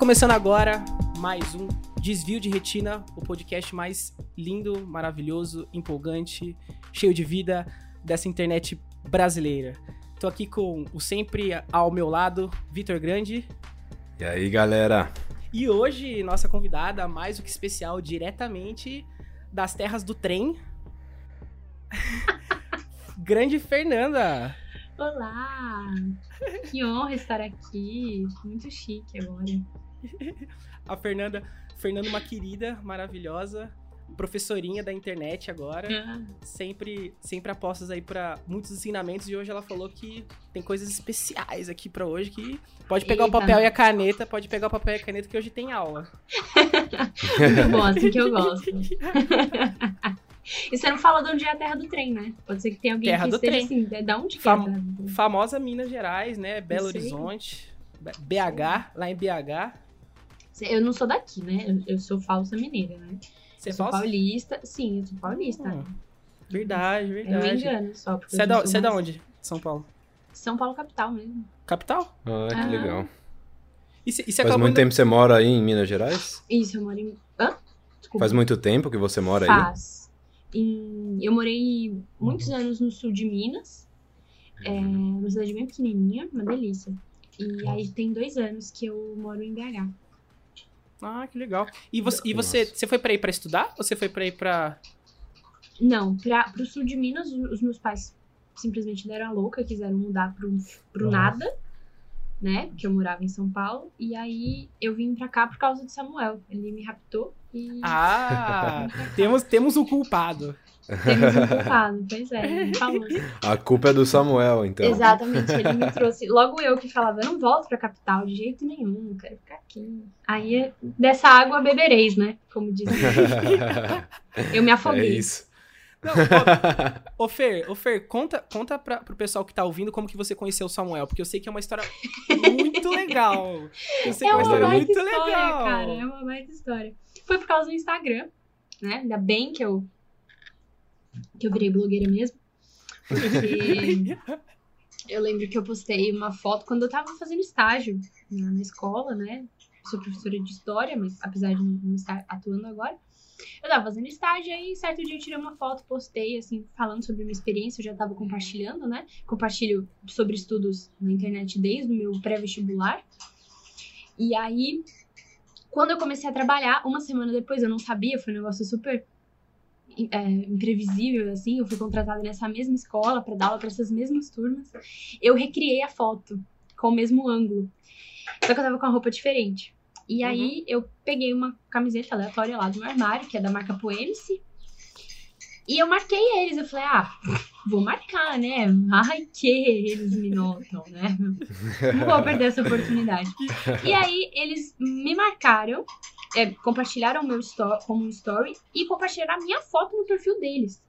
Começando agora mais um Desvio de Retina, o podcast mais lindo, maravilhoso, empolgante, cheio de vida dessa internet brasileira. Tô aqui com o sempre ao meu lado, Vitor Grande. E aí, galera? E hoje, nossa convidada, mais do que especial, diretamente das terras do trem. Grande Fernanda. Olá! Que honra estar aqui. Muito chique agora. A Fernanda, Fernanda, uma querida, maravilhosa, professorinha da internet agora. Ah, Sempre, sempre apostas aí pra muitos ensinamentos e hoje ela falou que tem coisas especiais aqui pra hoje que pode pegar o Eita. papel e a caneta, pode pegar o papel e a caneta que hoje tem aula. Muito bom, assim que eu gosto. E você não fala de onde é a terra do trem, né? Pode ser que tenha alguém Terra que do esteja trem. assim, da- onde que Fam- é trem? Famosa Minas Gerais, né? Belo. Horizonte, BH, lá em BH. Eu não sou daqui, né? Eu, eu sou falsa mineira, né? Você eu sou fala? paulista. Sim, eu sou paulista. Hum, Verdade, eu me verdade. engano só. Você é eu da, você é da onde? São Paulo. São Paulo capital mesmo. Capital? Ah, que Ah. legal. E você, e você Faz muito indo- tempo que você mora aí em Minas Gerais? Isso, eu moro em... Hã? Desculpa. Faz muito tempo que você mora aí? Faz. Em- Eu morei muitos anos no sul de Minas. É uma cidade bem pequenininha, uma delícia. E aí tem dois anos que eu moro em BH. Ah, que legal. E você, e você, Nossa. você foi pra ir pra estudar? Ou você foi pra ir pra... Não, pra, pro sul de Minas, os meus pais simplesmente deram a louca, quiseram mudar pro, pro Nossa. nada, né? Que eu morava em São Paulo. E aí eu vim pra cá por causa de Samuel. Ele me raptou e Ah, temos, temos um culpado. Temos um culpado. Pois é, falou. A culpa é do Samuel, então. Exatamente, ele me trouxe. Logo eu que falava, eu não volto pra capital de jeito nenhum, quero ficar aqui. Aí, dessa água bebereis, né? Como dizem. Eu me é afoguei. isso. Não, ô, ô Fer, ô Fer, conta, conta pra, pro pessoal que tá ouvindo como que você conheceu o Samuel, porque eu sei que é uma história muito legal. Eu sei É que é uma uma história muito história, legal. cara. É uma baita história. Foi por causa do Instagram, né? Ainda bem que eu, que eu virei blogueira mesmo. Porque eu lembro que eu postei uma foto quando eu tava fazendo estágio na, na escola, né? Sou professora de história, mas apesar de não estar atuando agora. Eu tava fazendo estágio aí, certo dia eu tirei uma foto, postei, assim, falando sobre minha experiência, eu já tava compartilhando, né? Compartilho sobre estudos na internet desde o meu pré-vestibular. E aí, quando eu comecei a trabalhar, uma semana depois, eu não sabia, foi um negócio super é, imprevisível, assim. Eu fui contratada nessa mesma escola para dar aula para essas mesmas turmas. Eu recriei a foto com o mesmo ângulo. Só que eu tava com a roupa diferente. E aí, eu peguei uma camiseta aleatória lá do meu armário, que é da marca Poemice. E eu marquei eles. Eu falei, ah, vou marcar, né? Ai, que eles me notam, né? Não vou perder essa oportunidade. E aí, eles me marcaram, é, compartilharam o meu story como um story e compartilharam a minha foto no perfil deles.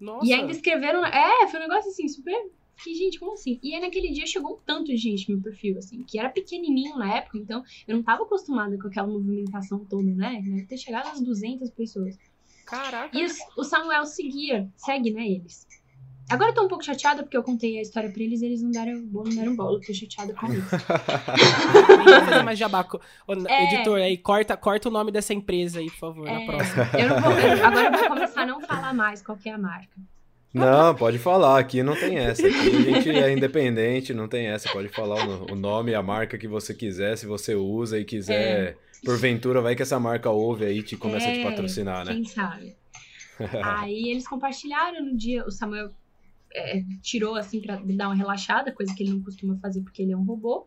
Nossa. E ainda escreveram. É, foi um negócio assim, super. Que, gente, como assim? E aí naquele dia chegou um tanto de gente no meu perfil, assim, que era pequenininho na época, então eu não tava acostumada com aquela movimentação toda, né? Deve ter chegado às 200 pessoas. Caraca. E o Samuel seguia, segue, né, eles. Agora eu tô um pouco chateada porque eu contei a história pra eles e eles não deram, não deram bola. Eu tô chateada com isso. Não vou fazer mais jabá. Co- ô, É. Editor, aí, corta, corta o nome dessa empresa aí, por favor, na É, próxima. eu não vou, eu- agora eu vou começar a não falar mais qual que é a marca. Não, pode falar, aqui não tem essa. Aqui a gente é independente, não tem essa. Pode falar o, no- o nome a marca que você quiser, se você usa e quiser. Porventura, vai que essa marca ouve aí e te começa a te É, patrocinar, né? Quem sabe? Aí eles compartilharam no dia. O Samuel é, tirou assim pra dar uma relaxada, coisa que ele não costuma fazer porque ele é um robô.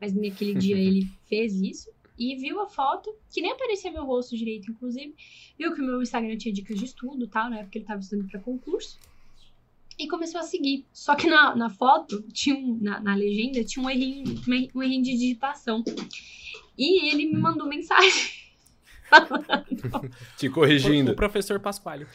Mas naquele dia ele fez isso. E viu a foto, que nem aparecia meu rosto direito, inclusive. Viu que o meu Instagram tinha dicas de estudo e tal, na época ele tava estudando pra concurso. E começou a seguir. Só que na, na foto, tinha um, na, na legenda, tinha um errinho, um errinho de digitação. E ele me mandou mensagem. Te O corrigindo. professor Pasquale.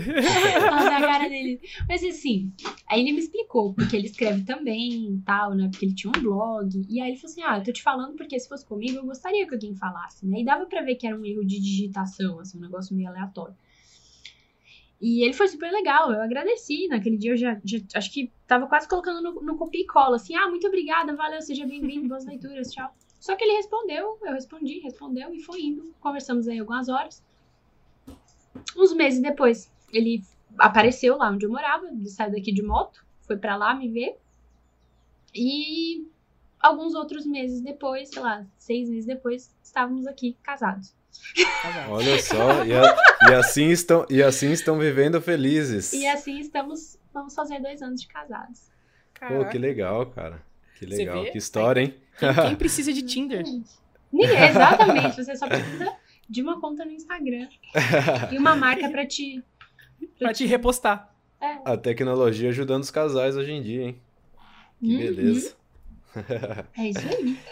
Fala da cara dele. Mas assim, aí ele me explicou, porque ele escreve também e tal, né? Porque ele tinha um blog. E aí ele falou assim: Ah, eu tô te falando porque se fosse comigo, eu gostaria que alguém falasse, né? E dava pra ver que era um erro de digitação, assim, um negócio meio aleatório. E ele foi super legal, eu agradeci. Naquele dia eu já, já acho que tava quase colocando no, no copia e cola, assim, ah, muito obrigada, valeu, seja bem-vindo, boas leituras, tchau. Só que ele respondeu, eu respondi, respondeu e foi indo. Conversamos aí algumas horas. Uns meses depois, ele apareceu lá onde eu morava, ele saiu daqui de moto, foi para lá me ver. E alguns outros meses depois, sei lá, seis meses depois, estávamos aqui casados. Olha só, e, a, e, assim estão, e assim estão vivendo felizes. E assim estamos, vamos fazer dois anos de casados. Pô, que legal, cara. Que legal, que história, hein? Quem, quem precisa de Tinder? Ninguém, exatamente. Você só precisa de uma conta no Instagram e uma marca para te pra te repostar. É. A tecnologia ajudando os casais hoje em dia, hein? Que Uhum. beleza. É isso aí.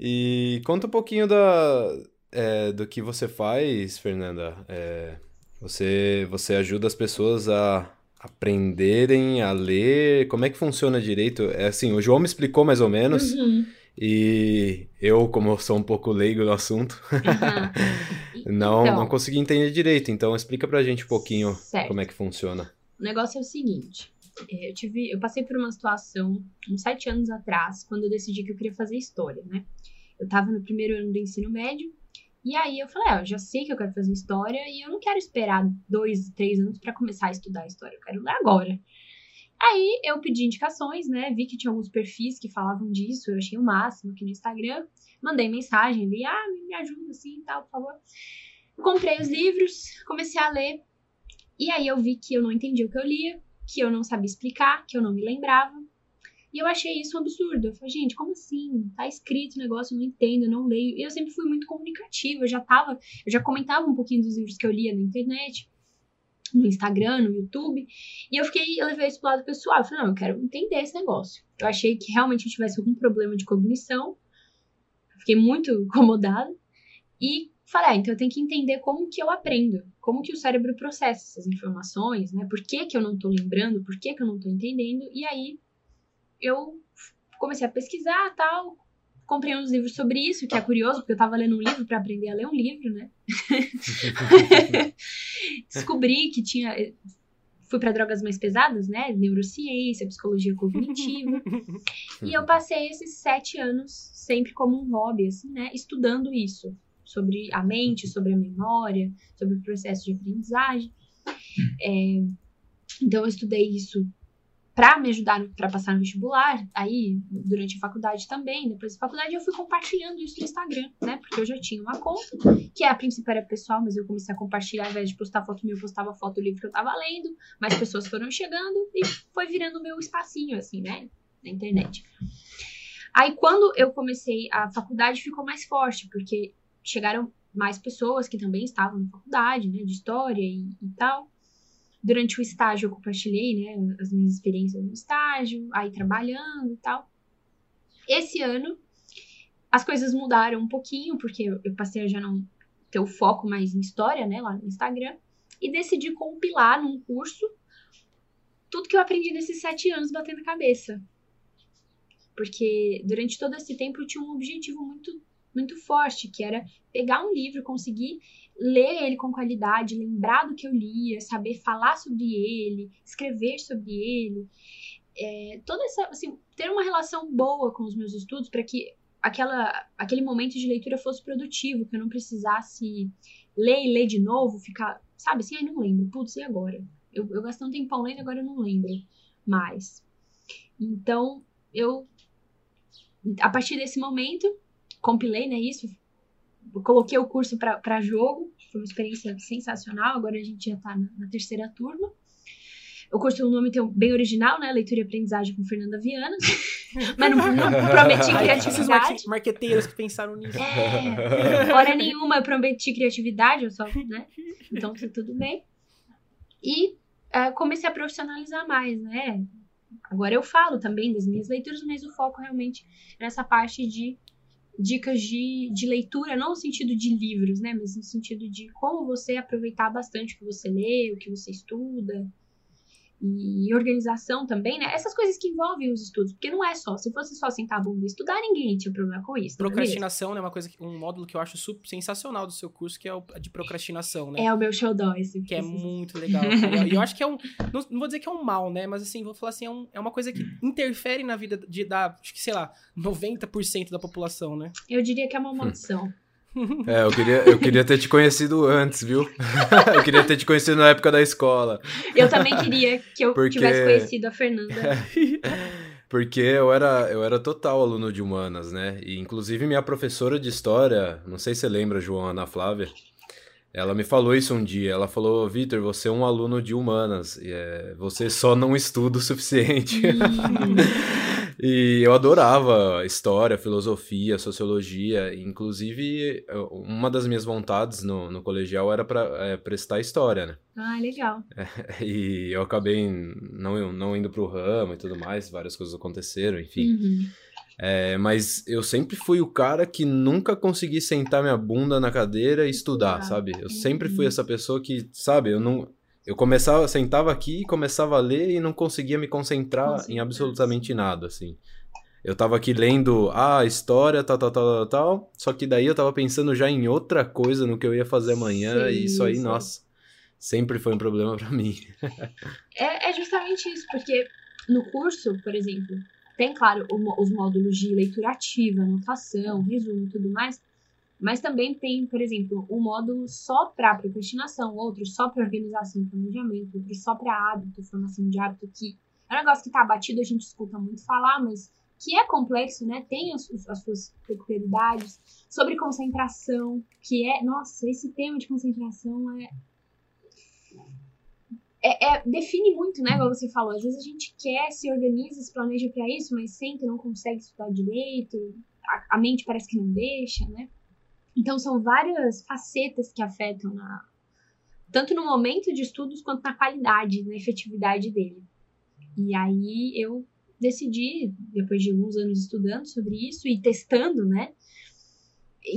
E conta um pouquinho da, é, do que você faz, Fernanda. É, você, você ajuda as pessoas a aprenderem a ler. Como é que funciona direito? É assim, o João me explicou mais ou menos. Uhum. E eu, como eu sou um pouco leigo no assunto, Aham. não, Então. não consegui entender direito. Então explica pra gente um pouquinho Certo. como é que funciona. O negócio é o seguinte. é, Eu tive, eu passei por uma situação uns sete anos atrás, quando eu decidi que eu queria fazer história, né? Eu tava no primeiro ano do ensino médio, e aí eu falei, ah, eu já sei que eu quero fazer história, e eu não quero esperar dois, três anos pra começar a estudar história, eu quero ler agora. Aí eu pedi indicações, né? Vi que tinha alguns perfis que falavam disso, eu achei o máximo aqui no Instagram. Mandei mensagem ali, ah, me ajuda assim e tal, por favor. Comprei os livros, comecei a ler. E aí eu vi que eu não entendia o que eu lia, que eu não sabia explicar, que eu não me lembrava. E eu achei isso um absurdo. Eu falei, gente, como assim? Tá escrito o negócio, eu não entendo, eu não leio. E eu sempre fui muito comunicativa, eu já tava, eu já comentava um pouquinho dos livros que eu lia na internet, no Instagram, no YouTube. E eu fiquei, eu levei isso pro lado pessoal. Eu falei, não, eu quero entender esse negócio. Eu achei que realmente eu tivesse algum problema de cognição. Fiquei muito incomodada. E falei, ah, então eu tenho que entender como que eu aprendo, como que o cérebro processa essas informações, né? Por que que eu não tô lembrando, por que que eu não tô entendendo? E aí eu comecei a pesquisar tal, comprei uns livros sobre isso, que é curioso, porque eu tava lendo um livro para aprender a ler um livro, né? Descobri que tinha fui para drogas mais pesadas, né? Neurociência, psicologia cognitiva. e eu passei esses sete anos sempre como um hobby, assim, né? Estudando isso. Sobre a mente, sobre a memória, sobre o processo de aprendizagem. É, então, eu estudei isso para me ajudar para passar no vestibular. Aí, durante a faculdade também. Depois da faculdade, eu fui compartilhando isso no Instagram, né? Porque eu já tinha uma conta, que a princípio era pessoal, mas eu comecei a compartilhar, ao invés de postar foto minha, eu postava foto do livro que eu tava lendo. Mais pessoas foram chegando e foi virando o meu espacinho, assim, né? Na internet. Aí, quando eu comecei a faculdade, ficou mais forte, porque chegaram mais pessoas que também estavam na faculdade, né? De história e, e tal. Durante o estágio, eu compartilhei, né? As minhas experiências no estágio, aí trabalhando e tal. Esse ano, as coisas mudaram um pouquinho, porque eu passei a já não ter o foco mais em história, né? Lá no Instagram. E decidi compilar num curso tudo que eu aprendi nesses sete anos batendo cabeça. Porque durante todo esse tempo eu tinha um objetivo muito, muito forte, que era pegar um livro, conseguir ler ele com qualidade, lembrar do que eu lia, saber falar sobre ele, escrever sobre ele. É, toda essa, assim, ter uma relação boa com os meus estudos para que aquela, aquele momento de leitura fosse produtivo, que eu não precisasse ler e ler de novo, ficar, sabe, assim, ai, não lembro, putz, e agora? Eu, eu gastei um tempão lendo, agora eu não lembro mais. Então, eu, a partir desse momento, compilei, né, isso, coloquei o curso para jogo, foi uma experiência sensacional, agora a gente já tá na, na terceira turma. O curso, o nome tem bem original, né, Leitura e Aprendizagem com Fernanda Viana, mas não, não prometi esses criatividade. marque- marqueteiros que pensaram nisso. É, hora nenhuma eu prometi criatividade, eu só, né? Então tá tudo bem. E é, comecei a profissionalizar mais, né? Agora eu falo também das minhas leituras, mas o foco realmente é nessa parte de dicas de, de leitura, não no sentido de livros, né? Mas no sentido de como você aproveitar bastante o que você lê, o que você estuda. E organização também, né? Essas coisas que envolvem os estudos, porque não é só, se fosse só sentar a bunda e estudar, ninguém tinha problema com isso. Procrastinação, né? Uma coisa, que, um módulo que eu acho super sensacional do seu curso, que é o de procrastinação, né? É o meu showdown esse. Que é muito legal. e eu acho que é um, não, não, vou dizer que é um mal, né? Mas assim, vou falar assim, é, um, é uma coisa que interfere na vida de, da, acho que sei lá, 90% da população, né? Eu diria que é uma maldição. É, eu queria, eu queria ter te conhecido antes, viu? eu queria ter te conhecido na época da escola. Eu também queria que eu Porque... tivesse conhecido a Fernanda. Porque eu era, eu era total aluno de humanas, né? E inclusive minha professora de história, não sei se você lembra, João Ana Flávia, ela me falou isso um dia. Ela falou: Vitor, você é um aluno de humanas, e, é, você só não estuda o suficiente. E eu adorava história, filosofia, sociologia. Inclusive, uma das minhas vontades no, no colegial era para é, prestar história, né? Ah, legal. É, e eu acabei não, não indo pro ramo e tudo mais, várias coisas aconteceram, enfim. Uhum. É, mas eu sempre fui o cara que nunca consegui sentar minha bunda na cadeira e estudar, sabe? Eu sempre fui essa pessoa que, sabe, eu não. Eu começava, sentava aqui, começava a ler e não conseguia me concentrar em absolutamente nada, assim. Eu tava aqui lendo ah, a história, tal, tal, tal, tal, tal, só que daí eu tava pensando já em outra coisa, no que eu ia fazer amanhã, sim, e isso aí, sim. nossa, sempre foi um problema para mim. é, é justamente isso, porque no curso, por exemplo, tem, claro, os módulos de leitura ativa, anotação, resumo e tudo mais, mas também tem, por exemplo, um módulo só para procrastinação, outro só para organização e planejamento, outro só para hábito, formação de hábito, que é um negócio que está batido, a gente escuta muito falar, mas que é complexo, né? Tem as, as, suas peculiaridades. Sobre concentração, que é. Nossa, esse tema de concentração é. É, é, define muito, né? Como você falou. Às vezes a gente quer, se organiza, se planeja para isso, mas senta, não consegue estudar direito, a, a mente parece que não deixa, né? Então, são várias facetas que afetam na, tanto no momento de estudos quanto na qualidade, na efetividade dele. E aí eu decidi, depois de alguns anos estudando sobre isso e testando, né,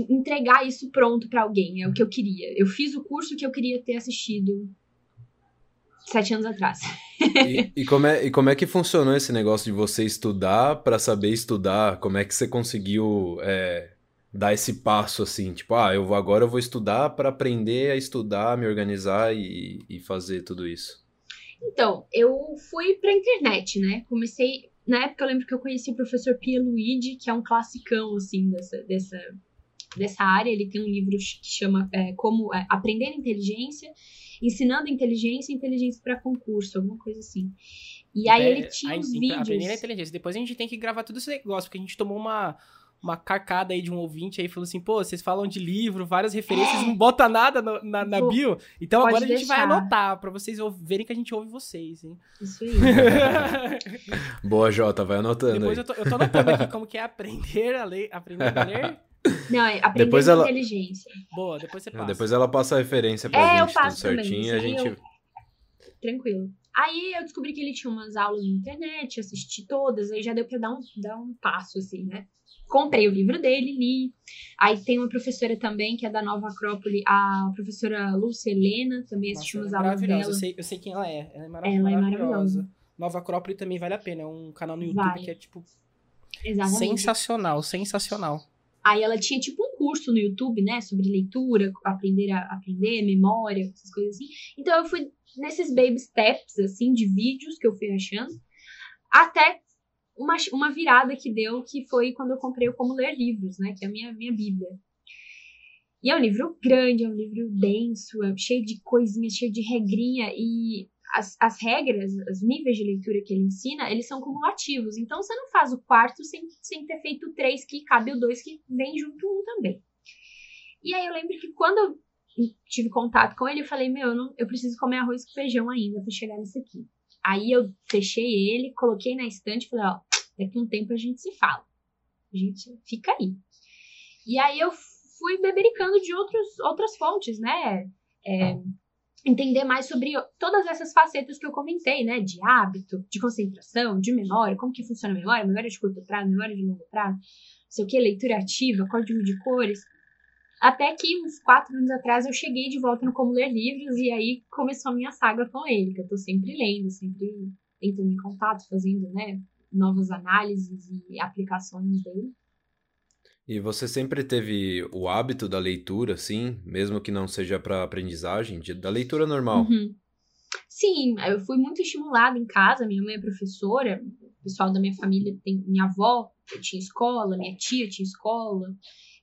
entregar isso pronto para alguém. É o que eu queria. Eu fiz o curso que eu queria ter assistido sete anos atrás. e, e, como é, e como é que funcionou esse negócio de você estudar para saber estudar? Como é que você conseguiu é, dar esse passo assim, tipo, ah, eu vou agora eu vou estudar para aprender a estudar, me organizar e, e fazer tudo isso? Então, eu fui pra internet, né? Comecei. Na época eu lembro que eu conheci o professor Pia Luigi, que é um classicão, assim, dessa, dessa, dessa área. Ele tem um livro que chama é, Como é, Aprender Inteligência, Ensinando Inteligência e Inteligência para Concurso, alguma coisa assim. E aí é, ele tinha os vídeos. Aprender a inteligência. Depois a gente tem que gravar tudo esse negócio, porque a gente tomou uma uma carcada aí de um ouvinte aí, falou assim, pô, vocês falam de livro, várias referências, não bota nada no, na, na bio. Então agora a gente vai anotar, pra vocês verem que a gente ouve vocês, hein? Isso aí. Boa, Jota, vai anotando Depois eu tô, eu tô, anotando aqui como que é aprender a ler, aprender a ler. Não, é aprender depois ela... inteligência. Boa, depois você passa. depois ela passa a referência pra é, gente, eu passo tudo certinho, também, a gente... Eu... Tranquilo. Aí eu descobri que ele tinha umas aulas na internet, assisti todas, aí já deu pra dar um, dar um passo, assim, né? Comprei o livro dele, li. Aí tem uma professora também, que é da Nova Acrópole, a professora Lúcia Helena, também assisti umas é aulas dela. Eu sei, eu sei quem ela é. Ela é, marav ela maravilhosa. é maravilhosa. Nova Acrópole também vale a pena. É um canal no YouTube que é, tipo, Exatamente. sensacional, sensacional. Aí ela tinha, tipo, um curso no YouTube, né? Sobre leitura, aprender a aprender, memória, essas coisas assim. Então eu fui nesses baby steps, assim, de vídeos que eu fui achando. Até uma, uma virada que deu, que foi quando eu comprei o Como Ler Livros, né? Que é a minha, minha bíblia. E é um livro grande, é um livro denso, é cheio de coisinhas, cheio de regrinha. E as, as regras, os níveis de leitura que ele ensina, eles são cumulativos. Então você não faz o quarto sem, sem ter feito três, que cabe o dois, que vem junto um também. E aí eu lembro que quando eu tive contato com ele, eu falei, meu, eu, não, eu preciso comer arroz com feijão ainda para chegar nisso aqui. Aí eu fechei ele, coloquei na estante e falei, ó, daqui a um tempo a gente se fala. A gente fica aí. E aí eu fui bebericando de outros, outras fontes, né? É, entender mais sobre todas essas facetas que eu comentei, né? De hábito, de concentração, de memória, como que funciona a memória, memória de curto prazo, memória de longo prazo, não sei o que, leitura ativa, código de cores. Até que uns quatro anos atrás eu cheguei de volta no Como Ler Livros e aí começou a minha saga com ele, que eu tô sempre lendo, sempre entrando em contato, fazendo, né, novas análises e aplicações dele. E você sempre teve o hábito da leitura, assim, mesmo que não seja para aprendizagem, de, da leitura normal? Uhum. Sim, eu fui muito estimulada em casa. Minha mãe é professora, o pessoal da minha família tem. Minha avó tinha escola, minha tia tinha escola.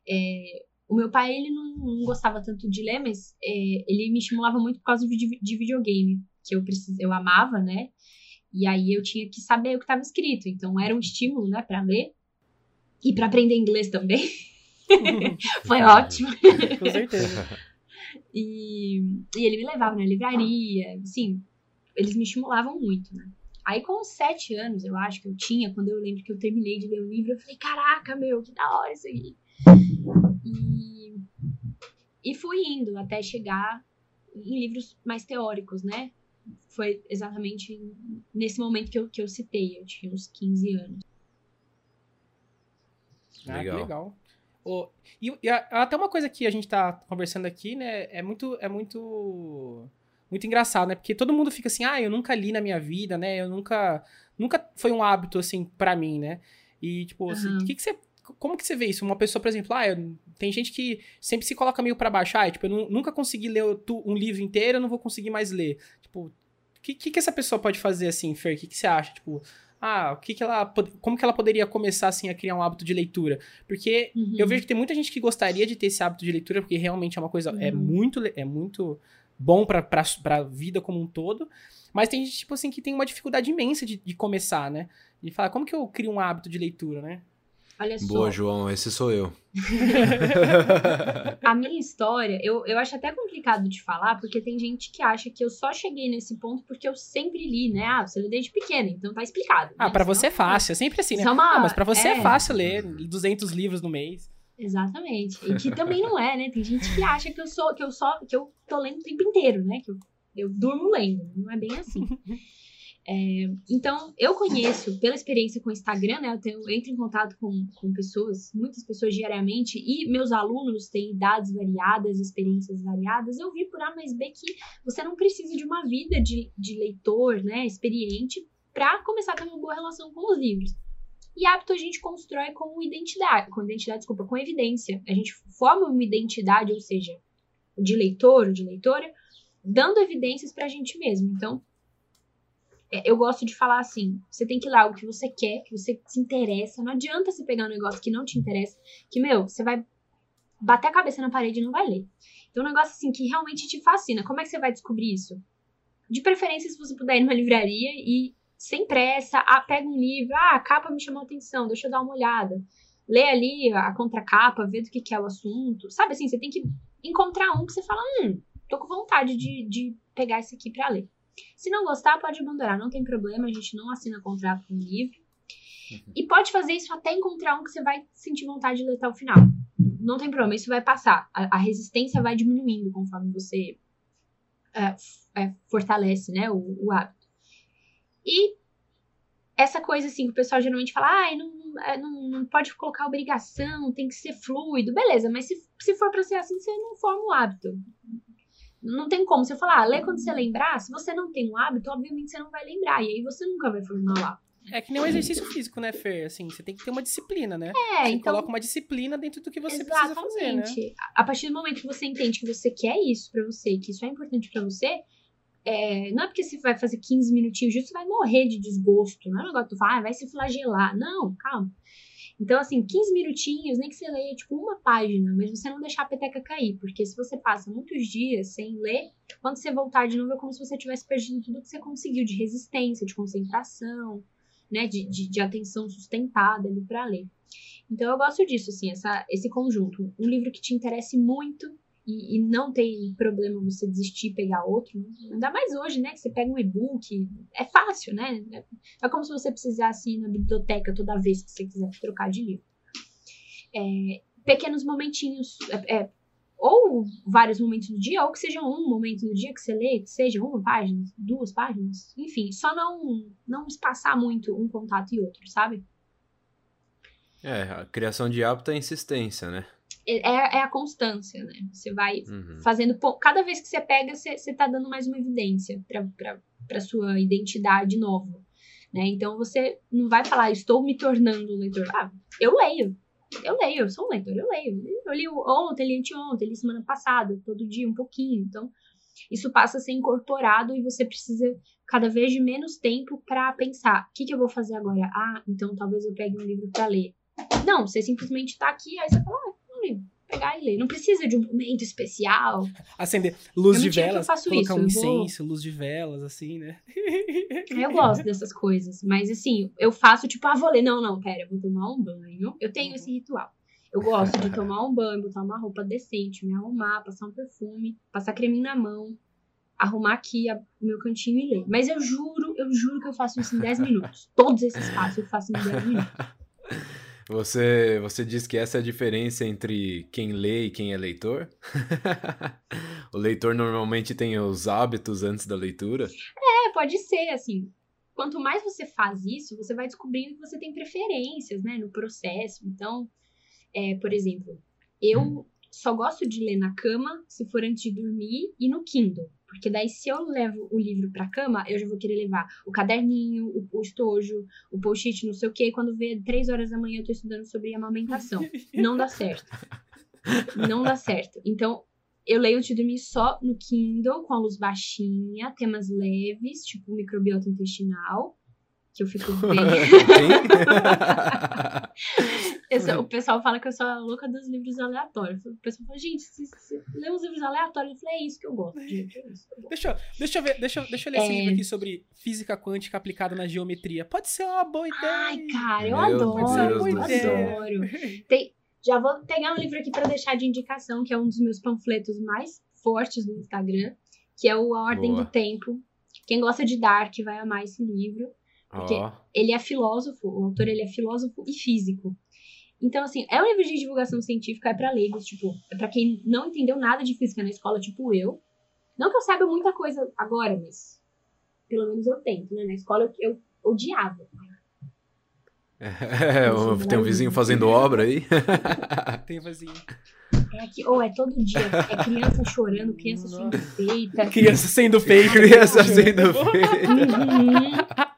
É, o meu pai, ele não, não, gostava tanto de ler, mas é, ele me estimulava muito por causa de, de videogame, que eu, precis, eu amava, né? E aí eu tinha que saber o que estava escrito. Então era um estímulo, né, para ler. E para aprender inglês também. Foi ótimo. Com certeza. E, e ele me levava na livraria, assim, eles me estimulavam muito, né? Aí com os sete anos, eu acho que eu tinha, quando eu lembro que eu terminei de ler o livro, eu falei, caraca, meu, que da hora isso aqui. E, e fui indo até chegar em livros mais teóricos, né? Foi exatamente nesse momento que eu, que eu citei, eu tinha uns 15 anos. Ah, legal. que legal. Oh, e, e, até uma coisa que a gente tá conversando aqui, né, é muito, é muito, muito engraçado, né, porque todo mundo fica assim, ah, eu nunca li na minha vida, né, eu nunca, nunca foi um hábito, assim, para mim, né, e, tipo, uhum. assim, que que você, como que você vê isso? Uma pessoa, por exemplo, ah, eu, tem gente que sempre se coloca meio para baixo, ah, tipo, eu nunca consegui ler um livro inteiro, eu não vou conseguir mais ler, tipo, o que, que, que essa pessoa pode fazer, assim, Fer, o que, que você acha, tipo, ah, o que, que ela. Como que ela poderia começar assim a criar um hábito de leitura? Porque uhum. eu vejo que tem muita gente que gostaria de ter esse hábito de leitura, porque realmente é uma coisa. É uhum. É muito, é muito bom pra, pra, pra vida como um todo. Mas tem gente, tipo assim, que tem uma dificuldade imensa de, de começar, né? De falar, como que eu crio um hábito de leitura, né? Olha só. Boa, João, esse sou eu. a minha história, eu, eu acho até complicado de falar, porque tem gente que acha que eu só cheguei nesse ponto porque eu sempre li, né? Ah, você lê desde pequena, então tá explicado. Ah, né? pra você é fácil, é sempre assim, né? É uma... Ah, mas pra você é... é fácil ler 200 livros no mês. Exatamente. E que também não é, né? Tem gente que acha que eu sou, que eu só, que eu tô lendo o tempo inteiro, né? Que eu, eu durmo lendo. Não é bem assim. É, então, eu conheço, pela experiência com o Instagram, né, eu, tenho, eu entro em contato com, com pessoas, muitas pessoas diariamente, e meus alunos têm idades variadas, experiências variadas. Eu vi por A mais B que você não precisa de uma vida de, de leitor, né, experiente, para começar a ter uma boa relação com os livros. E hábito a gente constrói com identidade, com identidade, desculpa, com evidência. A gente forma uma identidade, ou seja, de leitor ou de leitora, dando evidências para a gente mesmo. Então, eu gosto de falar assim: você tem que ir lá o que você quer, que você se interessa. Não adianta você pegar um negócio que não te interessa, que, meu, você vai bater a cabeça na parede e não vai ler. Então, um negócio assim que realmente te fascina. Como é que você vai descobrir isso? De preferência, se você puder ir numa livraria e, sem pressa, ah, pega um livro, ah, a capa me chamou a atenção, deixa eu dar uma olhada. Lê ali a contracapa, vê do que, que é o assunto. Sabe assim, você tem que encontrar um que você fala, hum, tô com vontade de, de pegar esse aqui pra ler. Se não gostar, pode abandonar, não tem problema, a gente não assina contrato com o livro. Uhum. E pode fazer isso até encontrar um que você vai sentir vontade de ler até o final. Não tem problema, isso vai passar. A, a resistência vai diminuindo conforme você é, é, fortalece né, o, o, hábito. E essa coisa assim que o pessoal geralmente fala, ah, não, é, não, não pode colocar obrigação, tem que ser fluido. Beleza, mas se, se for pra ser assim, você não forma o hábito. Não tem como. você falar, ah, lê quando você lembrar. Se você não tem um hábito, obviamente você não vai lembrar. E aí você nunca vai formar o hábito. É que nem um exercício físico, né, Fer? Assim, você tem que ter uma disciplina, né? É, você então... coloca uma disciplina dentro do que você Exatamente. precisa fazer, né? A partir do momento que você entende que você quer isso para você, que isso é importante para você, é... não é porque você vai fazer 15 minutinhos disso, você vai morrer de desgosto. Não é um negócio que tu fala, ah, vai se flagelar. Não, calma. Então, assim, 15 minutinhos, nem que você leia, tipo, uma página, mas você não deixar a peteca cair, porque se você passa muitos dias sem ler, quando você voltar de novo é como se você tivesse perdido tudo que você conseguiu de resistência, de concentração, né, de, de, de atenção sustentada ali para ler. Então, eu gosto disso, assim, essa, esse conjunto. Um livro que te interesse muito, e, e, não tem problema você desistir e pegar outro. Ainda mais hoje, né? Que você pega um e-book, é fácil, né? É como se você precisasse ir na biblioteca toda vez que você quiser trocar de livro. É, pequenos momentinhos, é, é, ou vários momentos do dia, ou que seja um momento do dia que você lê, que seja uma página, duas páginas, enfim, só não, não espaçar muito um contato e outro, sabe? É, a criação de hábito é insistência, né? É, é a constância, né? Você vai Uhum. fazendo. Cada vez que você pega, você, você tá dando mais uma evidência pra sua identidade nova. Né? Então você não vai falar, estou me tornando um leitor. Ah, eu leio. Eu leio, eu sou um leitor, eu leio. Eu li ontem, li anteontem, li semana passada, todo dia um pouquinho. Então, isso passa a ser incorporado e você precisa cada vez de menos tempo pra pensar: o que, que eu vou fazer agora? Ah, então talvez eu pegue um livro pra ler. Não, você simplesmente tá aqui, aí você fala, ah, um livro, pegar e ler. Não precisa de um momento especial. Acender luz de velas, faço colocar isso, um vou- incenso, luz de velas, assim, né? Eu gosto dessas coisas, mas assim, eu faço tipo, ah, vou ler. Não, não, pera, eu vou tomar um banho. Eu tenho esse ritual. Eu gosto de tomar um banho, botar uma roupa decente, me arrumar, passar um perfume, passar creme na mão, arrumar aqui a- o meu cantinho e ler. Mas eu juro, eu juro que eu faço isso em 10 minutos. Todos esses passos eu faço em 10 minutos. Você, você diz que essa é a diferença entre quem lê e quem é leitor? o leitor normalmente tem os hábitos antes da leitura. É, pode ser, assim. Quanto mais você faz isso, você vai descobrindo que você tem preferências, né, no processo. Então, é, por exemplo, eu só gosto de ler na cama se for antes de dormir e no Kindle. Porque daí, se eu levo o livro pra cama, eu já vou querer levar o caderninho, o, o estojo, o post-it, não sei o quê. Quando vê três horas da manhã, eu tô estudando sobre amamentação. Não dá certo. Não dá certo. Então, eu leio antes de dormir só no Kindle, com a luz baixinha, temas leves, tipo microbiota intestinal, que eu fico bem. Eu sou- o pessoal fala que eu sou a louca dos livros aleatórios. O pessoal fala, gente, você, você lê uns livros aleatórios? Eu falei, é isso que eu gosto, gente. É isso que eu gosto. Deixa, eu- deixa eu ver, deixa, eu- deixa eu ler esse É. livro aqui sobre física quântica aplicada na geometria. Pode ser uma boa ideia. Ai, cara, eu Meu adoro, Deus eu adoro. Tem- já vou pegar um livro aqui pra deixar de indicação, que é um dos meus panfletos mais fortes no Instagram, que é o A Ordem Boa. do Tempo. Quem gosta de Dark vai amar esse livro. Porque Ó, ele é filósofo, o autor ele é filósofo e físico. Então, assim, é um livro de divulgação científica, é pra leigos, tipo, é pra quem não entendeu nada de física na escola, tipo eu. Não que eu saiba muita coisa agora, mas pelo menos eu tento, né? Na escola eu, eu odiava. é, o- tem um vizinho fazendo obra aí. Tem vazio. É aqui, ou é todo dia, é criança chorando, criança sendo feita. Criança sendo fake. Criança sendo feita. Uhum.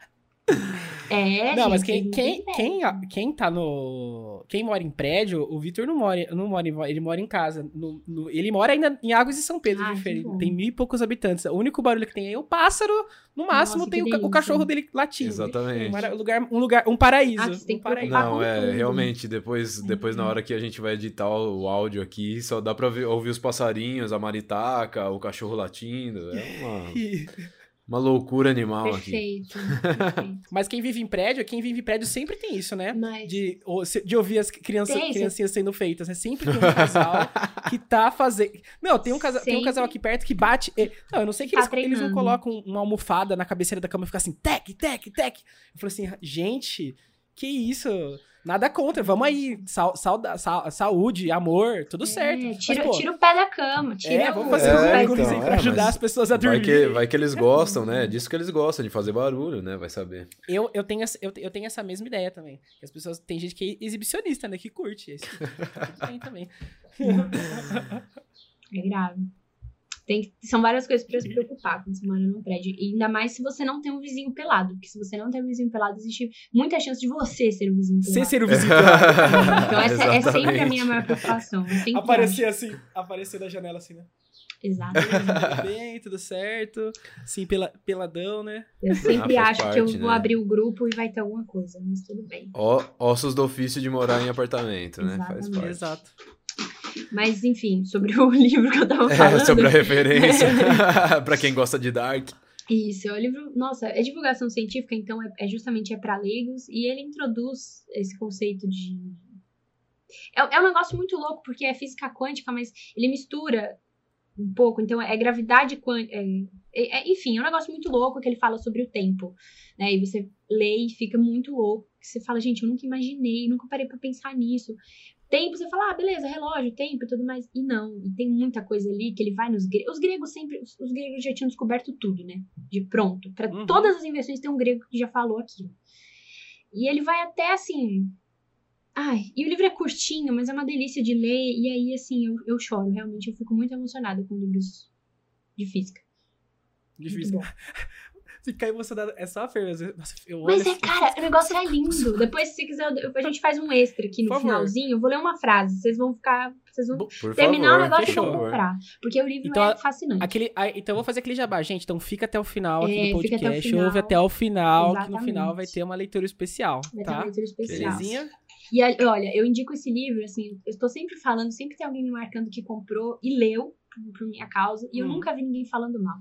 É, Não, mas gente, quem, vocês quem, não quem, quem tá no. Quem mora em prédio, o Vitor não mora, não mora em, ele mora em casa. No- no- ele mora ainda em Águas de São Pedro Ah, Feira. bom. Tem mil e poucos habitantes. O único barulho que tem aí é o pássaro. No máximo Nossa, tem o, o cachorro dele latindo. Exatamente. Um lugar, um lugar, um paraíso. Ah, um paraíso. Não, é, realmente, depois, depois na hora que a gente vai editar o, o áudio aqui, só dá pra ver- ouvir os passarinhos, a maritaca, o cachorro latindo. É uma, uma loucura animal aqui. Perfeito, perfeito. Mas quem vive em prédio, quem vive em prédio sempre tem isso, né? Mas De, de ouvir as crianças, criancinhas sendo feitas, né? Sempre tem um casal que tá fazendo. Não, tem um, casal, tem um casal aqui perto que bate. e- Não, eu não sei que Tá eles, eles não colocam uma almofada na cabeceira da cama e fica assim, tec, tec, tec. Eu falei assim, gente, que isso? Nada contra, vamos aí. Sa- saúde, amor, tudo certo. É, Mas, tira, pô, tira o pé da cama. Tira é, vamos fazer É, um então, aí pra é, ajudar mas as pessoas a Vai dormir. que, vai que eles gostam, né? Disso que eles gostam, de fazer barulho, né? Vai saber. Eu, eu, tenho essa, eu, eu tenho essa mesma ideia também. As pessoas. Tem gente que é exibicionista, né? Que curte. Esse, tudo bem também. É grave. Tem, que- são várias coisas pra se preocupar quando você mora num prédio. E ainda mais se você não tem um vizinho pelado. Porque se você não tem um vizinho pelado, existe muita chance de você ser um vizinho Você pelado. ser o vizinho. Então essa é sempre a minha maior preocupação. Aparecer assim, aparecer da janela assim, né? acho. Exatamente. Tudo bem, tudo certo. Sim, pela, peladão, né? Eu sempre Ah, faz acho que eu parte, vou né? abrir o grupo e vai ter alguma coisa, mas tudo bem. Ó, ossos do ofício de morar em apartamento, né? Faz Exatamente. parte. Exato. Mas enfim, sobre o livro que eu tava É, falando. sobre a referência. pra quem gosta de Dark. Isso, é o livro, nossa, é divulgação científica, então é, é justamente é para leigos e ele introduz esse conceito de é, é um negócio muito louco porque é física quântica, mas ele mistura um pouco, então é gravidade quântica, é, é- é- enfim, é um negócio muito louco que ele fala sobre o tempo, né? E você lê e fica muito louco, que você fala, gente, eu nunca imaginei, nunca parei pra pensar nisso. Tempo, você fala, ah, beleza, relógio, tempo e tudo mais. E não, e tem muita coisa ali que ele vai nos gregos. Os gregos sempre, os, os gregos já tinham descoberto tudo, né? De pronto. Para Uhum. todas as invenções tem um grego que já falou aquilo. E ele vai até assim. Ai, e o livro é curtinho, mas é uma delícia de ler. E aí, assim, eu, eu choro. Realmente, eu fico muito emocionada com livros de física. Muito bom. Ficar emocionado. É só a Fer. mas eu- Nossa, eu Mas olho é, cara, o negócio é lindo. Depois, se quiser, a gente faz um extra aqui no finalzinho. Eu vou ler uma frase. Vocês vão ficar. Vocês vão Por terminar favor, o negócio e vão comprar. Porque o livro Então, é fascinante. Aquele, então eu vou fazer aquele jabá, gente. Então fica até o final aqui É, do até podcast. final. Ouve até o final, que no Exatamente. final vai ter uma leitura especial, Vai ter tá? uma leitura especial. Belezinha? E olha, eu indico esse livro, assim, eu estou sempre falando, sempre tem alguém me marcando que comprou e leu por, por minha causa, e eu Hum. nunca vi ninguém falando mal.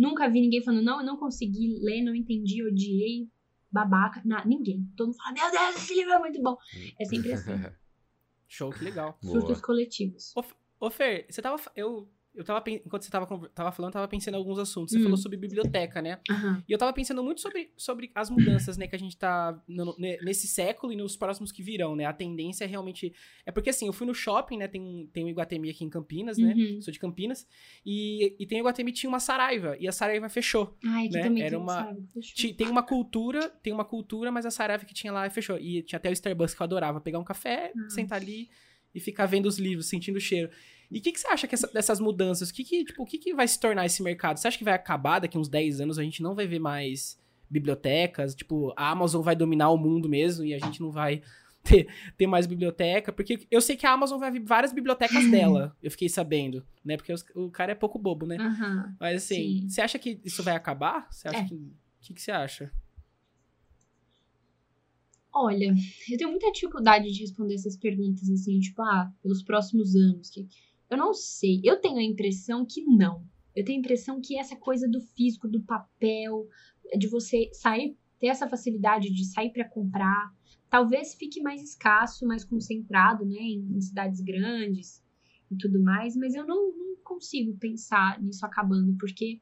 Nunca vi ninguém falando, não, eu não consegui ler, não entendi, odiei, babaca, na, ninguém. Todo mundo fala, meu Deus, esse livro é muito bom. É sempre assim, Show, que legal. Boa. surtos coletivos. Ô, Fer, você tava. Eu, eu tava. Enquanto você tava, tava falando, eu tava pensando em alguns assuntos. Você Hum. falou sobre biblioteca, né? Aham. E eu tava pensando muito sobre, sobre as mudanças, né, que a gente tá no- ne- nesse século e nos próximos que virão, né? A tendência é realmente. É porque assim, eu fui no shopping, né? Tem, tem um Iguatemi aqui em Campinas, né? Uhum. Sou de Campinas. E, e tem o Iguatemi tinha uma Saraiva. E a Saraiva fechou. Ai, né? também Era tem uma- Tem uma cultura, tem uma cultura, mas a Saraiva que tinha lá fechou. E tinha até o Starbucks que eu adorava. Pegar um café, Ah. sentar ali e ficar vendo os livros, sentindo o cheiro. E o que, que você acha que essa- dessas mudanças? O que, que, tipo, que, que vai se tornar esse mercado? Você acha que vai acabar daqui uns 10 anos? A gente não vai ver mais bibliotecas? Tipo, a Amazon vai dominar o mundo mesmo e a gente não vai ter, ter mais biblioteca? Porque eu sei que a Amazon vai abrir várias bibliotecas dela. Eu fiquei sabendo, né? Porque os- o cara é pouco bobo, né? Aham. Mas assim, Sim. você acha que isso vai acabar? Você acha É. que. O que, que você acha? Olha, eu tenho muita dificuldade de responder essas perguntas, assim, tipo, ah, pelos próximos anos. Que... Eu não sei. Eu tenho a impressão que não. Eu tenho a impressão que essa coisa do físico, do papel, de você sair, ter essa facilidade de sair para comprar, talvez fique mais escasso, mais concentrado, né, em, cidades grandes e tudo mais, mas eu não, não consigo pensar nisso acabando, porque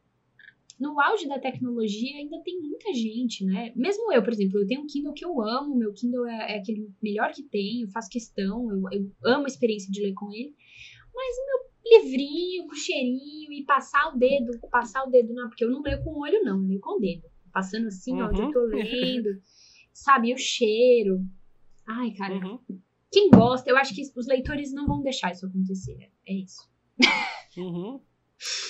no auge da tecnologia ainda tem muita gente, né? Mesmo eu, por exemplo, eu tenho um Kindle que eu amo, meu Kindle é, é aquele melhor que tem, eu faço questão, eu, eu amo a experiência de ler com ele, mas o meu livrinho com cheirinho e passar o dedo, passar o dedo, não, porque eu não leio com o olho, não, eu leio com o dedo. Passando assim, ó, onde eu tô lendo, sabe? O cheiro. Ai, cara, Uhum. quem gosta, eu acho que os leitores não vão deixar isso acontecer. É isso. Uhum.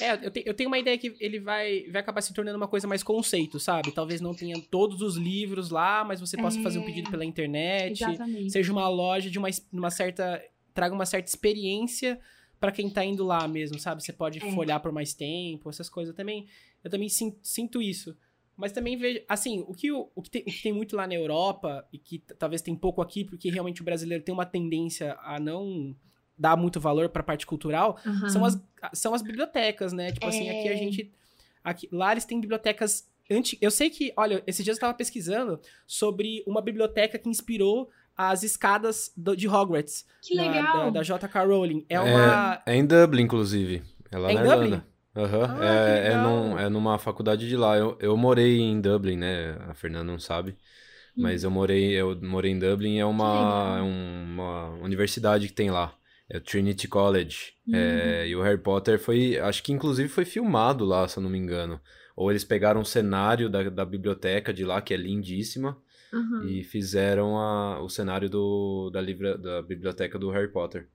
É, eu, te- eu tenho uma ideia que ele vai, vai acabar se tornando uma coisa mais conceito, sabe? Talvez não tenha todos os livros lá, mas você possa É. fazer um pedido pela internet. Exatamente. Seja uma loja de uma, uma certa. Traga uma certa experiência pra quem tá indo lá mesmo, sabe? Você pode É. folhar por mais tempo, essas coisas. Eu também, eu também sin- sinto isso. Mas também vejo, assim, o que, o, o que, tem, o que tem muito lá na Europa, e que talvez tem pouco aqui, porque realmente o brasileiro tem uma tendência a não dar muito valor pra parte cultural, Aham. são as, são as bibliotecas, né? Tipo assim, aqui a É. gente. Aqui, lá eles têm bibliotecas. Anti... Eu sei que, olha, esses dias eu tava pesquisando sobre uma biblioteca que inspirou as escadas do- de Hogwarts. Que da- legal. Da, da J.K. Rowling. É uma. É em Dublin, inclusive. É lá É em na Dublin? Irlanda. Aham. Ah, é, é, num- é numa faculdade de lá. Eu, eu morei em Dublin, né? A Fernanda não sabe. Mas eu morei, eu morei em Dublin, é uma, é uma universidade que tem lá. É o Trinity College. É, Uhum. e o Harry Potter foi, acho que inclusive foi filmado lá, se eu não me engano. Ou eles pegaram um cenário da, da biblioteca de lá, que é lindíssima, Aham. e fizeram a, o cenário do, da, livra, da biblioteca do Harry Potter.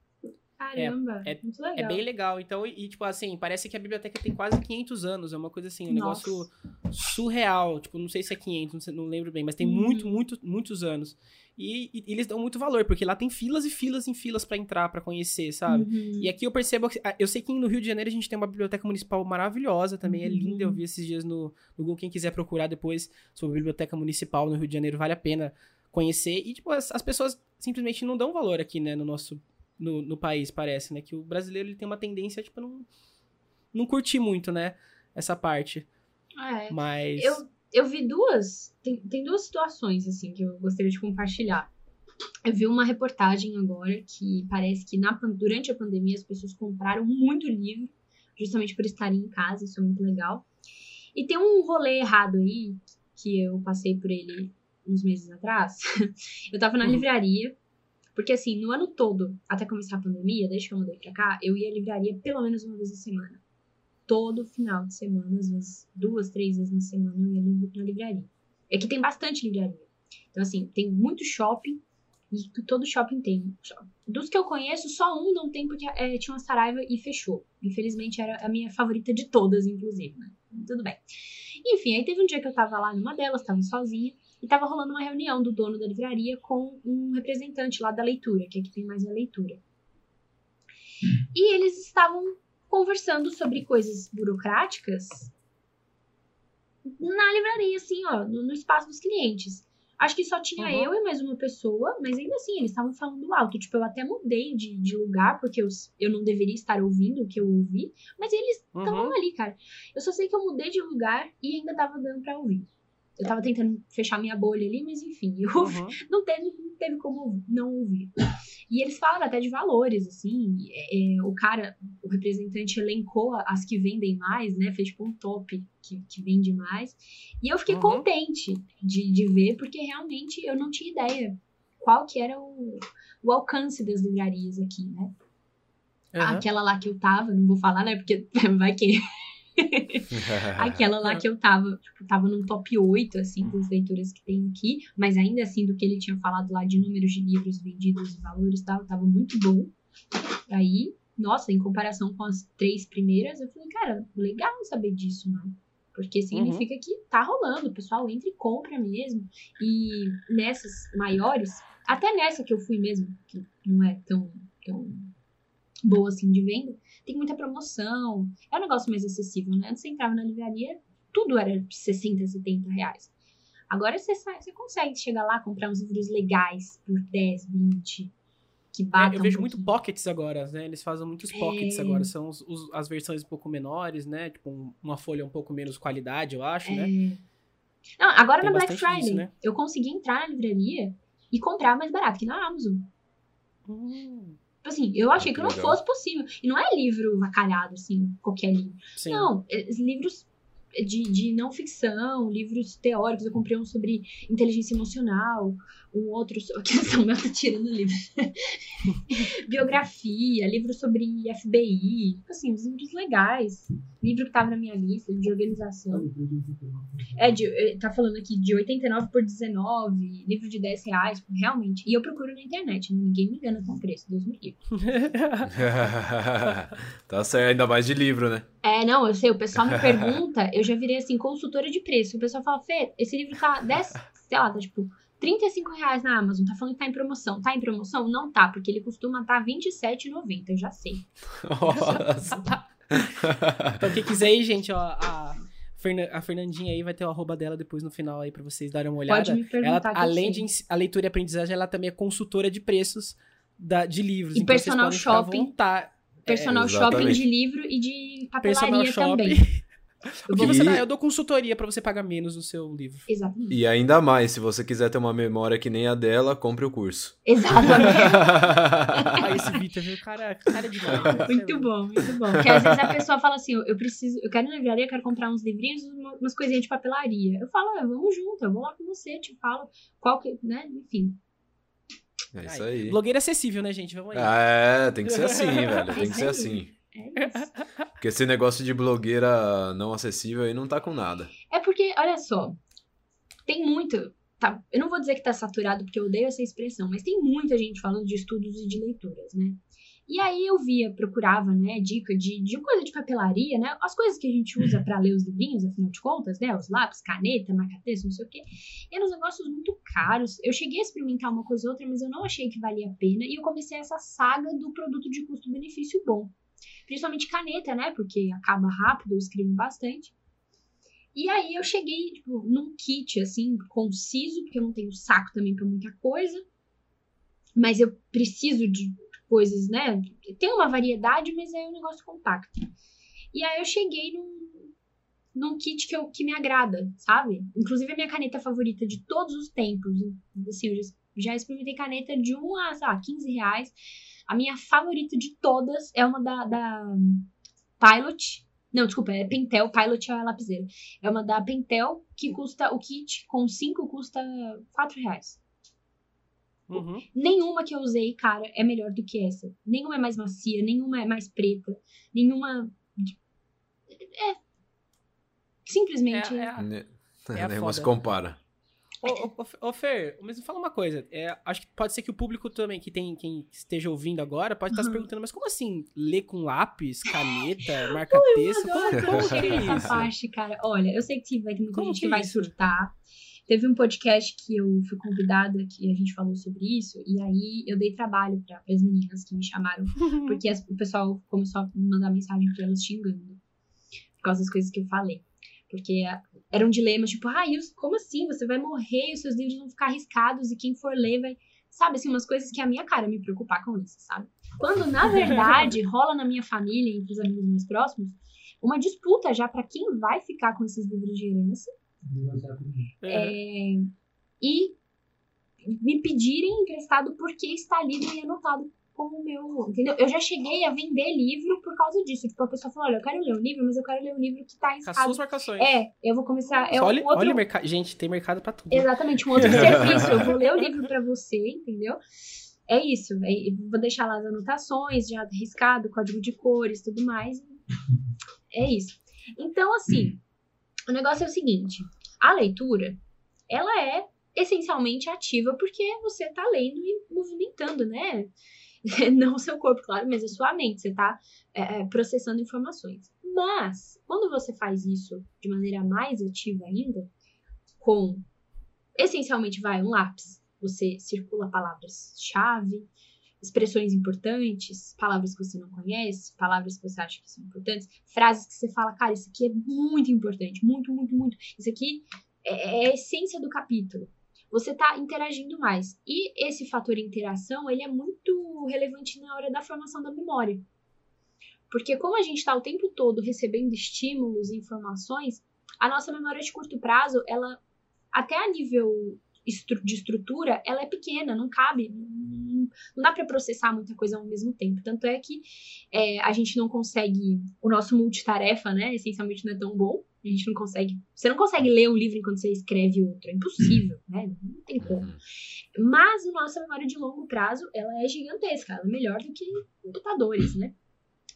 Caramba, é- muito legal. É bem legal. Então, e, e, tipo assim, parece que a biblioteca tem quase 500 anos. É uma coisa assim, um Nossa. negócio surreal. Tipo, não sei se é 500, não, sei- não lembro bem, mas tem Uhum. muito, muito, muitos anos. E, e- eles dão muito valor, porque lá tem filas e filas em filas pra entrar, pra conhecer, sabe? Uhum. E aqui eu percebo que. ah, Eu sei que no Rio de Janeiro a gente tem uma biblioteca municipal maravilhosa também, é Uhum. linda. Eu vi esses dias no, no Google. Quem quiser procurar depois sobre biblioteca municipal no Rio de Janeiro, vale a pena conhecer. E, tipo, as, as pessoas simplesmente não dão valor aqui, né, no nosso. No, no país, parece, né? Que o brasileiro ele tem uma tendência, tipo, não, não curtir muito, né? Essa parte. É. Mas. Eu, eu vi duas. Tem, tem duas situações, assim, que eu gostaria de compartilhar. Eu vi uma reportagem agora que parece que na, durante a pandemia as pessoas compraram muito livro, justamente por estarem em casa, isso é muito legal. E tem um rolê errado aí, que eu passei por ele uns meses atrás. eu tava na Uhum. livraria, porque assim, no ano todo, até começar a pandemia, desde que eu mudei pra cá, eu ia à livraria pelo menos uma vez a semana todo final de semana, às vezes duas, três vezes na semana eu ia na livraria. Aqui tem bastante livraria. Então, assim, tem muito shopping, E que todo shopping tem. Dos que eu conheço, só um não tem porque é, tinha uma Saraiva e fechou. Infelizmente era a minha favorita de todas, inclusive, né? Tudo bem. Enfim, aí teve um dia que eu tava lá numa delas, tava sozinha, e tava rolando uma reunião do dono da livraria com um representante lá da leitura, que aqui tem mais a leitura. E eles estavam conversando sobre coisas burocráticas na livraria, assim, ó, no, no espaço dos clientes. Acho que só tinha uhum. eu e mais uma pessoa, mas ainda assim, eles estavam falando alto. Tipo, eu até mudei de, de lugar, porque eu, eu não deveria estar ouvindo o que eu ouvi. Mas eles estavam uhum. ali, cara. Eu só sei que eu mudei de lugar e ainda tava dando pra ouvir. Eu tava tentando fechar minha bolha ali, mas enfim, eu uhum. não, teve, não teve como não ouvir. E eles falaram até de valores, assim. É, é, o cara, o representante elencou as que vendem mais, né? Fez tipo um top que, que vende mais. E eu fiquei uhum. contente de, de ver, porque realmente eu não tinha ideia qual que era o, o alcance das livrarias aqui, né? Uhum. Aquela lá que eu tava, não vou falar, né? Porque vai que Aquela lá que eu tava, tipo, tava num top 8, assim, das leituras que tem aqui, mas ainda assim, do que ele tinha falado lá de números de livros vendidos e valores e tal, tava muito bom. Aí, nossa, em comparação com as três primeiras, eu falei, cara, legal saber disso, né? Porque significa uhum. que tá rolando, o pessoal entra e compra mesmo. E nessas maiores, até nessa que eu fui mesmo, que não é tão, tão boa assim de venda, tem muita promoção. É um negócio mais acessível, né? Antes você entrava na livraria, tudo era 60, 70 reais. Agora você, você consegue chegar lá, comprar uns livros legais por 10, 20. Que batam é, eu vejo um muito pockets agora, né? Eles fazem muitos pockets é... agora. São os, os, as versões um pouco menores, né? Tipo, uma folha um pouco menos qualidade, eu acho, né? é... né? Não, agora Tem na Black Friday, disso, né? eu consegui entrar na livraria e comprar mais barato que na Amazon. Hum. Tipo assim, eu achei que, que não fosse possível. E não é livro vacalhado, assim, qualquer livro. Sim. Não, é, livros de, de não ficção, livros teóricos. Eu comprei um sobre inteligência emocional, um outro. Aqui o meu tirando livro. Biografia, livro sobre FBI. Assim, uns livros legais. Livro que tava na minha lista, de organização. É, de, eh, tá falando aqui de 89 por 19, livro de 10 reais, realmente. E eu procuro na internet, ninguém me engana com preço, Deus me livre. tá certo, ainda mais de livro, né? É, não, eu sei, o pessoal me pergunta, eu já virei assim, consultora de preço. O pessoal fala, Fê, esse livro tá 10, sei lá, tá tipo 35 reais na Amazon, tá falando que tá em promoção. Tá em promoção? Não tá, porque ele costuma estar tá R$27,90, eu já sei. Nossa. então, quem quiser aí, gente, ó, a, a Fernandinha aí vai ter o arroba dela depois no final aí pra vocês darem uma olhada. Pode me perguntar. Ela, além de a leitura e aprendizagem, ela também é consultora de preços da, de livros. E então personal shopping. Personal é, shopping de livro e de papelaria também. O que você dá? Eu dou consultoria para você pagar menos no seu livro. Exatamente. E ainda mais, se você quiser ter uma memória que nem a dela, compre o curso. Exatamente. Aí esse Vitor? Cara, cara é demais. Muito bom, muito bom. Porque às vezes a pessoa fala assim, eu preciso, eu quero ir na livraria, quero comprar uns livrinhos, umas coisinhas de papelaria. Eu falo, ah, vamos junto, eu vou lá com você, te falo qual que, né, enfim. É isso aí. Blogueira acessível, né, gente? Vamos aí. É, tem que ser assim, velho. Tem que ser assim. É isso. Porque esse negócio de blogueira não acessível aí não tá com nada. É porque, olha só, tem muito. Tá, eu não vou dizer que tá saturado, porque eu odeio essa expressão, mas tem muita gente falando de estudos e de leituras, né? E aí eu via, procurava, né, dica de, de coisa de papelaria, né? As coisas que a gente usa para ler os livrinhos, afinal de contas, né? Os lápis, caneta, marca-texto, não sei o quê. E eram negócios muito caros. Eu cheguei a experimentar uma coisa ou outra, mas eu não achei que valia a pena. E eu comecei essa saga do produto de custo-benefício bom. Principalmente caneta, né? Porque acaba rápido, eu escrevo bastante. E aí eu cheguei, tipo, num kit, assim, conciso, porque eu não tenho saco também para muita coisa. Mas eu preciso de coisas, né? Tem uma variedade, mas é um negócio compacto. E aí eu cheguei num, num kit que, eu, que me agrada, sabe? Inclusive a minha caneta favorita de todos os tempos. Assim, eu já, já experimentei caneta de 1 a, sei lá, 15 reais. A minha favorita de todas é uma da, da Pilot. Não, desculpa, é Pentel. Pilot é a lapiseira. É uma da Pentel que custa o kit com 5 custa 4 reais. Uhum. Nenhuma que eu usei, cara, é melhor do que essa. Nenhuma é mais macia, nenhuma é mais preta, nenhuma. É. Simplesmente. É, é, é nenhuma se compara. Ô, ô, ô, Fer, mas me fala uma coisa. É, acho que pode ser que o público também, que tem quem esteja ouvindo agora, pode estar uhum. se perguntando, mas como assim? Ler com lápis, caneta, marca-texto? Como, como que é essa parte, cara? Olha, eu sei que vai ter muita como gente que, que vai surtar. Teve um podcast que eu fui convidada, que a gente falou sobre isso, e aí eu dei trabalho para as meninas que me chamaram, porque as, o pessoal começou a mandar mensagem para elas xingando, por causa das coisas que eu falei. Porque era um dilema, tipo, ah, como assim? Você vai morrer e os seus livros vão ficar arriscados e quem for ler vai. Sabe, assim, umas coisas que a minha cara me preocupar com isso, sabe? Quando, na verdade, rola na minha família, entre os amigos mais próximos, uma disputa já para quem vai ficar com esses livros de herança. É, e me pedirem emprestado porque está livre e anotado como o meu. Entendeu? Eu já cheguei a vender livro por causa disso. Tipo, a pessoa falou: olha, eu quero ler um livro, mas eu quero ler um livro que tá arriscado. As suas marcações. É, eu vou começar. É olha, um outro... olha mercado. Gente, tem mercado pra tudo. Exatamente, um outro serviço. Eu vou ler o livro pra você, entendeu? É isso. É, vou deixar lá as anotações, já arriscado, código de cores tudo mais. É isso. Então, assim, o negócio é o seguinte: a leitura, ela é essencialmente ativa porque você tá lendo e movimentando, né? não o seu corpo, claro, mas a sua mente. Você está é, é, processando informações. Mas, quando você faz isso de maneira mais ativa ainda, com essencialmente vai um lápis, você circula palavras-chave, expressões importantes, palavras que você não conhece, palavras que você acha que são importantes, frases que você fala, cara, isso aqui é muito importante, muito, muito, muito. Isso aqui é, é a essência do capítulo você está interagindo mais. E esse fator interação, ele é muito relevante na hora da formação da memória. Porque como a gente está o tempo todo recebendo estímulos e informações, a nossa memória de curto prazo, ela até a nível de estrutura, ela é pequena, não cabe, não, não dá para processar muita coisa ao mesmo tempo. Tanto é que é, a gente não consegue, o nosso multitarefa, né, essencialmente não é tão bom. A gente não consegue. Você não consegue ler um livro enquanto você escreve outro. É impossível, né? Não tem como. Uhum. Mas a nossa memória de longo prazo, ela é gigantesca. Ela é melhor do que computadores, né?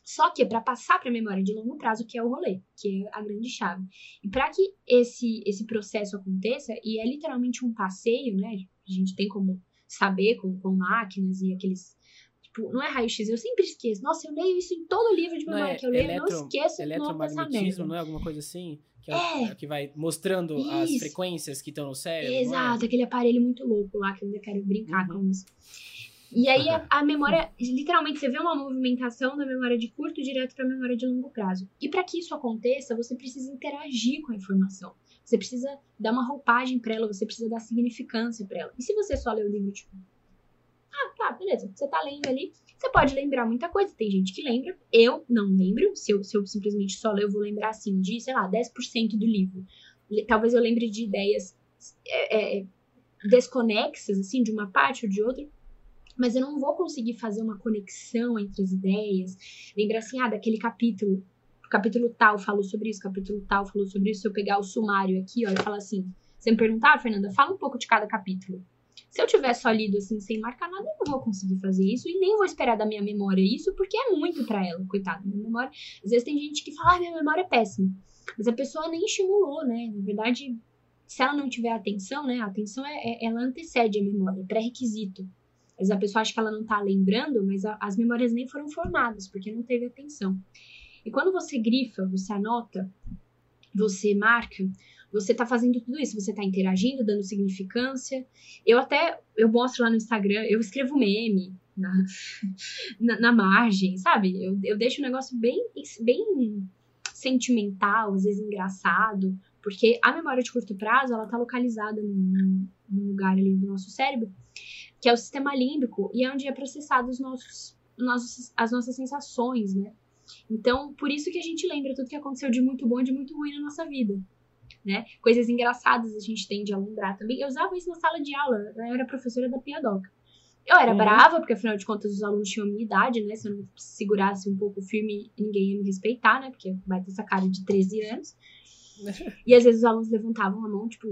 Só que para passar para a memória de longo prazo, que é o rolê, que é a grande chave. E para que esse, esse processo aconteça, e é literalmente um passeio, né? A gente tem como saber com, com máquinas e aqueles Tipo, não é raio-x, eu sempre esqueço. Nossa, eu leio isso em todo livro de memória é que eu leio, eletro, eu não esqueço Eletromagnetismo, não é alguma coisa assim? Que, é, é. que vai mostrando isso. as frequências que estão no cérebro. É? Exato, é? aquele aparelho muito louco lá, que eu ainda quero brincar uhum. com isso. E aí a, a, memória, literalmente, você vê uma movimentação da memória de curto direto para a memória de longo prazo. E para que isso aconteça, você precisa interagir com a informação. Você precisa dar uma roupagem para ela, você precisa dar significância para ela. E se você só lê o livro, tipo, ah, tá, beleza. Você tá lendo ali. Você pode lembrar muita coisa. Tem gente que lembra. Eu não lembro. Se eu, se eu simplesmente só ler, eu vou lembrar assim de, sei lá, 10% do livro. Talvez eu lembre de ideias é, é, desconexas, assim, de uma parte ou de outra. Mas eu não vou conseguir fazer uma conexão entre as ideias. Lembrar assim, ah, daquele capítulo. Capítulo tal falou sobre isso, capítulo tal falou sobre isso. Se eu pegar o sumário aqui, ó, e falar assim. Você me perguntar, ah, Fernanda, fala um pouco de cada capítulo. Se eu tiver só lido assim, sem marcar nada, eu não vou conseguir fazer isso e nem vou esperar da minha memória isso, porque é muito para ela, coitada. Minha memória. Às vezes tem gente que fala, ah, minha memória é péssima. Mas a pessoa nem estimulou, né? Na verdade, se ela não tiver atenção, né? A atenção é, é ela antecede a memória, é pré-requisito. Vezes a pessoa acha que ela não tá lembrando, mas a, as memórias nem foram formadas, porque não teve atenção. E quando você grifa, você anota, você marca, você tá fazendo tudo isso, você tá interagindo, dando significância. Eu até, eu mostro lá no Instagram, eu escrevo meme na, na, na margem, sabe? Eu, eu deixo o um negócio bem, bem sentimental, às vezes engraçado, porque a memória de curto prazo, ela tá localizada num, num lugar ali do nosso cérebro, que é o sistema límbico, e é onde é processado os nossos, nossos, as nossas sensações, né? Então, por isso que a gente lembra tudo que aconteceu de muito bom e de muito ruim na nossa vida né? Coisas engraçadas a gente tende a lembrar também. Eu usava isso na sala de aula, né? eu era professora da piadoca. Eu era uhum. brava, porque afinal de contas os alunos tinham a minha idade, né? Se eu não segurasse um pouco firme, ninguém ia me respeitar, né? Porque vai ter essa cara de 13 anos. e às vezes os alunos levantavam a mão, tipo,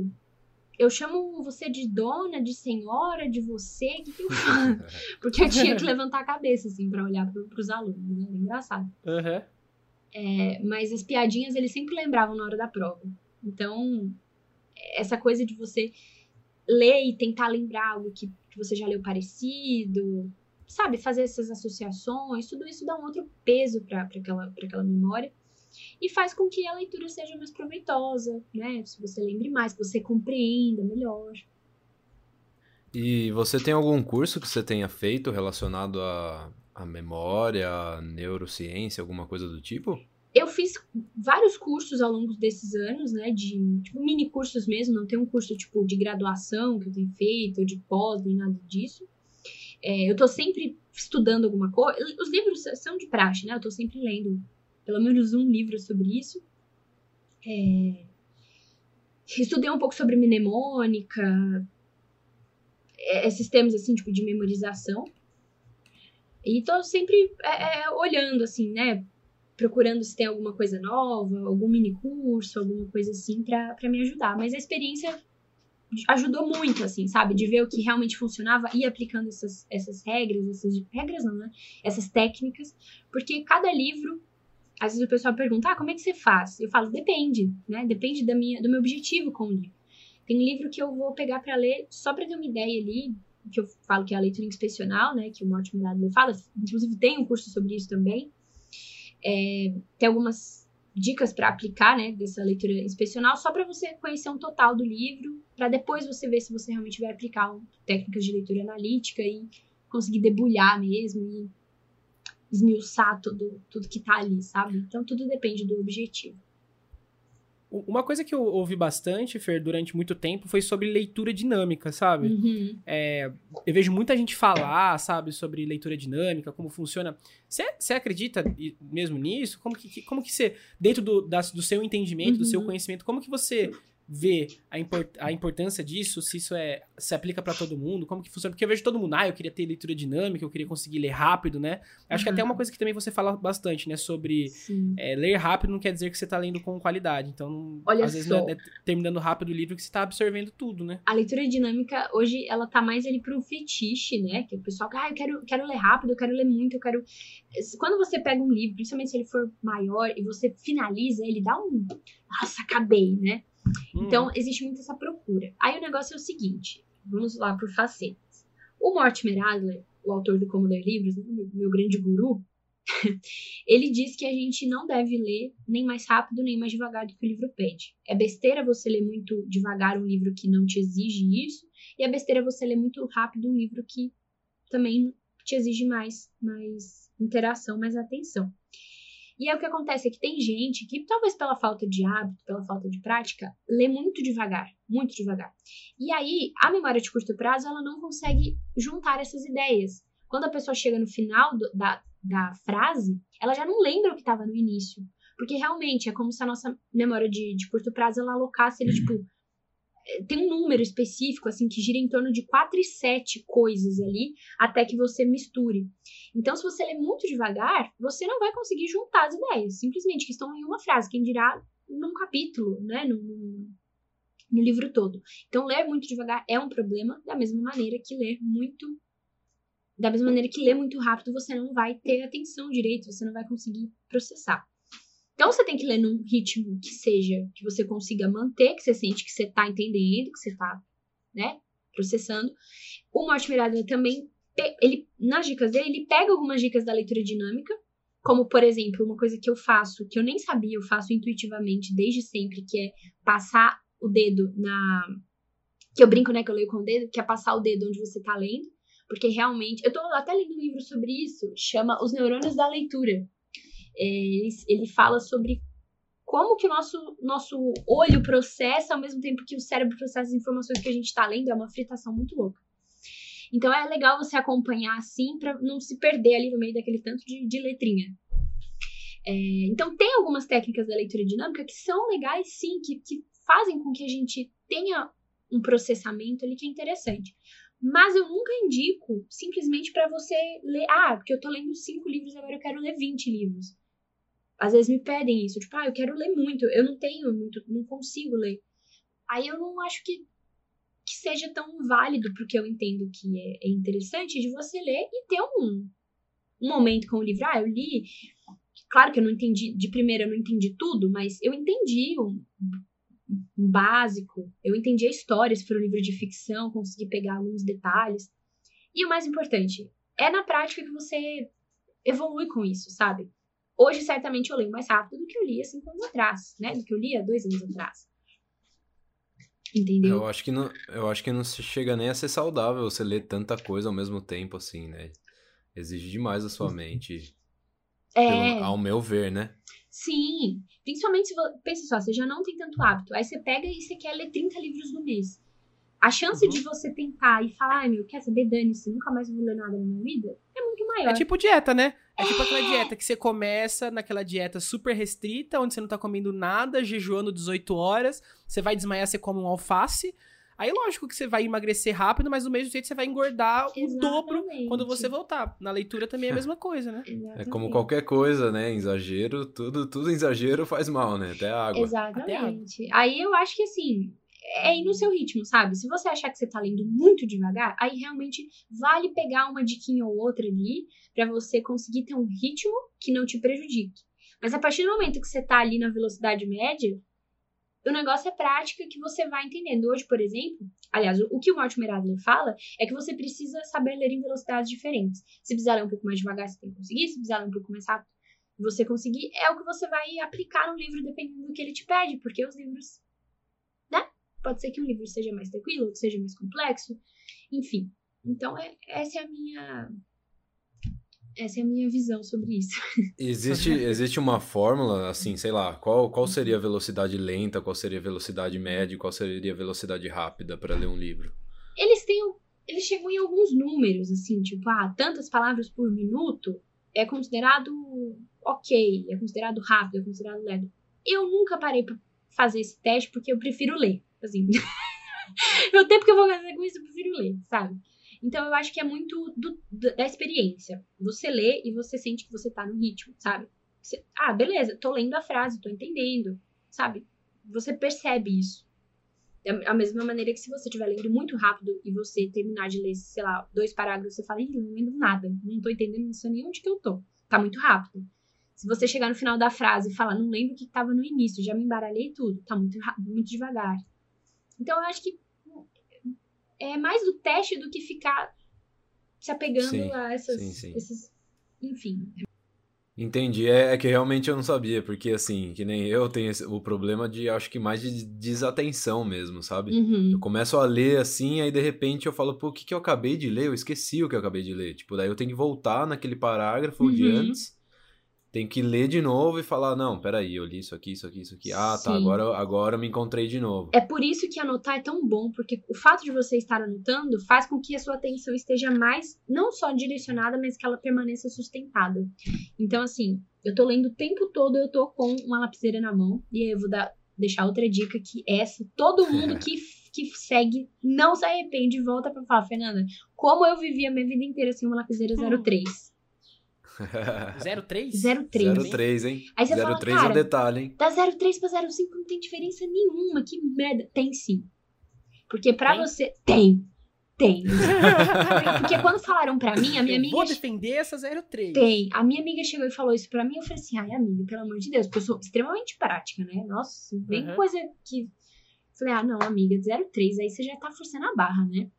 eu chamo você de dona, de senhora, de você, o que, que eu falo? Porque eu tinha que levantar a cabeça, assim, pra olhar pro, pros alunos, né? Era engraçado. Uhum. É, mas as piadinhas eles sempre lembravam na hora da prova. Então, essa coisa de você ler e tentar lembrar algo que, que você já leu parecido, sabe? Fazer essas associações, tudo isso dá um outro peso para aquela, aquela memória e faz com que a leitura seja mais proveitosa, né? Se você lembre mais, você compreenda melhor. E você tem algum curso que você tenha feito relacionado à, à memória, à neurociência, alguma coisa do tipo? Eu fiz vários cursos ao longo desses anos, né? De tipo, mini cursos mesmo, não tem um curso tipo de graduação que eu tenho feito, ou de pós, nem nada disso. É, eu tô sempre estudando alguma coisa. Os livros são de praxe, né? Eu tô sempre lendo pelo menos um livro sobre isso. É... Estudei um pouco sobre mnemônica, é, esses termos assim, tipo, de memorização. E tô sempre é, é, olhando, assim, né? Procurando se tem alguma coisa nova, algum mini curso, alguma coisa assim, para me ajudar. Mas a experiência ajudou muito, assim, sabe? De ver o que realmente funcionava e aplicando essas, essas regras, essas regras não, né? Essas técnicas, porque cada livro às vezes o pessoal pergunta, ah, como é que você faz? Eu falo, depende, né? Depende da minha, do meu objetivo com o livro. Tem um livro que eu vou pegar para ler só para ter uma ideia ali, que eu falo que é a leitura inspecional, né? Que o Mortimer Adler fala. Inclusive tem um curso sobre isso também. É, tem algumas dicas para aplicar, né? Dessa leitura inspecional, só para você conhecer um total do livro, para depois você ver se você realmente vai aplicar técnicas de leitura analítica e conseguir debulhar mesmo e esmiuçar tudo, tudo que tá ali, sabe? Então tudo depende do objetivo. Uma coisa que eu ouvi bastante, Fer, durante muito tempo, foi sobre leitura dinâmica, sabe? Uhum. É, eu vejo muita gente falar, sabe, sobre leitura dinâmica, como funciona. Você acredita mesmo nisso? Como que, como que você, dentro do, da, do seu entendimento, uhum. do seu uhum. conhecimento, como que você ver a, import, a importância disso, se isso é se aplica para todo mundo, como que funciona, porque eu vejo todo mundo, ah, eu queria ter leitura dinâmica, eu queria conseguir ler rápido, né? Acho uhum. que até uma coisa que também você fala bastante, né, sobre é, ler rápido não quer dizer que você tá lendo com qualidade, então Olha às vezes só. não é, é terminando rápido o livro que você tá absorvendo tudo, né? A leitura dinâmica hoje ela tá mais ali pro fetiche, né? Que o pessoal, ah, eu quero, quero ler rápido, eu quero ler muito, eu quero quando você pega um livro, principalmente se ele for maior e você finaliza, ele dá um, nossa, acabei, né? Então, hum. existe muito essa procura. Aí o negócio é o seguinte: vamos lá por facetas. O Mortimer Adler, o autor do Como Ler Livros, meu, meu grande guru, ele diz que a gente não deve ler nem mais rápido nem mais devagar do que o livro pede. É besteira você ler muito devagar um livro que não te exige isso, e é besteira você ler muito rápido um livro que também te exige mais, mais interação, mais atenção. E aí o que acontece é que tem gente que, talvez pela falta de hábito, pela falta de prática, lê muito devagar, muito devagar. E aí a memória de curto prazo ela não consegue juntar essas ideias. Quando a pessoa chega no final do, da, da frase, ela já não lembra o que estava no início. Porque realmente é como se a nossa memória de, de curto prazo ela alocasse ele, tipo, tem um número específico, assim, que gira em torno de 4 e 7 coisas ali, até que você misture. Então, se você ler muito devagar, você não vai conseguir juntar as ideias, simplesmente, que estão em uma frase, quem dirá num capítulo, né, no, no livro todo. Então, ler muito devagar é um problema, da mesma maneira que ler muito da mesma maneira que ler muito rápido, você não vai ter atenção direito, você não vai conseguir processar. Então você tem que ler num ritmo que seja, que você consiga manter, que você sente que você está entendendo, que você está, né, processando. O Mortimer Adler também, ele, nas dicas dele, ele pega algumas dicas da leitura dinâmica, como, por exemplo, uma coisa que eu faço, que eu nem sabia, eu faço intuitivamente desde sempre, que é passar o dedo na. Que eu brinco, né, que eu leio com o dedo, que é passar o dedo onde você está lendo, porque realmente. Eu estou até lendo um livro sobre isso, chama Os Neurônios da Leitura ele, ele fala sobre como que o nosso, nosso olho processa ao mesmo tempo que o cérebro processa as informações que a gente está lendo. É uma fritação muito louca. Então é legal você acompanhar assim para não se perder ali no meio daquele tanto de, de letrinha. É, então tem algumas técnicas da leitura dinâmica que são legais sim, que, que fazem com que a gente tenha um processamento ali que é interessante. Mas eu nunca indico simplesmente para você ler. Ah, porque eu tô lendo cinco livros, agora eu quero ler 20 livros às vezes me pedem isso, tipo, ah, eu quero ler muito, eu não tenho muito, não consigo ler. Aí eu não acho que, que seja tão válido, porque eu entendo que é, é interessante de você ler e ter um, um momento com o livro. Ah, eu li. Claro que eu não entendi, de primeira eu não entendi tudo, mas eu entendi um, um básico. Eu entendi a história, se for um livro de ficção, consegui pegar alguns detalhes. E o mais importante, é na prática que você evolui com isso, sabe? Hoje, certamente, eu leio mais rápido do que eu li há cinco anos atrás, né? Do que eu li há dois anos atrás. Entendeu? Eu acho que não, eu acho que não se chega nem a ser saudável você ler tanta coisa ao mesmo tempo, assim, né? Exige demais da sua mente. É. Pelo, ao meu ver, né? Sim. Principalmente se você. Pensa só, você já não tem tanto hábito. Aí você pega e você quer ler 30 livros no mês. A chance Uhum. de você tentar e falar, ai meu, quer saber, dane-se, nunca mais vou ler nada na minha vida, é muito maior. É tipo dieta, né? É tipo aquela dieta que você começa naquela dieta super restrita, onde você não tá comendo nada, jejuando 18 horas, você vai desmaiar, você come um alface. Aí, lógico que você vai emagrecer rápido, mas do mesmo jeito você vai engordar o dobro Exatamente. quando você voltar. Na leitura também é a mesma coisa, né? É Exatamente. como qualquer coisa, né? Exagero, tudo, tudo exagero faz mal, né? Até a água. Exatamente. Aí eu acho que assim, é ir no seu ritmo, sabe? Se você achar que você tá lendo muito devagar, aí realmente vale pegar uma diquinha ou outra ali pra você conseguir ter um ritmo que não te prejudique. Mas a partir do momento que você tá ali na velocidade média, o negócio é prática que você vai entendendo. Hoje, por exemplo, aliás, o, o que o Mortimer Adler fala é que você precisa saber ler em velocidades diferentes. Se precisar ler um pouco mais devagar, você tem que conseguir. Se precisar ler um pouco mais rápido, você conseguir. É o que você vai aplicar no livro, dependendo do que ele te pede, porque os livros Pode ser que um livro seja mais tranquilo, outro seja mais complexo, enfim. Então, é, essa é a minha. Essa é a minha visão sobre isso. Existe, existe uma fórmula, assim, sei lá, qual, qual seria a velocidade lenta, qual seria a velocidade média, qual seria a velocidade rápida para ler um livro? Eles têm. Eles chegam em alguns números, assim, tipo, ah, tantas palavras por minuto é considerado ok, é considerado rápido, é considerado leve. Eu nunca parei pra fazer esse teste porque eu prefiro ler. Assim. o tempo que eu vou fazer com isso, eu prefiro ler, sabe? Então eu acho que é muito do- da experiência. Você lê e você sente que você tá no ritmo, sabe? Você- ah, beleza, tô lendo a frase, tô entendendo, sabe? Você percebe isso. Da mesma maneira que se você estiver lendo muito rápido e você terminar de ler, sei lá, dois parágrafos, você fala, não lembro nada, não tô entendendo isso nem onde que eu tô. Tá muito rápido. Se você chegar no final da frase e falar, não lembro o que tava no início, já me embaralhei tudo, tá muito, muito devagar. Então eu acho que é mais do teste do que ficar se apegando Sim, a essas, sim, sim. esses. Enfim. Entendi, é, é que realmente eu não sabia, porque assim, que nem eu tenho esse- o problema de, acho que mais de desatenção mesmo, sabe? Uhum. Eu começo a ler assim, aí de repente eu falo, pô, o que que eu acabei de ler? Eu esqueci o que eu acabei de ler. Tipo, daí eu tenho que voltar naquele parágrafo de Uhum. antes, tenho que ler de novo e falar, não, peraí, eu li isso aqui, isso aqui, isso aqui. Ah, tá, Sim. agora, agora eu me encontrei de novo. É por isso que anotar é tão bom, porque o fato de você estar anotando faz com que a sua atenção esteja mais, não só direcionada, mas que ela permaneça sustentada. Então, assim, eu tô lendo o tempo todo, eu tô com uma lapiseira na mão, e aí eu vou dar, deixar outra dica que essa, todo mundo que, que segue não se arrepende e volta pra falar, Fernanda, como eu vivi a minha vida inteira sem uma lapiseira Hum. 03. 03? 03. 03, hein? Aí você fala, 03 é o cara, detalhe, hein? Da 03 pra 05 não tem diferença nenhuma. Que merda. Tem sim. Porque pra Tem? você. Tem. Tem. Porque quando falaram pra mim, a minha eu amiga. vou defender essa 03. Tem. A minha amiga chegou e falou isso pra mim. Eu falei assim: ai, amiga, pelo amor de Deus. Porque eu sou extremamente prática, né? Nossa, bem Uhum. coisa que. Falei, ah, não, amiga, 03. Aí você já tá forçando a barra, né?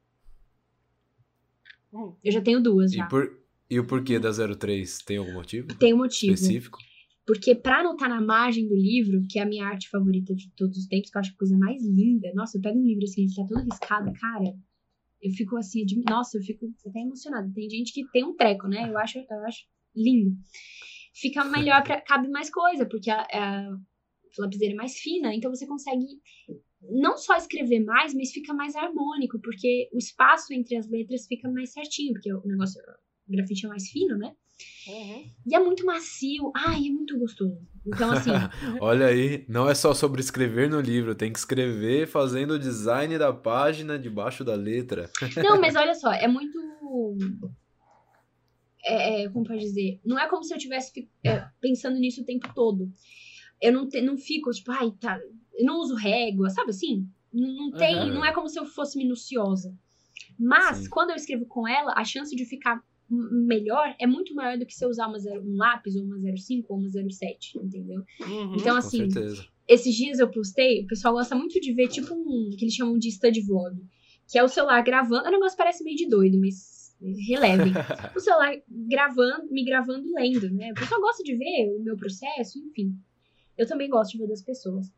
Hum. Eu já tenho duas E, já. por, e o porquê da 03? Tem algum motivo Tem um motivo. específico? Porque pra anotar na margem do livro, que é a minha arte favorita de todos os tempos, que eu acho a coisa mais linda. Nossa, eu pego um livro assim, ele tá todo riscado, cara. Eu fico assim, nossa, eu fico até emocionada. Tem gente que tem um treco, né? Eu acho, eu acho lindo. Fica melhor, pra... cabe mais coisa, porque a, a lapiseira é mais fina, então você consegue não só escrever mais, mas fica mais harmônico, porque o espaço entre as letras fica mais certinho, porque o negócio, grafite é mais fino, né? Uhum. E é muito macio. Ai, é muito gostoso. Então, assim, Olha aí, não é só sobre escrever no livro, tem que escrever fazendo o design da página debaixo da letra. não, mas olha só, é muito. É, é, como pode dizer? Não é como se eu estivesse é, pensando nisso o tempo todo. Eu não, te- não fico, tipo, ai, tá. Eu não uso régua, sabe assim? Não, não tem, Aham. não é como se eu fosse minuciosa. Mas, Sim. quando eu escrevo com ela, a chance de ficar melhor é muito maior do que se eu usar uma zero- um lápis, ou uma 05 ou uma 07, entendeu? Uhum. Então, assim, certeza. esses dias eu postei, o pessoal gosta muito de ver, tipo, um que eles chamam de study vlog. Que é o celular gravando. O negócio parece meio de doido, mas relevem. o celular gravando, me gravando lendo, né? O pessoal gosta de ver o meu processo, enfim. Eu também gosto de ver das pessoas.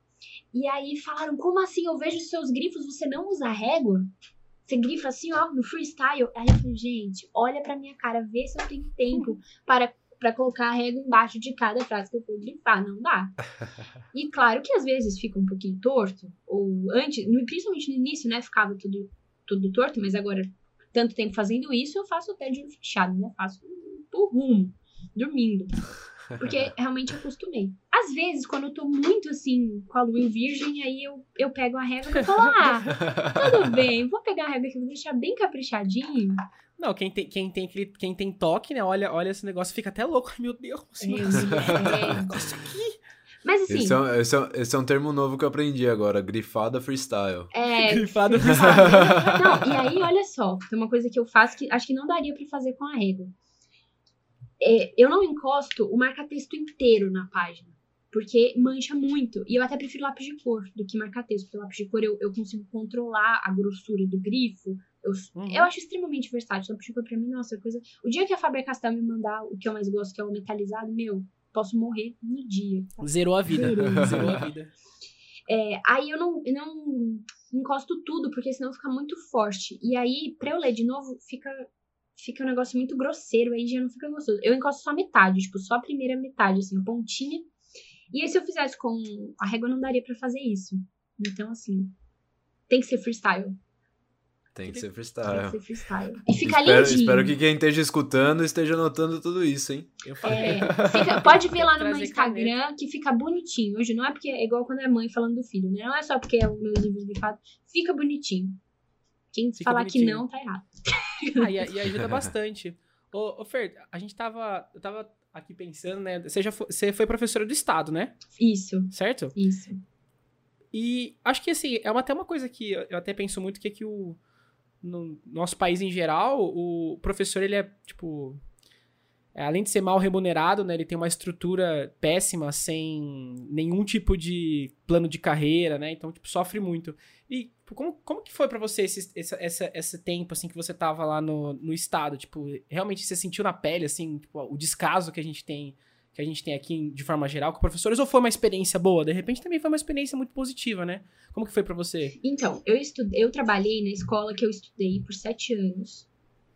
E aí falaram, como assim? Eu vejo os seus grifos, você não usa régua? Você grifa assim, ó, no freestyle. Aí eu falei, gente, olha pra minha cara, vê se eu tenho tempo para, para colocar a régua embaixo de cada frase que eu for grifar. Não dá. E claro que às vezes fica um pouquinho torto, ou antes, principalmente no início, né, ficava tudo, tudo torto, mas agora, tanto tempo fazendo isso, eu faço até de olho fechado, né? Faço por rumo, dormindo. Porque realmente acostumei. Às vezes, quando eu tô muito assim, com a lua em virgem, aí eu, eu pego a régua e falo, ah, tudo bem, vou pegar a régua aqui, vou deixar bem caprichadinho. Não, quem tem, quem tem, quem tem toque, né? Olha, olha esse negócio, fica até louco. Meu Deus, assim, É, esse é. negócio aqui. Mas assim, Esse é, um, esse, é um, esse é um termo novo que eu aprendi agora, grifada freestyle. é, Grifado. Não, e aí, olha só, tem uma coisa que eu faço que acho que não daria pra fazer com a régua. É, eu não encosto o marca-texto inteiro na página, porque mancha muito. E eu até prefiro lápis de cor do que marca-texto, porque lápis de cor eu, eu consigo controlar a grossura do grifo. Eu, Uhum. eu acho extremamente versátil. Lápis de cor pra mim, nossa, é coisa. O dia que a Faber-Castell me mandar o que eu mais gosto, que é o metalizado, meu, posso morrer no dia. Zerou a vida. Zerou. Zerou a vida. É, aí eu não, eu não encosto tudo, porque senão fica muito forte. E aí, pra eu ler de novo, fica, fica um negócio muito grosseiro, aí já não fica gostoso. Eu encosto só metade, tipo, só a primeira metade, assim, a pontinha. E aí, se eu fizesse com a régua, não daria pra fazer isso. Então, assim, tem que ser freestyle. Tem que ser Tem que freestyle. ser freestyle. E fica espero, lindinho. espero que quem esteja escutando esteja anotando tudo isso, hein? Eu falei. É, fica- pode ver lá no meu Instagram que fica bonitinho. Hoje não é porque é igual quando é mãe falando do filho, né? Não é só porque é o meu livro grifado. Fica bonitinho. Quem Fica falar que bonitinho. não, tá errado. Ah, e, e ajuda bastante. Ô, ô, Fer, a gente tava. Eu tava aqui pensando, né? Você já foi, você foi professora do Estado, né? Isso, Certo? isso. E acho que assim, é uma, até uma coisa que eu até penso muito que é que o no nosso país em geral, o professor ele é tipo além de ser mal remunerado, né, ele tem uma estrutura péssima, sem nenhum tipo de plano de carreira, né? Então, tipo, sofre muito. E tipo, como, como que foi pra você esse, esse, essa, esse tempo, assim, que você tava lá no, no estado? Tipo, realmente você sentiu na pele, assim, tipo, o descaso que a gente tem que a gente tem aqui de forma geral com professores, ou foi uma experiência boa? De repente também foi uma experiência muito positiva, né? Como que foi pra você? Então, eu estudei, eu trabalhei na escola que eu estudei por sete anos.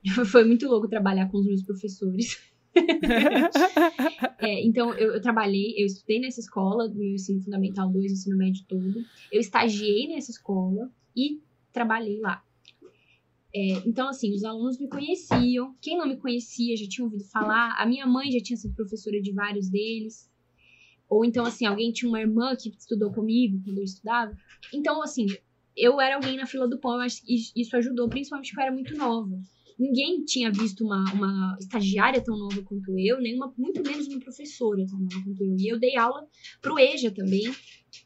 Foi muito louco trabalhar com os meus professores. É, então, eu, eu trabalhei, eu estudei nessa escola, do meu ensino fundamental 2, ensino médio todo. Eu estagiei nessa escola e trabalhei lá. É, então, assim, os alunos me conheciam. Quem não me conhecia já tinha ouvido falar. A minha mãe já tinha sido professora de vários deles. Ou então, assim, alguém tinha uma irmã que estudou comigo quando eu estudava. Então, assim, eu era alguém na fila do pão. Eu acho que isso ajudou, principalmente porque eu era muito nova. Ninguém tinha visto uma, uma estagiária tão nova quanto eu, nem uma, muito menos uma professora tão nova quanto eu. E eu dei aula pro EJA também,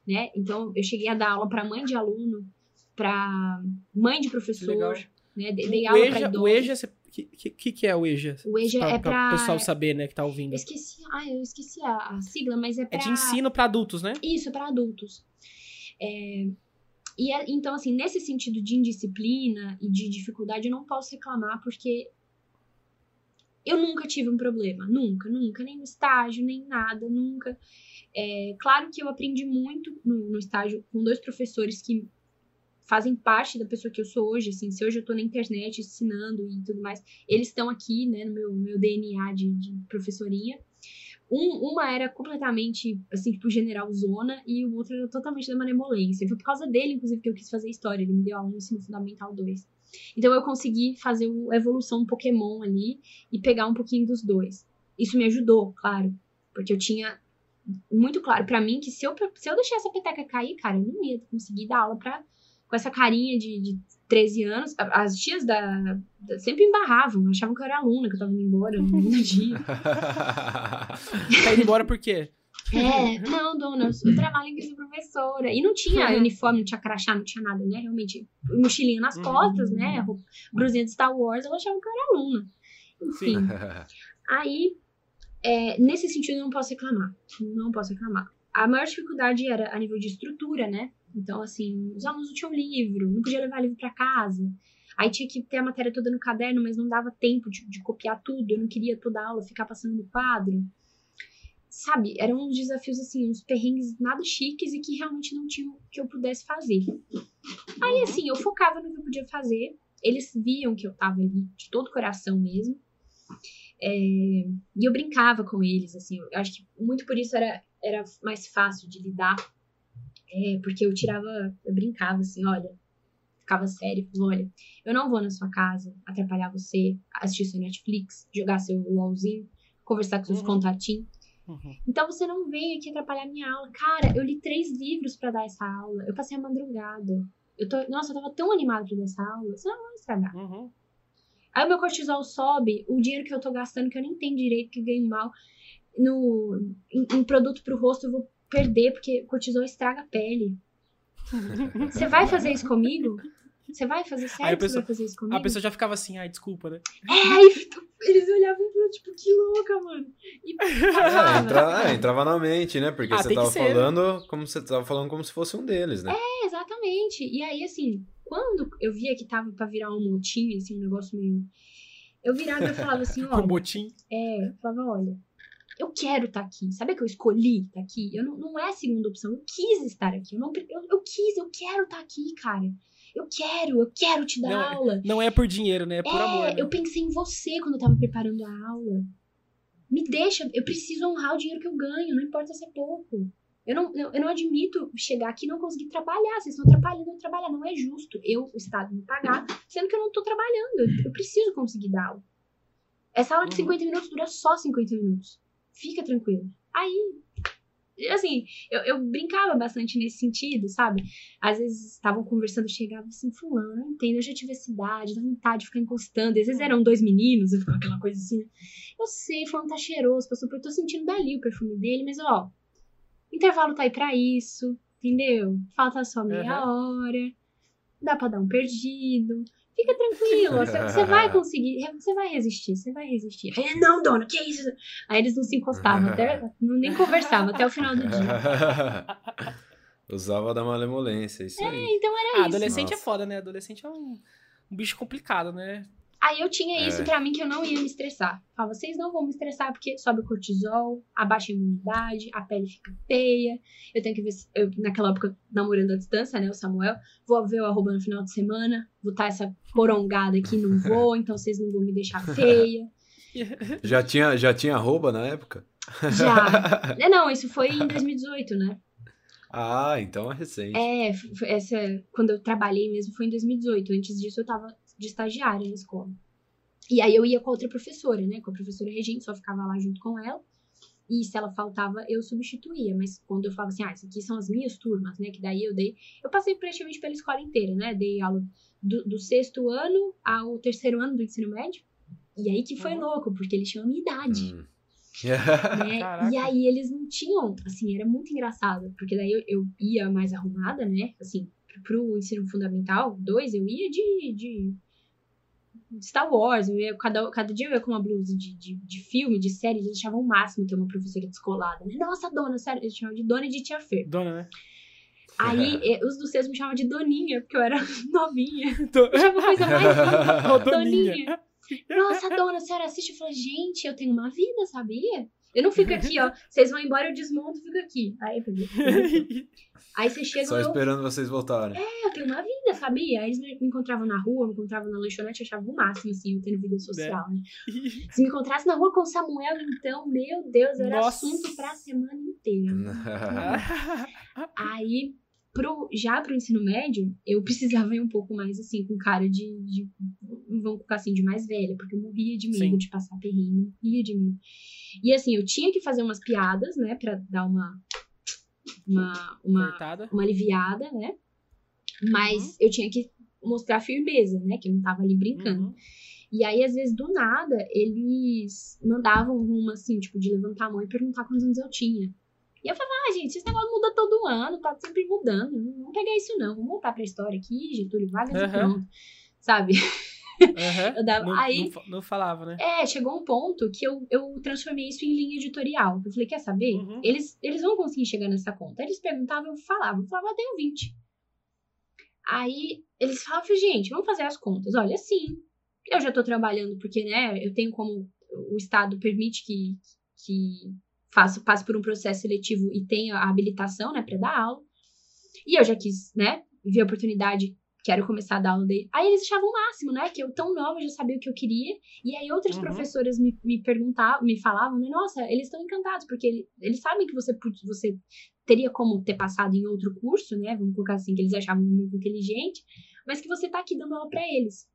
né? Então, eu cheguei a dar aula para mãe de aluno, para mãe de professor, Legal. né? Dei, o aula para idosos. o EJA, você- que, que, que é o EJA? O EJA pra, é pra... o pessoal saber, né, que tá ouvindo. Eu esqueci, ah, eu esqueci a, a sigla, mas é É pra... de ensino pra adultos, né? Isso, para adultos. É, e é- então, assim, nesse sentido de indisciplina e de dificuldade, eu não posso reclamar, porque eu nunca tive um problema. Nunca, nunca. Nem no estágio, nem nada, nunca. É, claro que eu aprendi muito no, no estágio com dois professores que fazem parte da pessoa que eu sou hoje, assim, se hoje eu tô na internet ensinando e tudo mais, eles estão aqui, né, no meu, meu DNA de, de. Um, uma era completamente, assim, tipo, general zona, e o outro era totalmente da manemolência. Foi por causa dele, inclusive, que eu quis fazer história. Ele me deu aula no ensino fundamental 2. Então eu consegui fazer a evolução Pokémon ali e pegar um pouquinho dos dois. Isso me ajudou, claro. Porque eu tinha muito claro pra mim que se eu, se eu deixar essa peteca cair, cara, eu não ia conseguir dar aula pra, com essa carinha de, de 13 anos. As tias da, da- sempre embarravam, achavam que eu era aluna, que eu tava indo embora no dia. Tá indo embora por quê? É, não, dona, eu eu trabalho aqui, sou professora. E não tinha Uhum. uniforme, não tinha crachá, não tinha nada, né? Realmente, mochilinha nas Uhum. costas, né? roupa- Brusinha de Star Wars, ela achava que eu era aluna. Enfim, aí, é, nesse sentido, eu não posso reclamar. Não posso reclamar. a maior dificuldade era a nível de estrutura, né? Então, assim, os alunos não tinham livro, não podia levar livro para casa. Aí tinha que ter a matéria toda no caderno, mas não dava tempo de, de copiar tudo. Eu não queria toda a aula ficar passando no quadro. Sabe, eram uns desafios, assim, uns perrengues nada chiques e que realmente não tinham que eu pudesse fazer. Aí, assim, eu focava no que eu podia fazer. Eles viam que eu tava ali de todo o coração mesmo. É, e eu brincava com eles, assim. Eu acho que muito por isso era, era mais fácil de lidar. É, porque eu tirava, eu brincava assim, olha, ficava sério, falava, olha, eu não vou na sua casa atrapalhar você, assistir seu Netflix, jogar seu LOLzinho, conversar com seus Uhum. contatinhos. Uhum. Então você não vem aqui atrapalhar minha aula. Cara, eu li três livros pra dar essa aula. Eu passei a madrugada. Eu tô, nossa, eu tava tão animada pra dar essa aula. Você não vai estragar. Uhum. Aí o meu cortisol sobe, o dinheiro que eu tô gastando, que eu nem tenho direito, que ganho mal, no, em, em produto pro rosto, eu vou perder, porque cortisol estraga a pele. Você vai fazer isso comigo? Você vai fazer sério você pessoa- vai fazer isso comigo? A pessoa já ficava assim, ai, desculpa, né? É, aí eles olhavam pra tipo, que louca, mano. E É, passava. entra- é, entrava na mente, né? Porque Ah, você tava ser. falando como você tava falando como se fosse um deles, né? É, exatamente. E aí, assim, quando eu via que tava pra virar um motim, assim, um negócio meio. Eu virava e eu falava assim, ó. Com botim. É, eu falava, olha, eu quero estar aqui. Sabe que eu escolhi estar aqui? Eu não, não é a segunda opção. Eu quis estar aqui. Eu, não, eu, eu quis, eu quero estar aqui, cara. Eu quero, eu quero te dar Não, é- aula. Não é por dinheiro, né? É por é, amor. Né? eu pensei em você quando eu tava preparando a aula. Me deixa, eu preciso honrar o dinheiro que eu ganho, não importa se é pouco. Eu não, eu, não admito chegar aqui e não conseguir trabalhar. Vocês estão atrapalhando eu trabalhar. Não é justo eu, o Estado, me pagar, sendo que eu não tô trabalhando. Eu, eu preciso conseguir dar aula. Essa aula de Uhum. 50 minutos dura só 50 minutos. Fica tranquilo. Aí, assim, eu, eu brincava bastante nesse sentido, sabe? Às vezes estavam conversando, chegava assim, fulano, eu entendo, eu já tive essa idade, dá vontade de ficar encostando. Às vezes eram dois meninos, eu ficava aquela coisa assim, né? Eu sei, fulano tá cheiroso, passou por... Eu tô sentindo dali o perfume dele, mas ó, intervalo tá aí pra isso, entendeu? Falta só meia hora, dá pra dar um perdido. Fica tranquilo, você, vai conseguir, você vai resistir, você vai resistir. Aí, não, dona, que isso? Aí eles não se encostavam, até, não, nem conversavam até o final do dia. Usava da malemolência, isso aí. Então era Ah, isso. adolescente é Nossa. foda, né? Adolescente é um, um bicho complicado, né? Aí eu tinha isso É. pra mim que eu não ia me estressar. Falava, vocês não vão me estressar porque sobe o cortisol, abaixa a imunidade, a pele fica feia. Eu tenho que ver, se, eu, naquela época, namorando à distância, né, o Samuel, vou ver o arroba no final de semana, vou estar essa porongada aqui, não vou, então vocês não vão me deixar feia. Já tinha, já tinha arroba na época? Já. É, não, isso foi em 2018, né? Ah, então é recente. É, essa, quando eu trabalhei mesmo foi em 2018. Antes disso eu tava de estagiária na escola. E aí eu ia com a outra professora, né? Com a professora Regina, só ficava lá junto com ela. E se ela faltava, eu substituía. Mas quando eu falava assim, ah, isso aqui são as minhas turmas, né? Que daí eu dei. Eu passei praticamente pela escola inteira, né? Dei aula do, do sexto ano ao terceiro ano do ensino médio. E aí que foi Uhum. louco, porque eles tinham a minha idade Hum. né? E aí eles não tinham, assim, era muito engraçado, porque daí eu, eu ia mais arrumada, né? Assim, pro, pro ensino fundamental 2, eu ia de, de Star Wars, eu cada, cada dia eu ia com uma blusa de, de, de filme, de série, eles achavam o máximo ter uma professora descolada, né? Nossa, dona, sério, eles chamavam de dona e de tia Fer. Dona, né? Aí eh, os do sexto me chamavam de doninha, porque eu era novinha. Do- Eu achava a coisa mais Doninha. Doninha. Nossa, dona, a senhora assiste? Eu falei, gente, eu tenho uma vida, sabia? Eu não fico aqui, ó. Vocês vão embora, eu desmonto e fico aqui. Aí, aí você chega Só eu, esperando vocês voltarem. eu tenho uma vida, sabia? Aí eles me encontravam na rua, me encontravam na lanchonete, eu achava o máximo, assim, eu tendo vida social, né? Se me encontrasse na rua com o Samuel, então, meu Deus, era Nossa. assunto pra semana inteira. Aí, pro, já pro ensino médio, eu precisava ir um pouco mais, assim, com cara de, de vamos colocar assim, de mais velha, porque eu morria de medo Sim. de passar perrengue, morria de medo. E assim, eu tinha que fazer umas piadas, né, pra dar uma, uma, uma, Cortada. uma aliviada, né, mas Uhum. eu tinha que mostrar firmeza, né, que eu não tava ali brincando. Uhum. E aí, às vezes, do nada, eles mandavam uma, assim, tipo, de levantar a mão e perguntar quantos anos eu tinha. E eu falava, ah, gente, esse negócio muda todo ano, tá sempre mudando. Não vamos pegar isso, não. Vamos voltar pra história aqui, Getúlio Vargas e Aham. pronto. Sabe? Uhum. Eu dava- não, aí- não, fa- não falava, né? É, chegou um ponto que eu, eu transformei isso em linha editorial. Eu falei, quer saber? Uhum. Eles, eles vão conseguir chegar nessa conta. Eles perguntavam, eu falava. Eu falava, eu tenho 20. Aí eles falavam, gente, vamos fazer as contas. Olha, sim, eu já tô trabalhando, porque, né, eu tenho como o Estado permite que, que passe por um processo seletivo e tenha a habilitação, né, pra dar aula. E eu já quis, né, ver a oportunidade, quero começar a dar aula dele. Aí eles achavam o máximo, né, que eu tão nova já sabia o que eu queria. E aí outras Uhum. professoras me, me perguntavam, me falavam, né, nossa, eles estão encantados, porque ele- eles sabem que você, você teria como ter passado em outro curso, né, vamos colocar assim, que eles achavam muito inteligente, mas que você tá aqui dando aula pra eles.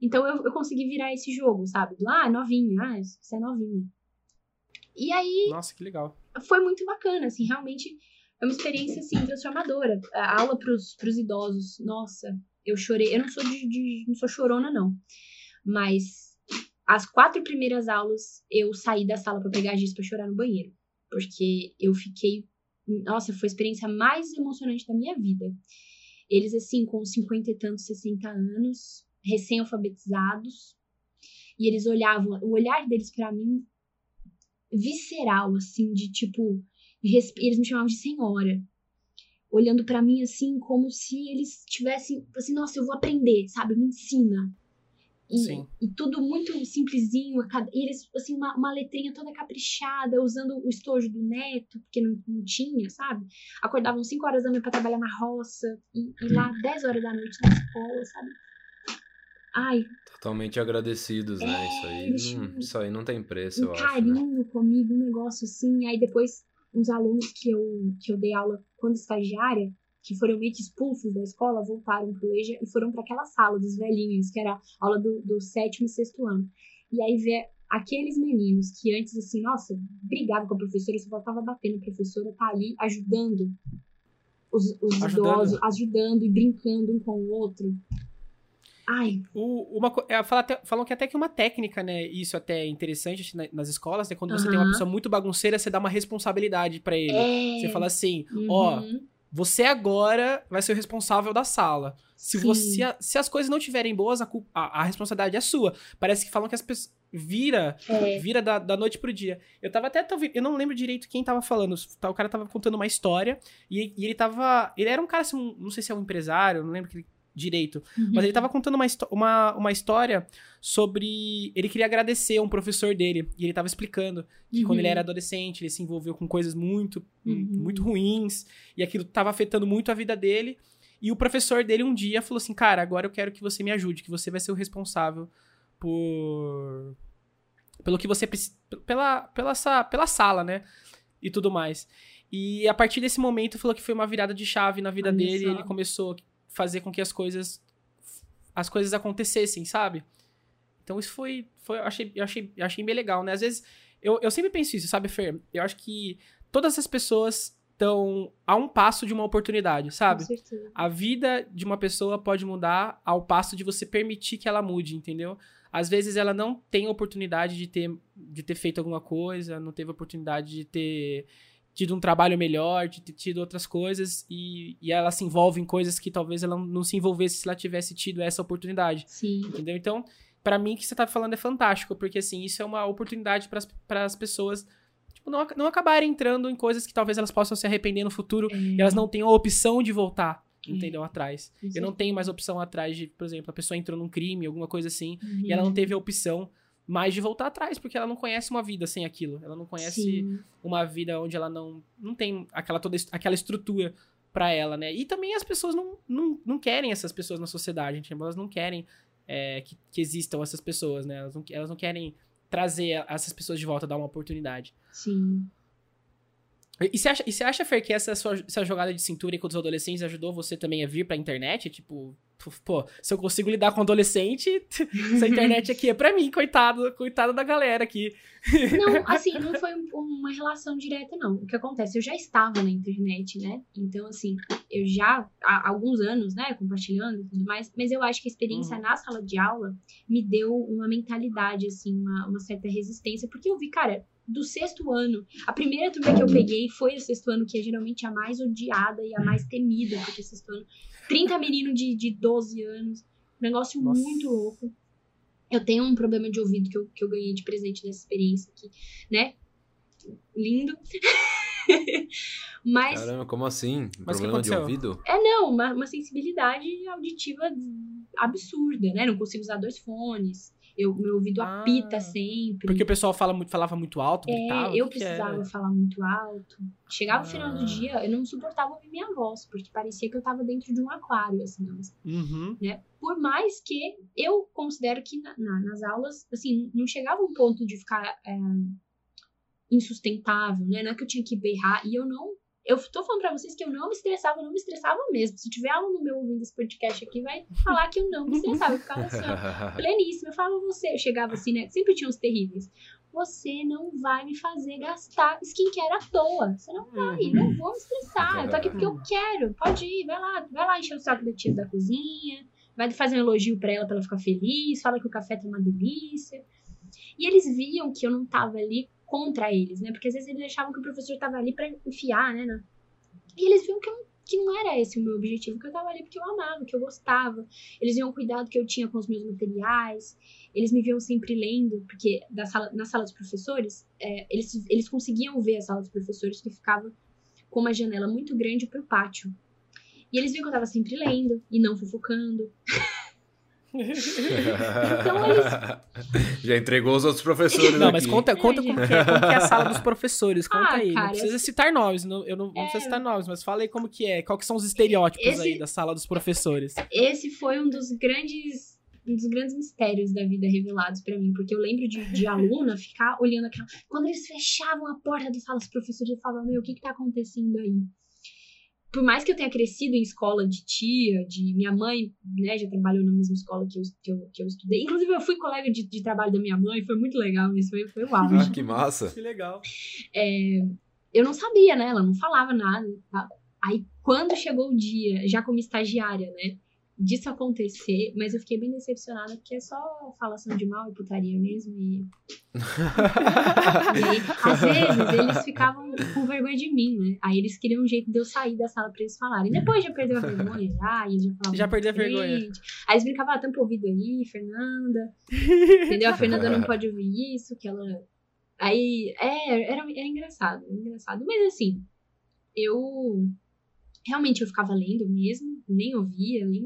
Então eu, eu consegui virar esse jogo, sabe? Do, ah, novinha, ah, você é novinha. E aí Nossa, que legal. foi muito bacana, assim, realmente é uma experiência, assim, transformadora. A aula pros, pros idosos, nossa, eu chorei. Eu não sou de, de- não sou chorona, não. Mas as quatro primeiras aulas eu saí da sala pra pegar giz pra chorar no banheiro. Porque eu fiquei. Nossa, foi a experiência mais emocionante da minha vida. Eles, assim, com 50 e tantos, 60 anos, recém-alfabetizados. E eles olhavam, o olhar deles pra mim visceral, assim, de tipo. Eles me chamavam de senhora. Olhando pra mim, assim, como se eles tivessem. Assim, nossa, eu vou aprender, sabe? Me ensina. E, Sim. e tudo muito simplesinho. E eles, assim, uma, uma letrinha toda caprichada, usando o estojo do neto, porque não, não tinha, sabe? Acordavam 5 horas da manhã pra trabalhar na roça. E, e lá 10 horas da noite na escola, sabe? Ai, Totalmente agradecidos, né? Isso aí, eles não, isso aí não tem preço, um eu acho. Né? carinho comigo, um negócio assim. Aí depois, uns alunos que eu, que eu dei aula quando estagiária, que foram meio que expulsos da escola, voltaram pro EJA e foram para aquela sala dos velhinhos, que era a aula do, do sétimo e sexto ano. E aí ver aqueles meninos que antes, assim, nossa, brigavam com a professora, só faltava bater na professora, tá ali ajudando os, os Ajudando. idosos, ajudando e brincando um com o outro. Ai, O, uma, é, fala até- falam que até que uma técnica, né? Isso até é interessante na- nas escolas, né? Quando você tem uma pessoa muito bagunceira, você dá uma responsabilidade pra ele. é. Você fala assim, ó, Uhum. você agora vai ser o responsável da sala. Se, Sim. você, se, as coisas não estiverem boas, a, culpa- a, a responsabilidade é sua. Parece que falam que as pessoas. Vira, É. vira da, da noite pro dia. Eu tava até. Eu não lembro direito quem tava falando. tá, O cara tava contando uma história. E, e ele tava. Ele era um cara, assim, um- não sei se é um empresário, não lembro que, direito. Uhum. Mas ele tava contando uma, uma, uma história sobre. Ele queria agradecer um professor dele. E ele tava explicando que quando Uhum. ele era adolescente, ele se envolveu com coisas muito, Uhum. muito ruins. E aquilo tava afetando muito a vida dele. E o professor dele um dia falou assim: Cara, agora eu quero que você me ajude, que você vai ser o responsável por. Pelo que você precisa. Pela, pela, essa, pela sala, né? E tudo mais. E a partir desse momento falou que foi uma virada de chave na vida Olha dele. só. Ele começou fazer com que as coisas. As coisas acontecessem, sabe? Então isso foi. foi eu, achei, eu, achei, eu achei bem legal, né? Às vezes. Eu, eu sempre penso isso, sabe, Fer? Eu acho que todas as pessoas estão a um passo de uma oportunidade, sabe? Com certeza. A vida de uma pessoa pode mudar ao passo de você permitir que ela mude, entendeu? Às vezes ela não tem oportunidade de ter, de ter feito alguma coisa, não teve oportunidade de ter tido um trabalho melhor, de ter tido outras coisas, e, e ela se envolve em coisas que talvez ela não se envolvesse se ela tivesse tido essa oportunidade, Sim. entendeu? Então, pra mim, o que você tá falando é fantástico, porque assim, isso é uma oportunidade para as pessoas tipo, não, não acabarem entrando em coisas que talvez elas possam se arrepender no futuro e elas não tenham a opção de voltar, É. entendeu? Atrás. Com Eu não tenho mais opção atrás de, por exemplo, a pessoa entrou num crime, alguma coisa assim, certeza. e ela não teve a opção mais de voltar atrás, porque ela não conhece uma vida sem aquilo. Ela não conhece Sim. uma vida onde ela não, não tem aquela, toda, aquela estrutura pra ela, né? E também as pessoas não, não, não querem essas pessoas na sociedade, entendeu? Elas não querem é, que, que existam essas pessoas, né? Elas não, elas não querem trazer essas pessoas de volta, dar uma oportunidade. Sim. E você acha, e você acha Fer, que essa sua essa jogada de cintura com os adolescentes ajudou você também a vir pra internet? Tipo, pô, se eu consigo lidar com adolescente, essa internet aqui é pra mim, coitado, coitado da galera aqui. Não, assim, não foi um- uma relação direta, não. O que acontece? Eu já estava na internet, né? Então, assim, eu já há alguns anos, né, compartilhando e tudo mais, mas eu acho que a experiência Uhum. na sala de aula me deu uma mentalidade, assim, uma, uma certa resistência, porque eu vi, cara, do sexto ano, a primeira turma que eu peguei foi o sexto ano, que é geralmente a mais odiada e a mais temida, porque sexto ano, 30 meninos de, de 12 anos. negócio Nossa. muito louco. Eu tenho um problema de ouvido que eu, que eu ganhei de presente dessa experiência aqui, né? Lindo. Mas Caramba, como assim? Mas o que Problema de ouvido? É, não, uma, uma sensibilidade auditiva absurda, né? Não consigo usar dois fones. Eu, meu ouvido Ah, apita sempre. Porque o pessoal fala muito, falava muito alto, É, gritava. eu o que que precisava falar muito alto. Chegava no final Ah. do dia, eu não suportava ouvir minha voz, porque parecia que eu tava dentro de um aquário, assim, Uhum. né? Por mais que eu considero que na- na- nas aulas, assim, não chegava um ponto de ficar é, insustentável, né? Não é que eu tinha que berrar, e eu não. Eu tô falando pra vocês que eu não me estressava, eu não me estressava mesmo. Se tiver aluno meu ouvindo esse podcast aqui, vai falar que eu não me estressava. Eu ficava assim, ó, pleníssima. Eu falava, você, eu chegava assim, né? Sempre tinha uns terríveis. Você não vai me fazer gastar skincare à toa. Você não vai, Uhum. não vou me estressar. Eu tô aqui porque eu quero. Pode ir, vai lá, vai lá encher o saco da tia da cozinha. Vai fazer um elogio pra ela pra ela ficar feliz. Fala que o café tá uma delícia. E eles viam que eu não tava ali contra eles, né? Porque às vezes eles achavam que o professor tava ali pra enfiar, né? na- E eles viam que, eu, que não era esse o meu objetivo, que eu tava ali porque eu amava, que eu gostava. Eles viam o cuidado que eu tinha com os meus materiais. Eles me viam sempre lendo, porque da sala, na sala dos professores, é, eles, eles conseguiam ver a sala dos professores que ficava com uma janela muito grande pro pátio. E eles viam que eu tava sempre lendo e não fofocando. Então eles- Já entregou os outros professores Não, mas aqui. conta, conta como, que é, como que é a sala dos professores. Conta Ah, aí. cara, não precisa citar nomes. Não, eu não, não precisa citar nomes, mas fala aí como que é. Qual que são os estereótipos Esse- aí da sala dos professores. esse foi um dos grandes um dos grandes mistérios da vida revelados pra mim, porque eu lembro de, de aluna ficar olhando aquela. Quando eles fechavam a porta da sala dos professores, eu falava: Meu, o que que tá acontecendo aí? Por mais que eu tenha crescido em escola de tia, de minha mãe, né, já trabalhou na mesma escola que eu, que eu, que eu estudei. Inclusive, eu fui colega de, de trabalho da minha mãe, foi muito legal, isso foi, foi o auge. Ah, que massa. Que legal. É, eu não sabia, né? Ela não falava nada. Tá? Aí, quando chegou o dia, já como estagiária, né? Disso acontecer, mas eu fiquei bem decepcionada, porque é só falação de mal e putaria mesmo. E, e aí, às vezes, eles ficavam com vergonha de mim, né? Aí eles queriam um jeito de eu sair da sala pra eles falarem. Depois já perdeu a vergonha, já, e eles já falavam. Já perdeu a vergonha. Aí eles brincavam, ah, tampa o ouvido aí, Fernanda. Entendeu? A Fernanda não pode ouvir isso, que ela. Aí, é, era, era engraçado, era engraçado. Mas assim, eu. Realmente eu ficava lendo mesmo, nem ouvia, nem.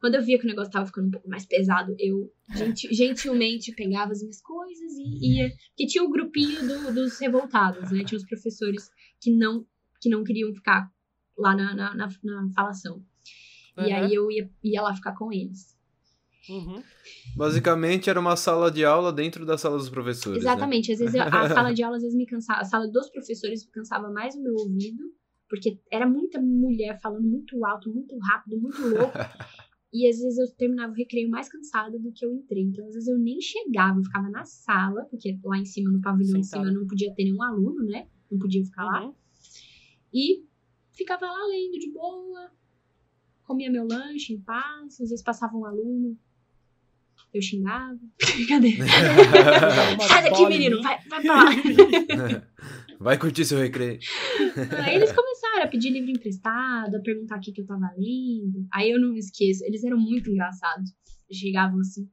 Quando eu via que o negócio tava ficando um pouco mais pesado, eu genti- gentilmente pegava as minhas coisas e ia. Porque tinha o grupinho do- dos revoltados, né? Tinha os professores que não, que não queriam ficar lá na, na, na, na falação. E Aham. aí eu ia, ia lá ficar com eles. Uhum. Basicamente era uma sala de aula dentro da sala dos professores. né? Exatamente. Às vezes eu- a sala de aula às vezes me cansava. A sala dos professores me cansava mais o meu ouvido, porque era muita mulher falando muito alto, muito rápido, muito louco. e às vezes eu terminava o recreio mais cansada do que eu entrei. Então, às vezes eu nem chegava, eu ficava na sala, porque lá em cima, no pavilhão em cima, não podia ter nenhum aluno, né? Não podia ficar lá. Uhum. E ficava lá lendo de boa, comia meu lanche em paz, às vezes passava um aluno, eu xingava. Brincadeira. Uma Sai daqui, menino, vai, vai pra lá. Vai curtir seu recreio. Aí eles começaram a pedir livro emprestado, a perguntar o que, que eu tava lendo. Aí eu não me esqueço, eles eram muito engraçados. Chegavam assim,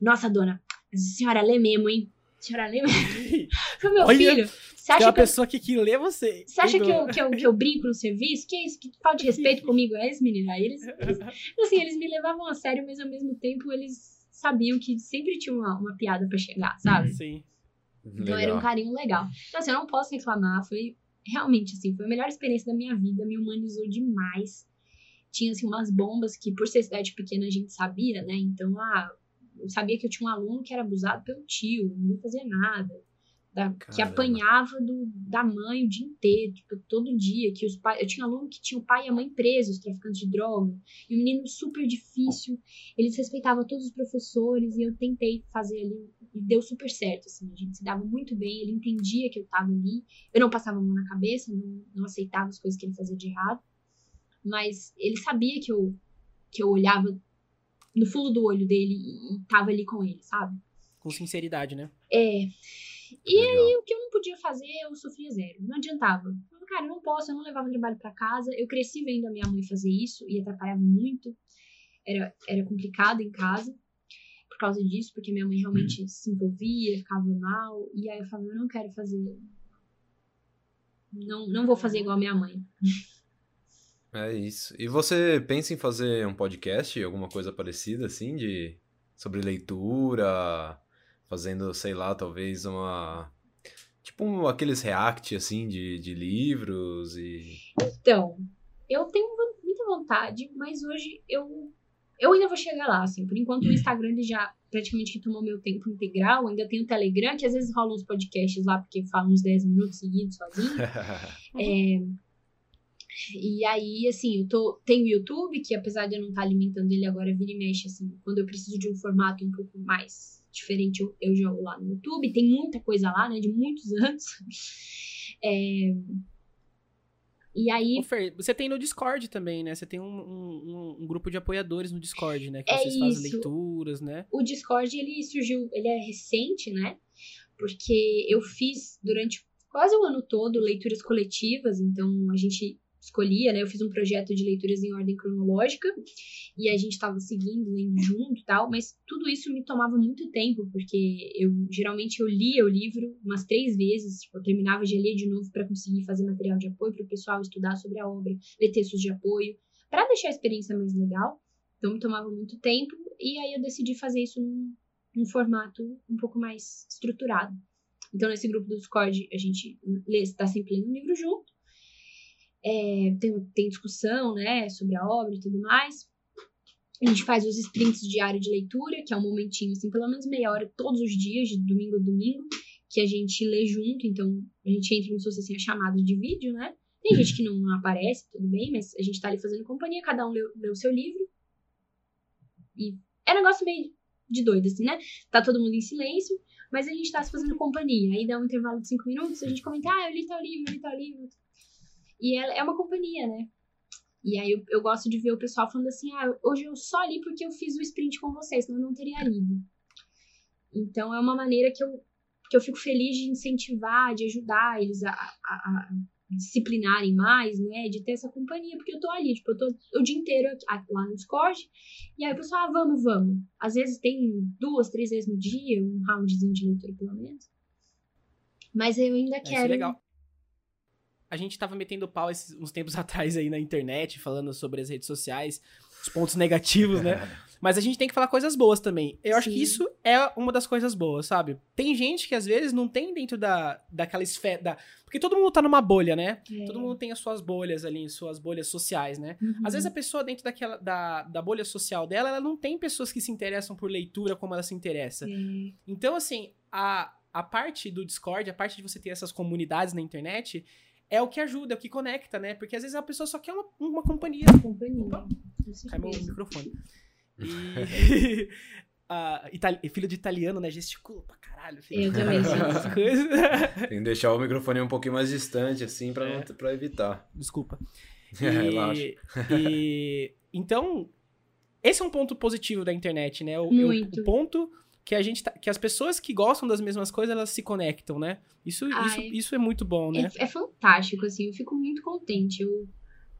nossa, dona, a senhora lê mesmo, hein? A senhora lê mesmo. Falei, meu Olha, filho, você acha uma que eu pessoa aqui que lê você. Você acha que eu, que, eu, que eu brinco no serviço? Que isso? Que falta de respeito comigo é esse, menina? Aí eles, eles, assim, eles me levavam a sério, mas ao mesmo tempo eles sabiam que sempre tinha uma, uma piada pra chegar, sabe? Sim. Então era um carinho legal. Então, assim, eu não posso reclamar. Foi realmente, assim, foi a melhor experiência da minha vida. Me humanizou demais. Tinha, assim, umas bombas que, por ser cidade pequena, a gente sabia, né? Então, ah, eu sabia que eu tinha um aluno que era abusado pelo tio, não fazia nada. da- que apanhava do, da mãe o dia inteiro, tipo, todo dia. Que os pais, eu tinha aluno que tinha o pai e a mãe presos, traficantes de droga. E um menino super difícil. Eles respeitavam todos os professores e eu tentei fazer ali e deu super certo, assim, a gente se dava muito bem, ele entendia que eu tava ali, eu não passava a mão na cabeça, não, não aceitava as coisas que ele fazia de errado, mas ele sabia que eu, que eu olhava no fundo do olho dele e, e tava ali com ele, sabe? Com sinceridade, né? É, e Legal. aí o que eu não podia fazer, eu sofria zero, não adiantava. Eu Cara, eu não posso, eu não levava o trabalho pra casa, eu cresci vendo a minha mãe fazer isso e atrapalhava muito. era, era complicado em casa causa disso, porque minha mãe realmente se envolvia, ficava mal. E aí eu falava, eu não quero fazer. Não, não vou fazer igual a minha mãe. É isso. E você pensa em fazer um podcast, alguma coisa parecida, assim, de sobre leitura, fazendo, sei lá, talvez uma. Tipo um, aqueles react, assim, de, de livros e. Então, eu tenho muita vontade, mas hoje eu. Eu ainda vou chegar lá, assim. Por enquanto, o Instagram ele já praticamente tomou meu tempo integral. Ainda tem o Telegram, que às vezes rola uns podcasts lá, porque fala uns 10 minutos seguidos sozinho. é, e aí, assim, eu tô, tenho o YouTube, que apesar de eu não estar tá alimentando ele agora, vira e mexe, assim, quando eu preciso de um formato um pouco mais diferente, eu, eu jogo lá no YouTube. Tem muita coisa lá, né, de muitos anos. É... E aí. Fer, você tem no Discord também, né? Você tem um, um, um, grupo de apoiadores no Discord, né? Que é vocês fazem leituras, né? O Discord, ele surgiu, ele é recente, né? Porque eu fiz durante quase o ano todo leituras coletivas, então a gente escolhia, né? Eu fiz um projeto de leituras em ordem cronológica e a gente estava seguindo, lendo junto e tal, mas tudo isso me tomava muito tempo, porque eu geralmente eu lia o livro umas três vezes, tipo, eu terminava de ler de novo para conseguir fazer material de apoio para o pessoal estudar sobre a obra, ler textos de apoio, para deixar a experiência mais legal. Então me tomava muito tempo e aí eu decidi fazer isso num, num formato um pouco mais estruturado. Então, nesse grupo do Discord, a gente está sempre lendo um livro junto. É, tem, tem discussão, né, sobre a obra e tudo mais. A gente faz os sprints diário de leitura, que é um momentinho, assim, pelo menos meia hora todos os dias, de domingo a domingo, que a gente lê junto. Então, a gente entra como se fosse assim, a chamada de vídeo, né? Tem gente que não aparece, tudo bem, mas a gente tá ali fazendo companhia, cada um lê o seu livro. E é um negócio meio de doido, assim, né? Tá todo mundo em silêncio, mas a gente tá se fazendo companhia. Aí dá um intervalo de cinco minutos, a gente comenta, ah, eu li tal livro, eu li tal livro. E é, é uma companhia, né? E aí eu, eu, gosto de ver o pessoal falando assim: ah, hoje eu só li porque eu fiz o sprint com vocês, senão eu não teria lido. Então é uma maneira que eu, que eu fico feliz de incentivar, de ajudar eles a, a, a disciplinarem mais, né? De ter essa companhia, porque eu tô ali, tipo, eu tô o dia inteiro aqui, lá no Discord, e aí o pessoal, ah, vamos, vamos. Às vezes tem duas, três vezes no dia, um roundzinho de leitura pelo menos. Mas eu ainda quero. Isso é legal a gente tava metendo pau esses, uns tempos atrás aí na internet, falando sobre as redes sociais, os pontos negativos, né? Mas a gente tem que falar coisas boas também. Eu Sim. acho que isso é uma das coisas boas, sabe? Tem gente que às vezes não tem dentro da, daquela esfera. Da... Porque todo mundo tá numa bolha, né? É. Todo mundo tem as suas bolhas ali, suas bolhas sociais, né? Uhum. Às vezes a pessoa dentro daquela, da, da bolha social dela, ela não tem pessoas que se interessam por leitura como ela se interessa. Então, assim, a, a parte do Discord, a parte de você ter essas comunidades na internet, é o que ajuda, é o que conecta, né? Porque às vezes a pessoa só quer uma, uma companhia. Companhia. Opa, cai meu microfone. E. uh, filho de italiano, né? Gesticula pra caralho. Filho. Eu também coisas. Tem que deixar o microfone um pouquinho mais distante, assim, pra, é. não, pra evitar. Desculpa. E, Relaxa. E, então, esse é um ponto positivo da internet, né? O, Muito. o ponto que a gente tá, que as pessoas que gostam das mesmas coisas elas se conectam, né? Isso, isso, isso é muito bom, né? É, é, fantástico, assim, eu fico muito contente. Eu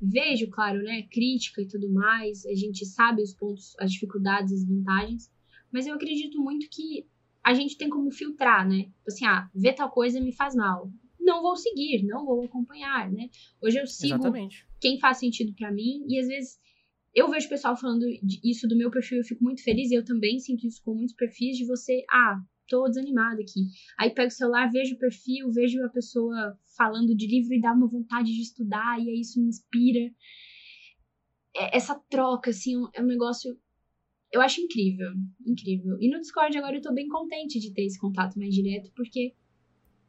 vejo, claro, né, crítica e tudo mais, a gente sabe os pontos, as dificuldades, as vantagens, mas eu acredito muito que a gente tem como filtrar, né? Assim, ah, ver tal coisa me faz mal. Não vou seguir, não vou acompanhar, né? Hoje eu sigo Exatamente. quem faz sentido para mim e às vezes eu vejo o pessoal falando isso do meu perfil, eu fico muito feliz, e eu também sinto isso com muitos perfis de você, ah, tô desanimada aqui. Aí pego o celular, vejo o perfil, vejo a pessoa falando de livro e dá uma vontade de estudar, e aí isso me inspira. É, essa troca, assim, é um negócio. Eu acho incrível, incrível. E no Discord agora eu tô bem contente de ter esse contato mais direto, porque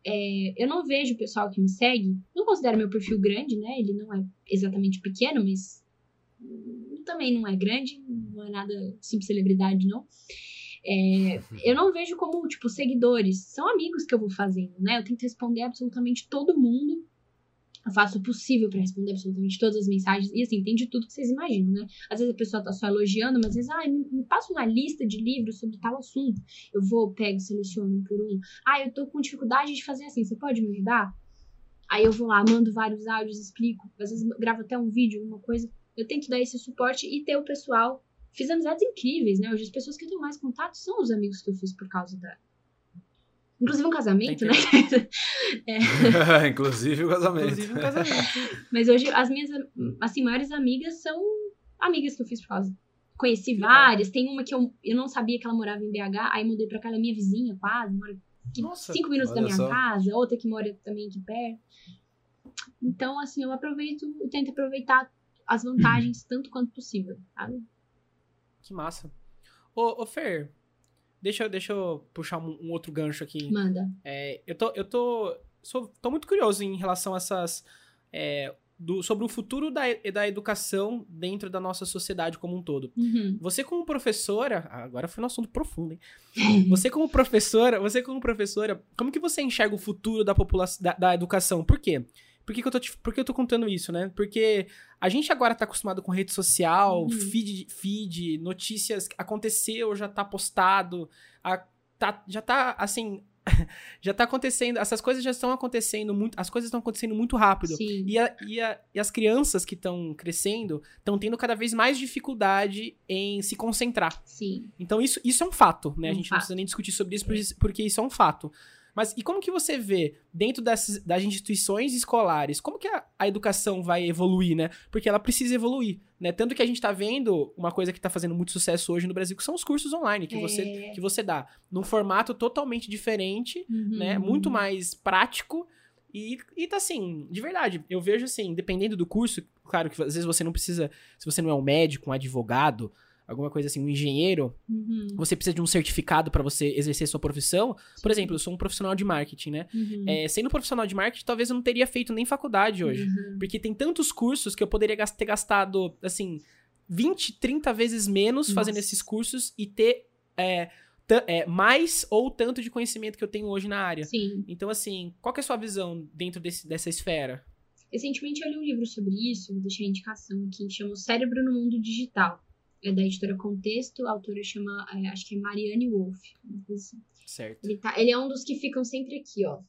é, eu não vejo o pessoal que me segue, não considero meu perfil grande, né? Ele não é exatamente pequeno, mas também não é grande, não é nada subcelebridade, não. É, eu não vejo como, tipo, seguidores. São amigos que eu vou fazendo, né? Eu tento responder absolutamente todo mundo. Eu faço o possível para responder absolutamente todas as mensagens. E assim, tem de tudo que vocês imaginam, né? Às vezes a pessoa tá só elogiando, mas às vezes, ah, me, passa uma lista de livros sobre tal assunto. Eu vou, pego, seleciono por um. Ah, eu tô com dificuldade de fazer assim, você pode me ajudar? Aí eu vou lá, mando vários áudios, explico. Às vezes gravo até um vídeo, uma coisa eu tento dar esse suporte e ter o pessoal fiz amizades incríveis, né? Hoje as pessoas que eu tenho mais contato são os amigos que eu fiz por causa da. Inclusive um casamento, né? é. Inclusive o casamento. Inclusive um casamento. Mas hoje as minhas assim, maiores amigas são amigas que eu fiz por causa. Conheci várias. Tem uma que eu, eu não sabia que ela morava em BH, aí mudei pra cá, ela é minha vizinha, quase, mora Nossa, cinco minutos da minha só. casa, outra que mora também aqui perto. Então, assim, eu aproveito, eu tento aproveitar as vantagens tanto quanto possível, sabe? Que massa. Ô, ô Fer, deixa, deixa eu puxar um, um outro gancho aqui. Manda. É, eu tô, eu tô, sou, tô muito curioso em relação a essas. É, do, sobre o futuro da, da educação dentro da nossa sociedade como um todo. Uhum. Você como professora, agora foi um assunto profundo, hein? você como professora, você como professora, como que você enxerga o futuro da população da, da educação? Por quê? Por que, que, eu tô te, por que eu tô contando isso, né? Porque a gente agora tá acostumado com rede social, uhum. feed, feed, notícias, aconteceu, já tá postado, a, tá, já tá, assim, já tá acontecendo, essas coisas já estão acontecendo muito, as coisas estão acontecendo muito rápido. Sim. E, a, e, a, e as crianças que estão crescendo estão tendo cada vez mais dificuldade em se concentrar. Sim. Então isso, isso é um fato, né? Um a gente fato. não precisa nem discutir sobre isso, porque isso é um fato. Mas e como que você vê, dentro dessas, das instituições escolares, como que a, a, educação vai evoluir, né? Porque ela precisa evoluir, né? Tanto que a gente tá vendo uma coisa que tá fazendo muito sucesso hoje no Brasil, que são os cursos online que, é. você, que você dá. Num formato totalmente diferente, uhum. né? Muito mais prático. E, e tá assim, de verdade, eu vejo assim, dependendo do curso, claro que às vezes você não precisa, se você não é um médico, um advogado, alguma coisa assim, um engenheiro, uhum. você precisa de um certificado para você exercer sua profissão. Por exemplo, eu sou um profissional de marketing, né? Uhum. É, sendo profissional de marketing, talvez eu não teria feito nem faculdade hoje. Uhum. Porque tem tantos cursos que eu poderia ter gastado, assim, 20, 30 vezes menos Nossa. fazendo esses cursos e ter é, é, mais ou tanto de conhecimento que eu tenho hoje na área. Sim. Então, assim, qual é a sua visão dentro desse, dessa esfera? Recentemente eu li um livro sobre isso, vou deixar a indicação aqui, chama O Cérebro no Mundo Digital é da editora Contexto, a autora chama, é, acho que é Marianne Wolff. Assim. Certo. Ele, tá, ele é um dos que ficam sempre aqui, ó.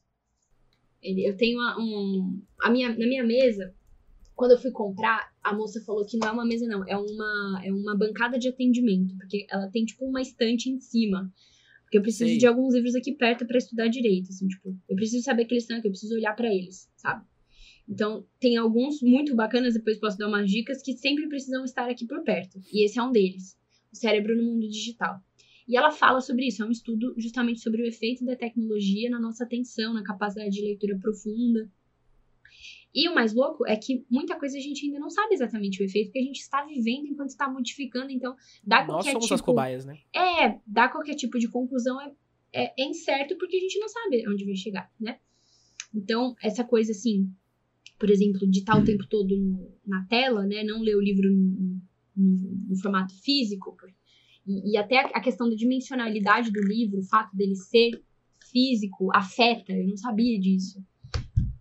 Ele, eu tenho uma, um. A minha, na minha mesa, quando eu fui comprar, a moça falou que não é uma mesa, não, é uma, é uma bancada de atendimento, porque ela tem, tipo, uma estante em cima. Porque eu preciso Sei. de alguns livros aqui perto para estudar direito, assim, tipo, eu preciso saber que eles estão aqui, eu preciso olhar para eles, sabe? Então, tem alguns muito bacanas, depois posso dar umas dicas, que sempre precisam estar aqui por perto. E esse é um deles. O cérebro no mundo digital. E ela fala sobre isso, é um estudo justamente sobre o efeito da tecnologia na nossa atenção, na capacidade de leitura profunda. E o mais louco é que muita coisa a gente ainda não sabe exatamente o efeito que a gente está vivendo enquanto está modificando. Então, dá Nós qualquer somos tipo... as cobaias, né? É, dar qualquer tipo de conclusão é, é, é incerto porque a gente não sabe onde vai chegar, né? Então, essa coisa assim, por exemplo, de estar o tempo todo no, na tela, né? Não ler o livro no, no, no formato físico. E, e, até a questão da dimensionalidade do livro, o fato dele ser físico, afeta. Eu não sabia disso.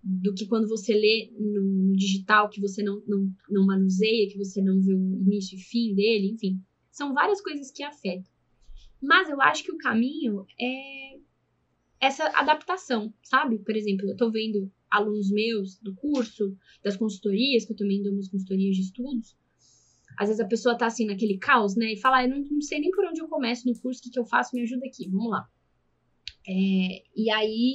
Do que quando você lê no digital, que você não, não, não manuseia, que você não vê o início e fim dele, enfim. São várias coisas que afetam. Mas eu acho que o caminho é essa adaptação, sabe? Por exemplo, eu tô vendo alunos meus do curso, das consultorias, que eu também dou umas consultorias de estudos. Às vezes a pessoa tá assim naquele caos, né? E fala, ah, eu não, não sei nem por onde eu começo no curso, o que, que eu faço, me ajuda aqui, vamos lá. É, e aí,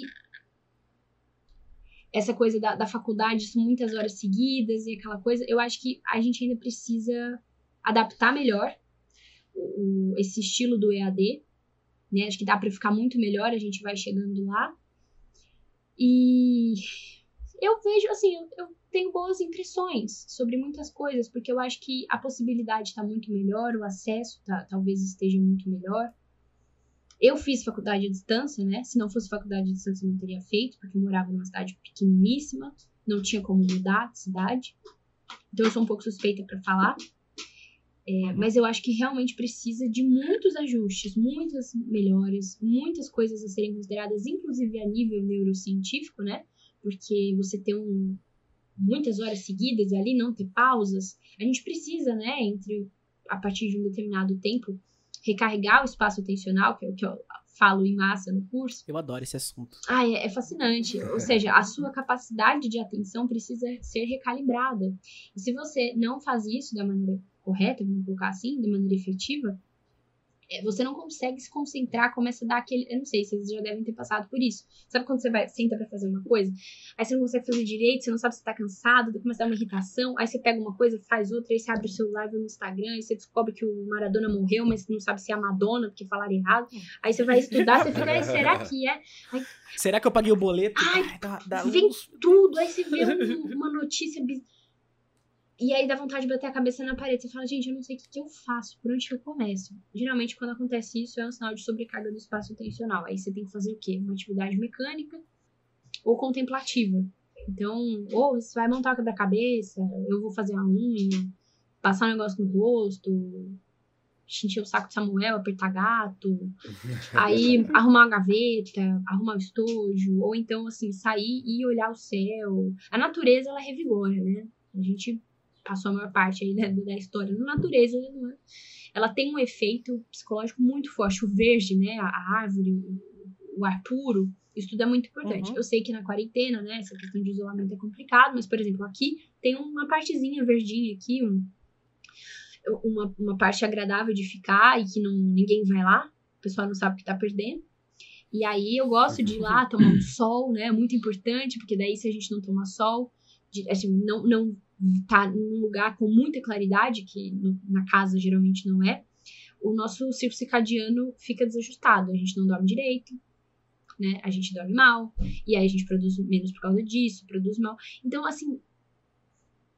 essa coisa da, da faculdade, são muitas horas seguidas e aquela coisa, eu acho que a gente ainda precisa adaptar melhor o, esse estilo do EAD, né? Acho que dá para ficar muito melhor, a gente vai chegando lá. E eu vejo, assim, eu, tenho boas impressões sobre muitas coisas, porque eu acho que a possibilidade está muito melhor, o acesso tá, talvez esteja muito melhor. Eu fiz faculdade à distância, né? Se não fosse faculdade à distância, eu não teria feito, porque eu morava numa cidade pequeniníssima, não tinha como mudar de cidade. Então eu sou um pouco suspeita para falar. É, mas eu acho que realmente precisa de muitos ajustes, muitas melhorias, muitas coisas a serem consideradas, inclusive a nível neurocientífico, né? Porque você ter um, muitas horas seguidas ali, não ter pausas, a gente precisa, né, entre a partir de um determinado tempo, recarregar o espaço atencional, que é o que eu falo em massa no curso. Eu adoro esse assunto. Ah, é, é fascinante. Ou seja, a sua capacidade de atenção precisa ser recalibrada. E se você não faz isso da maneira correta, vamos colocar assim, de maneira efetiva, é, você não consegue se concentrar, começa a dar aquele. Eu não sei, vocês já devem ter passado por isso. Sabe quando você vai, senta pra fazer uma coisa, aí você não consegue fazer direito, você não sabe se tá cansado, começa a dar uma irritação, aí você pega uma coisa, faz outra, aí você abre o celular, vê no Instagram, aí você descobre que o Maradona morreu, mas não sabe se é a Madonna, porque falaram errado. Aí você vai estudar, você fica, será que é? Aí, será que eu paguei o boleto? Ai, dá, dá vem tudo, aí você vê um, uma notícia bizarra e aí dá vontade de bater a cabeça na parede. Você fala, gente, eu não sei o que, que eu faço, por onde que eu começo. Geralmente, quando acontece isso, é um sinal de sobrecarga do espaço atencional. Aí você tem que fazer o quê? Uma atividade mecânica ou contemplativa. Então, ou você vai montar o quebra-cabeça, eu vou fazer a unha, passar um negócio no rosto, encher o saco de Samuel, apertar gato, aí arrumar uma gaveta, arrumar o estojo, ou então, assim, sair e olhar o céu. A natureza, ela revigora, né? A gente passou a maior parte aí da, da história na natureza, né? ela tem um efeito psicológico muito forte. O verde, né, a árvore, o, o ar puro, isso tudo é muito importante. Uhum. Eu sei que na quarentena, né, essa questão de isolamento é complicado, mas, por exemplo, aqui tem uma partezinha verdinha aqui, um, uma, uma parte agradável de ficar e que não, ninguém vai lá, o pessoal não sabe o que tá perdendo. E aí eu gosto de ir lá tomar um sol, né? Muito importante, porque daí se a gente não tomar sol, assim, não, não tá num lugar com muita claridade, que no, na casa geralmente não é, o nosso ciclo circadiano fica desajustado. A gente não dorme direito, né? A gente dorme mal, e aí a gente produz menos por causa disso, produz mal. Então, assim,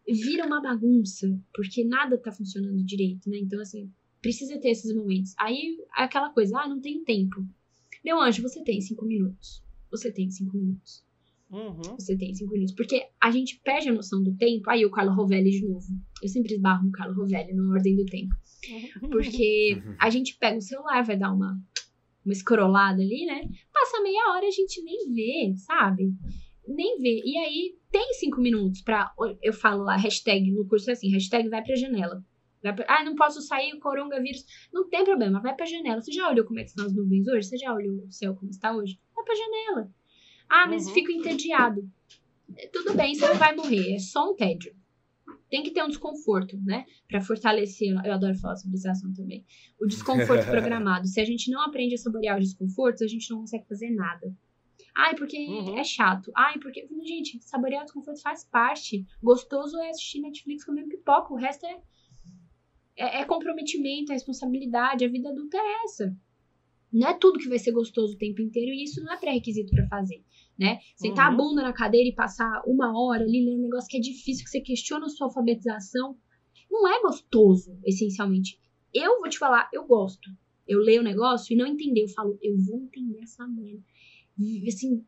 vira uma bagunça, porque nada tá funcionando direito, né? Então, assim, precisa ter esses momentos. Aí, aquela coisa, ah, não tem tempo. Meu anjo, você tem cinco minutos. Você tem cinco minutos. Uhum. Você tem cinco minutos. Porque a gente perde a noção do tempo. Aí o Carlo Rovelli de novo. Eu sempre esbarro no Carlo Rovelli na ordem do tempo. Porque a gente pega o celular, vai dar uma, uma escrolada ali, né? Passa meia hora a gente nem vê, sabe? Nem vê. E aí tem cinco minutos pra. Eu falo lá, hashtag no curso é assim, hashtag vai pra janela. Vai pra, ah, não posso sair, coronavírus. Não tem problema, vai pra janela. Você já olhou como é que estão as nuvens hoje? Você já olhou o céu como está hoje? Vai pra janela. Ah, mas uhum. fico entediado. Tudo bem, você não vai morrer, é só um tédio. Tem que ter um desconforto, né? Para fortalecer. Eu adoro falar sobre esse assunto também. O desconforto programado. Se a gente não aprende a saborear os desconfortos, a gente não consegue fazer nada. Ai, porque uhum. é chato. Ai, porque. Gente, saborear o desconforto faz parte. Gostoso é assistir Netflix comendo pipoca. O resto é, é, é comprometimento, é responsabilidade. A vida adulta é essa. Não é tudo que vai ser gostoso o tempo inteiro e isso não é pré-requisito para fazer né? Sentar uhum. a bunda na cadeira e passar uma hora ali lendo um negócio que é difícil, que você questiona a sua alfabetização, não é gostoso, essencialmente. Eu vou te falar, eu gosto. Eu leio o negócio e não entender, eu falo, eu vou entender essa merda. E, assim,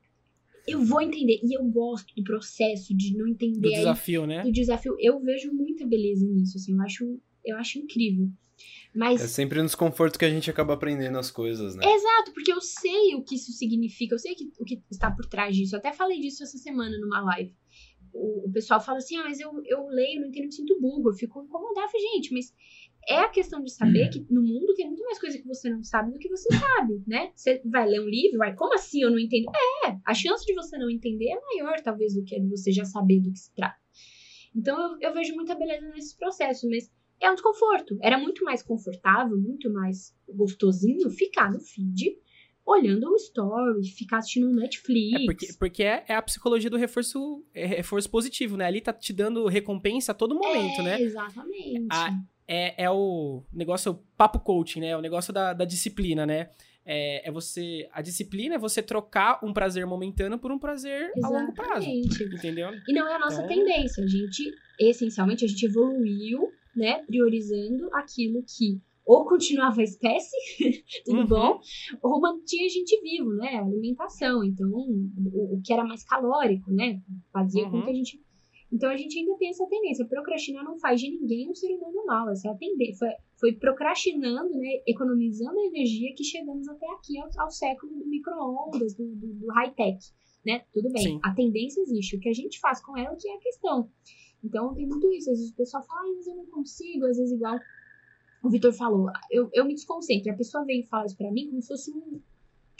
eu vou entender. E eu gosto do processo de não entender. Do desafio, né? Do desafio. Eu vejo muita beleza nisso, assim, eu acho, eu acho incrível. Mas... É sempre no desconforto que a gente acaba aprendendo as coisas, né? Exato, porque eu sei o que isso significa, eu sei que, o que está por trás disso. Eu até falei disso essa semana numa live. O, o pessoal fala assim, ah, mas eu, eu leio, não entendo, me sinto burro, eu fico incomodado. Gente, mas é a questão de saber que no mundo tem muito mais coisa que você não sabe do que você sabe, né? Você vai ler um livro, vai, como assim eu não entendo? É, a chance de você não entender é maior, talvez, do que de você já saber do que se trata. Então eu, eu vejo muita beleza nesses processos, mas é um desconforto. Era muito mais confortável, muito mais gostosinho ficar no feed olhando o story, ficar assistindo um Netflix. É porque, porque é, é, a psicologia do reforço, é reforço positivo, né? Ali tá te dando recompensa a todo momento, é, né? Exatamente. A, é, é o negócio papo coaching, né? O negócio da, da disciplina, né? É, é, você. A disciplina é você trocar um prazer momentâneo por um prazer Exatamente. a longo prazo. Entendeu? E não é a nossa então... tendência. A gente, essencialmente, a gente evoluiu né, priorizando aquilo que ou continuava a espécie, tudo uhum. bom, ou mantinha a gente vivo, né, alimentação. Então, o, o que era mais calórico, né, fazia uhum. com que a gente... Então, a gente ainda tem essa tendência. Procrastinar não faz de ninguém um ser humano mal. Essa é a tendência. Foi, foi procrastinando, né, economizando a energia que chegamos até aqui ao, ao século do micro-ondas, do, do, do high-tech, né? Tudo bem, Sim. a tendência existe. O que a gente faz com ela que é a questão. Então tem muito isso. Às vezes o pessoal fala, ah, mas eu não consigo. Às vezes, igual o Vitor falou, eu, eu me desconcentro. A pessoa vem e fala isso pra mim como se fosse um,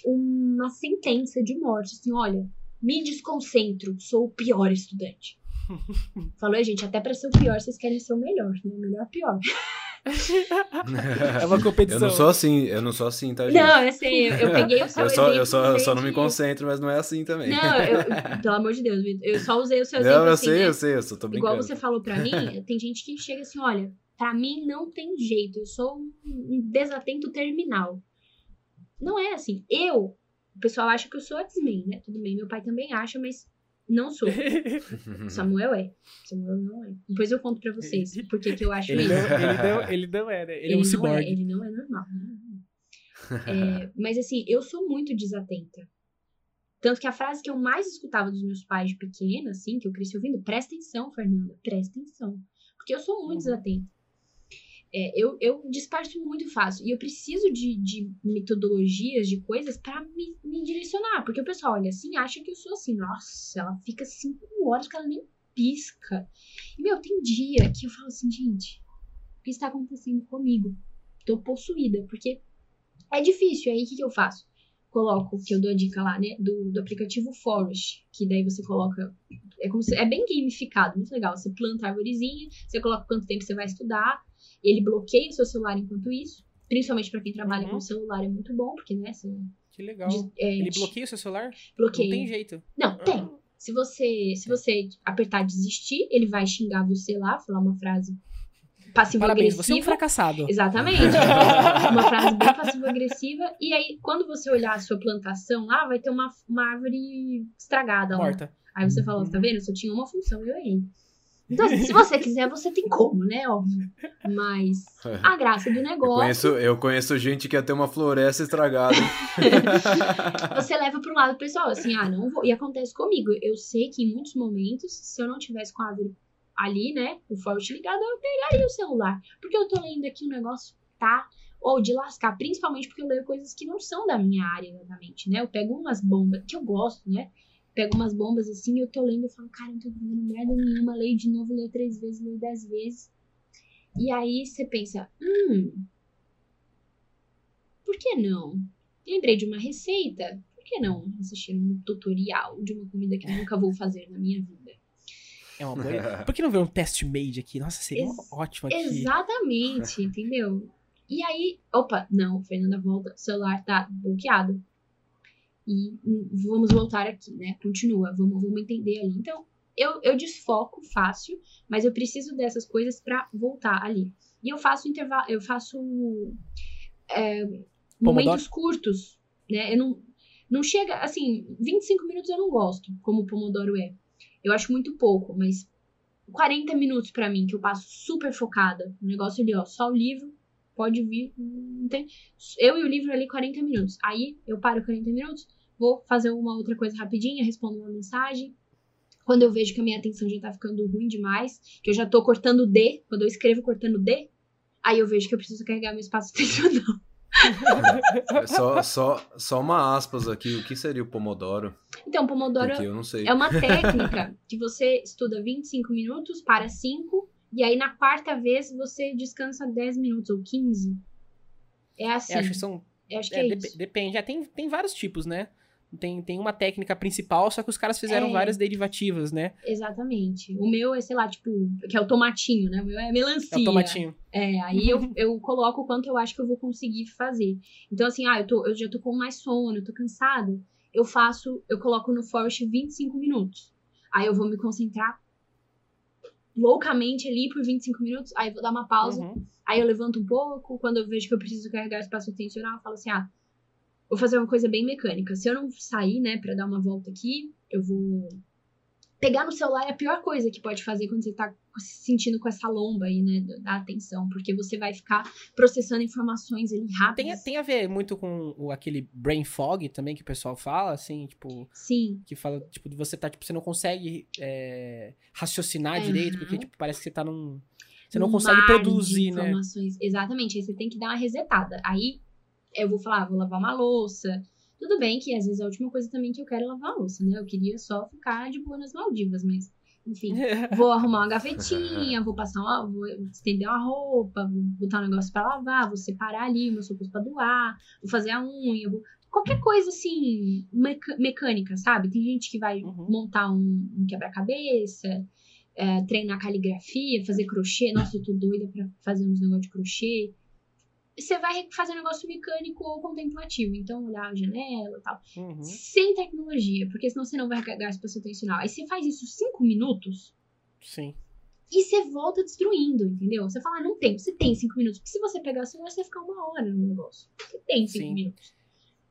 uma sentença de morte. Assim, olha, me desconcentro, sou o pior estudante. Falou, "É, gente, até pra ser o pior, vocês querem ser o melhor, né? O melhor pior. É uma competição. Eu não sou assim, eu não sou assim, tá, gente? Não, eu sei, eu, eu peguei o seu eu só, eu exemplo, só, eu só não me concentro, mas não é assim também. Não, eu, pelo amor de Deus, eu só usei o seu exemplo Não, eu assim, sei, né? eu sei, eu só tô brincando. Igual você falou pra mim, tem gente que chega assim, olha, pra mim não tem jeito, eu sou um um desatento terminal. Não é assim. Eu, o pessoal acha que eu sou X-Men, né? Tudo bem, meu pai também acha, mas não sou. Samuel é. Samuel não é. Depois eu conto pra vocês por que eu acho Ele isso. não, ele, não, ele não é, né? Ele, é um não ciborgue. ele não é normal. É, mas assim, eu sou muito desatenta. Tanto que a frase que eu mais escutava dos meus pais de pequena, assim, que eu cresci ouvindo, presta atenção, Fernanda, presta atenção. Porque eu sou muito Uhum. desatenta. É, eu, eu muito fácil. E eu preciso de, de metodologias, de coisas pra me, me direcionar. Porque o pessoal olha assim acha que eu sou assim. Nossa, ela fica cinco horas que ela nem pisca. E, meu, tem dia que eu falo assim, gente, o que está acontecendo comigo? Tô possuída. Porque é difícil. Aí o que, que eu faço? Coloco, que eu dou a dica lá, né? Do, do aplicativo Forest. Que daí você coloca. É, como se, é bem gamificado, muito legal. Você planta a arvorezinha, você coloca quanto tempo você vai estudar. Ele bloqueia o seu celular enquanto isso. Principalmente pra quem trabalha Uhum. com celular é muito bom, porque, né? Você Que legal. de- é, Ele bloqueia o seu celular? bloqueia. Não tem jeito. Não, tem. Se você, se você apertar desistir, ele vai xingar você lá, falar uma frase Parabéns, passivo-agressiva. você é um fracassado. Exatamente. uma frase bem passivo-agressiva. E aí, quando você olhar a sua plantação lá, vai ter uma, uma árvore estragada lá. Morta. Aí você fala, tá vendo? Só tinha uma função, eu errei. Então, se você quiser, você tem como, né? Óbvio. Mas a graça do Eu negócio, conheço, eu conheço gente que ia ter uma floresta estragada. você leva pro lado pessoal, assim, ah, não vou. E acontece comigo. Eu sei que em muitos momentos, se eu não tivesse com a árvore ali, né, o forte ligado, eu pegaria o celular. Porque eu tô lendo aqui um negócio, tá? Ou de lascar, principalmente porque eu leio coisas que não são da minha área exatamente, né? Eu pego umas bombas, que eu gosto, né? Pego umas bombas assim, eu tô lendo e falo, cara, não tô entendendo merda nenhuma, leio de novo, leio três vezes, leio dez vezes. E aí você pensa, hum, por que não? Lembrei de uma receita, por que não assistir um tutorial de uma comida que eu nunca vou fazer na minha vida? É uma boa. Por que não ver um test made aqui? Nossa, seria Ex- ótimo aqui. Exatamente, entendeu? E aí, opa, não, Fernanda volta, o celular tá bloqueado. E hum, vamos voltar aqui, né? Continua, vamos, vamos entender ali. Então, eu, eu desfoco fácil, mas eu preciso dessas coisas pra voltar ali. E eu faço intervalo, eu faço é, momentos curtos, né? Eu não, não chega, assim, 25 minutos eu não gosto, como o Pomodoro é. Eu acho muito pouco, mas 40 minutos pra mim, que eu passo super focada. O negócio ali, ó, só o livro, pode vir. Não tem... Eu e o livro ali, 40 minutos. Aí eu paro 40 minutos, vou fazer uma outra coisa rapidinha, respondo uma mensagem. Quando eu vejo que a minha atenção já tá ficando ruim demais, que eu já tô cortando D, quando eu escrevo cortando D, aí eu vejo que eu preciso carregar meu espaço atencional. só, só, só uma aspas aqui. O que seria o Pomodoro? Então, Pomodoro Porque eu não sei. É uma técnica que você estuda 25 minutos para 5, e aí na quarta vez você descansa 10 minutos ou 15. É assim. É, acho que são. eu acho que é, é, depende. É, tem, tem vários tipos, né? Tem, tem uma técnica principal, só que os caras fizeram É. várias derivativas, né? Exatamente. O meu é, sei lá, tipo, que é o tomatinho, né? O meu é melancia. É o tomatinho. É, aí eu, eu coloco o quanto eu acho que eu vou conseguir fazer. Então, assim, ah, eu, tô, eu já tô com mais sono, eu tô cansada. Eu faço, eu coloco no Forest 25 minutos. Aí eu vou me concentrar loucamente ali por 25 minutos. Aí eu vou dar uma pausa. Uhum. Aí eu levanto um pouco, quando eu vejo que eu preciso carregar espaço atencional, eu falo assim, ah, vou fazer uma coisa bem mecânica. Se eu não sair, né, pra dar uma volta aqui, eu vou pegar no celular é a pior coisa que pode fazer quando você tá se sentindo com essa lomba aí, né, da- atenção, porque você vai ficar processando informações ali Tem, rápidas. tem a ver muito com o, aquele brain fog também que o pessoal fala, assim, tipo, Sim, que fala, tipo, de você tá, tipo, você não consegue é, raciocinar direito, porque, tipo, parece que você tá num. Você não um consegue produzir, né? Exatamente, aí você tem que dar uma resetada. Aí eu vou falar, ah, vou lavar uma louça. Tudo bem que às vezes a última coisa também que eu quero é lavar a louça, né? Eu queria só ficar de boa nas Maldivas, mas enfim. Vou arrumar uma gavetinha, vou passar uma. Vou estender uma roupa, vou botar um negócio pra lavar, vou separar ali meus roupas pra doar, vou fazer a unha, vou. Qualquer coisa assim, mecânica, sabe? Tem gente que vai Uhum. montar um, um quebra-cabeça. é, treinar caligrafia, fazer crochê. Nossa, eu tô doida pra fazer uns negócios de crochê. Você vai fazer um negócio mecânico ou contemplativo. Então, olhar a janela e tal. Uhum. Sem tecnologia, porque senão você não vai carregar espaço atencional. Aí você faz isso cinco minutos Sim. e você volta destruindo, entendeu? Você fala, ah, não tem, você tem cinco minutos. Porque se você pegar o celular, você vai ficar uma hora no negócio. Você tem cinco Sim. minutos.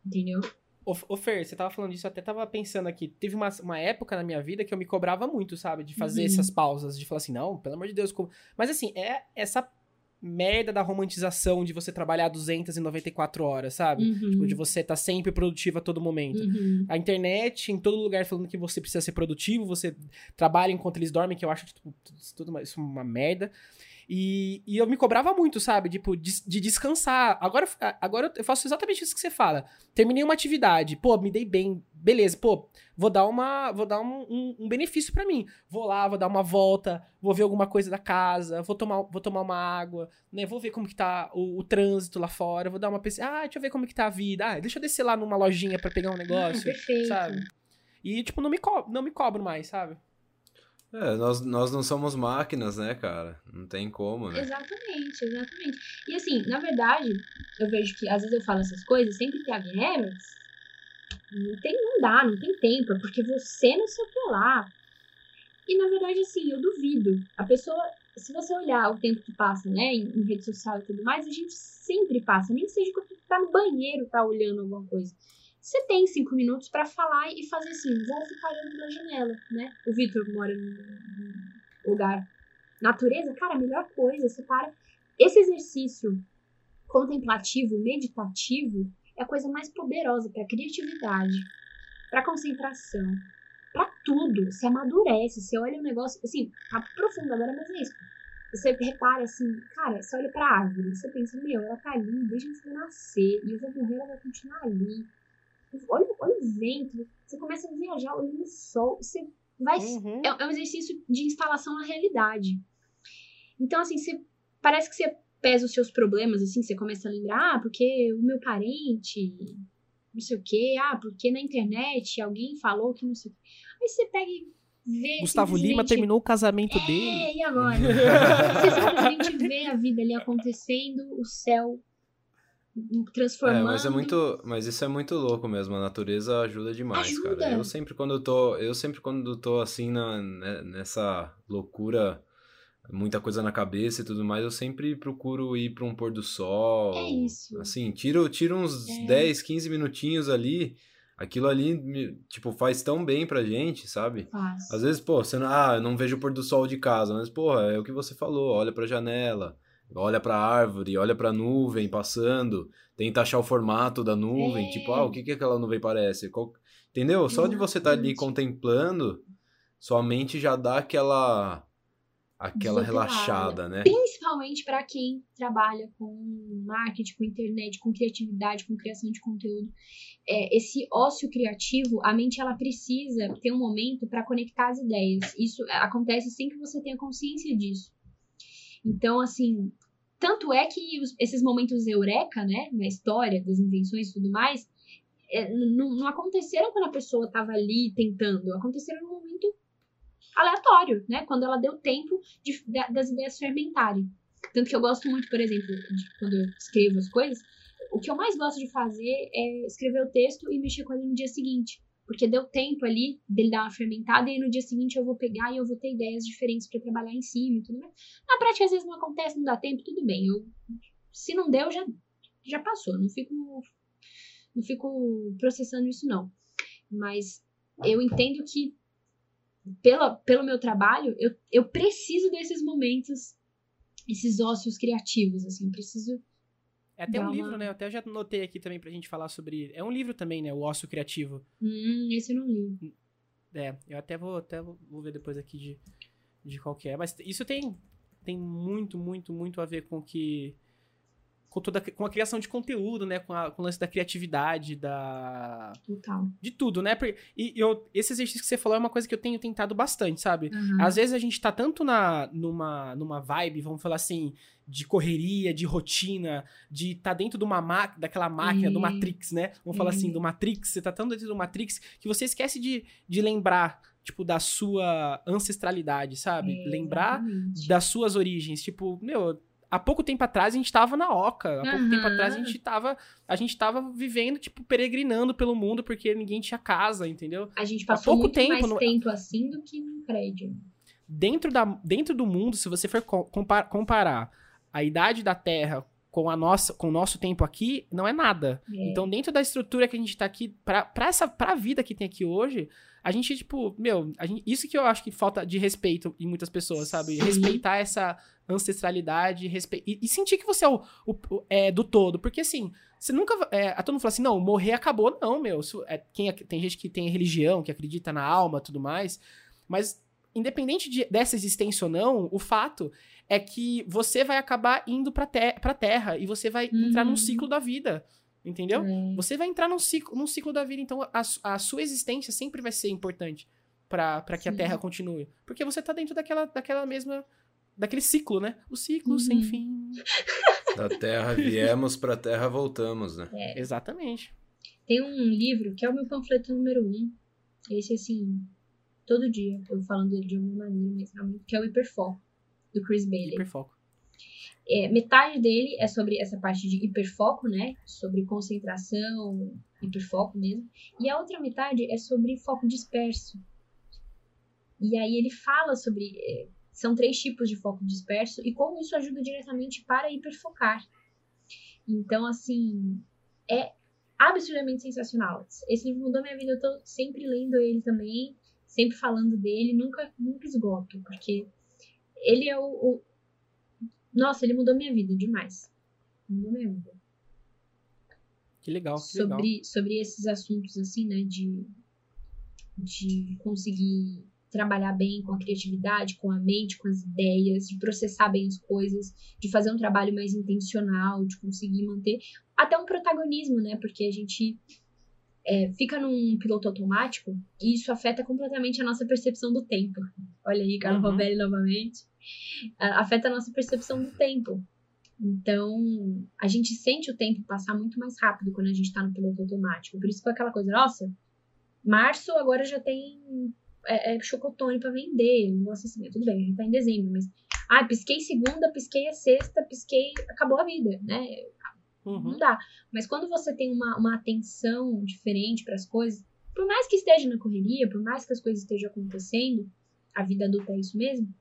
Entendeu? Ô, ô, Fer, você tava falando disso, eu até tava pensando aqui. Teve uma, uma época na minha vida que eu me cobrava muito, sabe? De fazer Uhum. essas pausas, de falar assim, não, pelo amor de Deus. Como... Mas assim, é essa merda da romantização de você trabalhar 294 horas, sabe? Uhum. Tipo, de você estar sempre produtivo a todo momento. Uhum. A internet, em todo lugar, falando que você precisa ser produtivo, você trabalha enquanto eles dormem, que eu acho tipo, tudo, tudo uma- isso uma merda. E, e eu me cobrava muito, sabe? Tipo, de, de descansar. Agora, agora eu faço exatamente isso que você fala. Terminei uma atividade, pô, me dei bem, beleza, pô, vou dar uma. Vou dar um, um- um benefício pra mim. Vou lá, vou dar uma volta, vou ver alguma coisa da casa, vou tomar, vou tomar uma água, né? Vou ver como que tá o, o trânsito lá fora, vou dar uma pesquisa. Ah, deixa eu ver como que tá a vida. Ah, deixa eu descer lá numa lojinha pra pegar um negócio. Perfeito. sabe? E, tipo, não me, co não me cobro mais, sabe? É, nós, nós não somos máquinas, né, cara? Não tem como, né? Exatamente, exatamente. E assim, na verdade, eu vejo que às vezes eu falo essas coisas, sempre tem é, mas não, tem, não dá, não tem tempo, é porque você não sei o que lá. E na verdade, assim, eu duvido. A pessoa, se você olhar o tempo que passa, né, em, em rede social e tudo mais, a gente sempre passa, nem que seja quando tá no banheiro, tá olhando alguma coisa. Você tem cinco minutos pra falar e fazer assim, vou ficar olhando pela janela, né? O Vitor mora num lugar natureza, cara, a melhor coisa, você para. Esse exercício contemplativo, meditativo, é a coisa mais poderosa para criatividade, para concentração, para tudo. Você amadurece, você olha o negócio, assim, tá profundo agora, mas é isso. Você repara assim, cara, você olha pra árvore, você pensa, meu, ela tá ali desde antes eu nascer, e eu vou morrer, ela vai continuar ali. Olha, olha o vento, você começa a viajar olhando o sol, você vai Uhum. é, é um exercício de instalação na realidade. Então, assim, você, parece que você pesa os seus problemas, assim, você começa a lembrar, ah, porque o meu parente, não sei o quê, ah, porque na internet alguém falou que não sei o quê. Aí você pega e vê. Gustavo Lima terminou o casamento dele. É, e agora? você simplesmente vê a vida ali acontecendo, o céu É, transformando. mas é muito, mas isso é muito louco mesmo. A natureza ajuda demais, Ajuda. cara. Eu sempre quando eu tô, eu sempre quando tô assim na, né, nessa loucura, muita coisa na cabeça e tudo mais, eu sempre procuro ir para um pôr do sol. É isso. Assim, tiro, tiro uns É. 10, 15 minutinhos ali. Aquilo ali, tipo, faz tão bem pra gente, sabe? Faz. Às vezes, pô, você não, ah, eu não vejo o pôr do sol de casa, mas, porra, é o que você falou, olha pra janela, olha pra árvore, olha pra nuvem passando, tenta achar o formato da nuvem, É. tipo, ah, o que que aquela nuvem parece? Qual- Entendeu? Só de você estar ali Exatamente. contemplando, sua mente já dá aquela aquela relaxada, né? principalmente para quem trabalha com marketing, com internet, com criatividade, com criação de conteúdo. É, esse ócio criativo, a mente ela precisa ter um momento para conectar as ideias. Isso acontece sem que você tenha consciência disso. Então, assim, tanto é que os- esses momentos eureka, né, na história das invenções e tudo mais, é, não, aconteceram quando a pessoa estava ali tentando, aconteceram num momento aleatório, né? Quando ela deu tempo de- da- das ideias fermentarem. Tanto que eu gosto muito, por exemplo, de quando eu escrevo as coisas, o que eu mais gosto de fazer é escrever o texto e mexer com ele no dia seguinte. Porque deu tempo ali dele dar uma fermentada e no dia seguinte eu vou pegar e eu vou ter ideias diferentes para trabalhar em cima e tudo mais. Na prática, às vezes não acontece, não dá tempo, tudo bem. Eu, se não deu, já, já passou. Não fico, não fico processando isso, não. Mas eu entendo que pela, pelo meu trabalho, eu, eu preciso desses momentos, esses ócios criativos, assim, preciso. É até Dá um uma- livro, né? Eu até já notei aqui também pra gente falar sobre. É um livro também, né? O Ócio Criativo. Hum, esse eu não li. É, eu até vou, até vou ver depois aqui de, de qual que é. Mas isso tem, tem muito, muito, muito a ver com que. Com, toda, com a criação de conteúdo, né? Com, a- com o lance da criatividade, da. Total. De tudo, né? E eu, esse exercício que você falou é uma coisa que eu tenho tentado bastante, sabe? Aham. Às vezes a gente tá tanto na, numa, numa vibe, vamos falar assim, de correria, de rotina, de tá dentro de uma ma daquela máquina, do É. Matrix, né? Vamos falar assim, É. do Matrix, você tá tão dentro do Matrix que você esquece de, de lembrar tipo, da sua ancestralidade, sabe? É, Lembrar das suas origens. Tipo, meu, há pouco tempo atrás a gente tava na Oca. Há pouco tempo atrás a gente tava. A gente tava vivendo, tipo, peregrinando pelo mundo porque ninguém tinha casa, entendeu? A gente há passou pouco muito tempo mais no- tempo assim do que num prédio. Dentro, da, dentro do mundo, se você for co- compa- comparar a idade da Terra com, a nossa, com o nosso tempo aqui, não é nada. É. Então, dentro da estrutura que a gente tá aqui, pra, pra, essa, pra vida que tem aqui hoje, a gente, tipo, meu, gente- isso que eu acho que falta de respeito em muitas pessoas, sabe? Sim. Respeitar essa ancestralidade respe... e, e sentir que você é, o, o- é do todo. Porque, assim, você nunca. É, a todo mundo fala assim, não, morrer acabou. Não, meu. Isso é, quem, tem gente que tem religião, que acredita na alma tudo mais. Mas, independente de- dessa existência ou não, o fato é que você vai acabar indo pra, te pra terra e você vai entrar num Uhum. ciclo da vida. Entendeu? É. Você vai entrar num ciclo, num ciclo da vida, então a, a sua existência sempre vai ser importante pra pra que a Sim. Terra continue. Porque você tá dentro daquela, daquela mesma. Daquele ciclo, né? O ciclo sem Uhum. fim. Da terra viemos, pra terra voltamos, né? Exatamente. Tem um livro que é o meu panfleto número um. Esse, assim, todo dia eu falando dele de alguma maneira, mas realmente, que é o Hiperfoco, do Chris Bailey. Hiperfoco. É, metade dele é sobre essa parte de hiperfoco, né? Sobre concentração, hiperfoco mesmo. E a outra metade é sobre foco disperso. E aí ele fala sobre. São três tipos de foco disperso e como isso ajuda diretamente para hiperfocar. Então, assim, é absurdamente sensacional. Esse livro mudou minha vida, eu tô sempre lendo ele também, sempre falando dele, nunca, nunca esgoto, porque ele é o, o- Nossa, ele mudou minha vida demais. Mudou minha vida. Que legal, que legal. Sobre, sobre esses assuntos, assim, né, de, de conseguir trabalhar bem com a criatividade, com a mente, com as ideias, de processar bem as coisas, de fazer um trabalho mais intencional, de conseguir manter até um protagonismo, né? Porque a gente é, fica num piloto automático e isso afeta completamente a nossa percepção do tempo. Olha aí, Carlos Uhum. Rovelli novamente. Afeta a nossa percepção do tempo. Então, a gente sente o tempo passar muito mais rápido quando a gente tá no piloto automático. Por isso que é aquela coisa, nossa, março agora já tem é, é, chocotone pra vender. Um negócio assim, tudo bem, a gente tá em dezembro, mas. Ah, pisquei segunda, pisquei a sexta, pisquei. Acabou a vida, né? Uhum. Não dá. Mas quando você tem uma, uma atenção diferente para as coisas, por mais que esteja na correria, por mais que as coisas estejam acontecendo, a vida adulta é isso mesmo.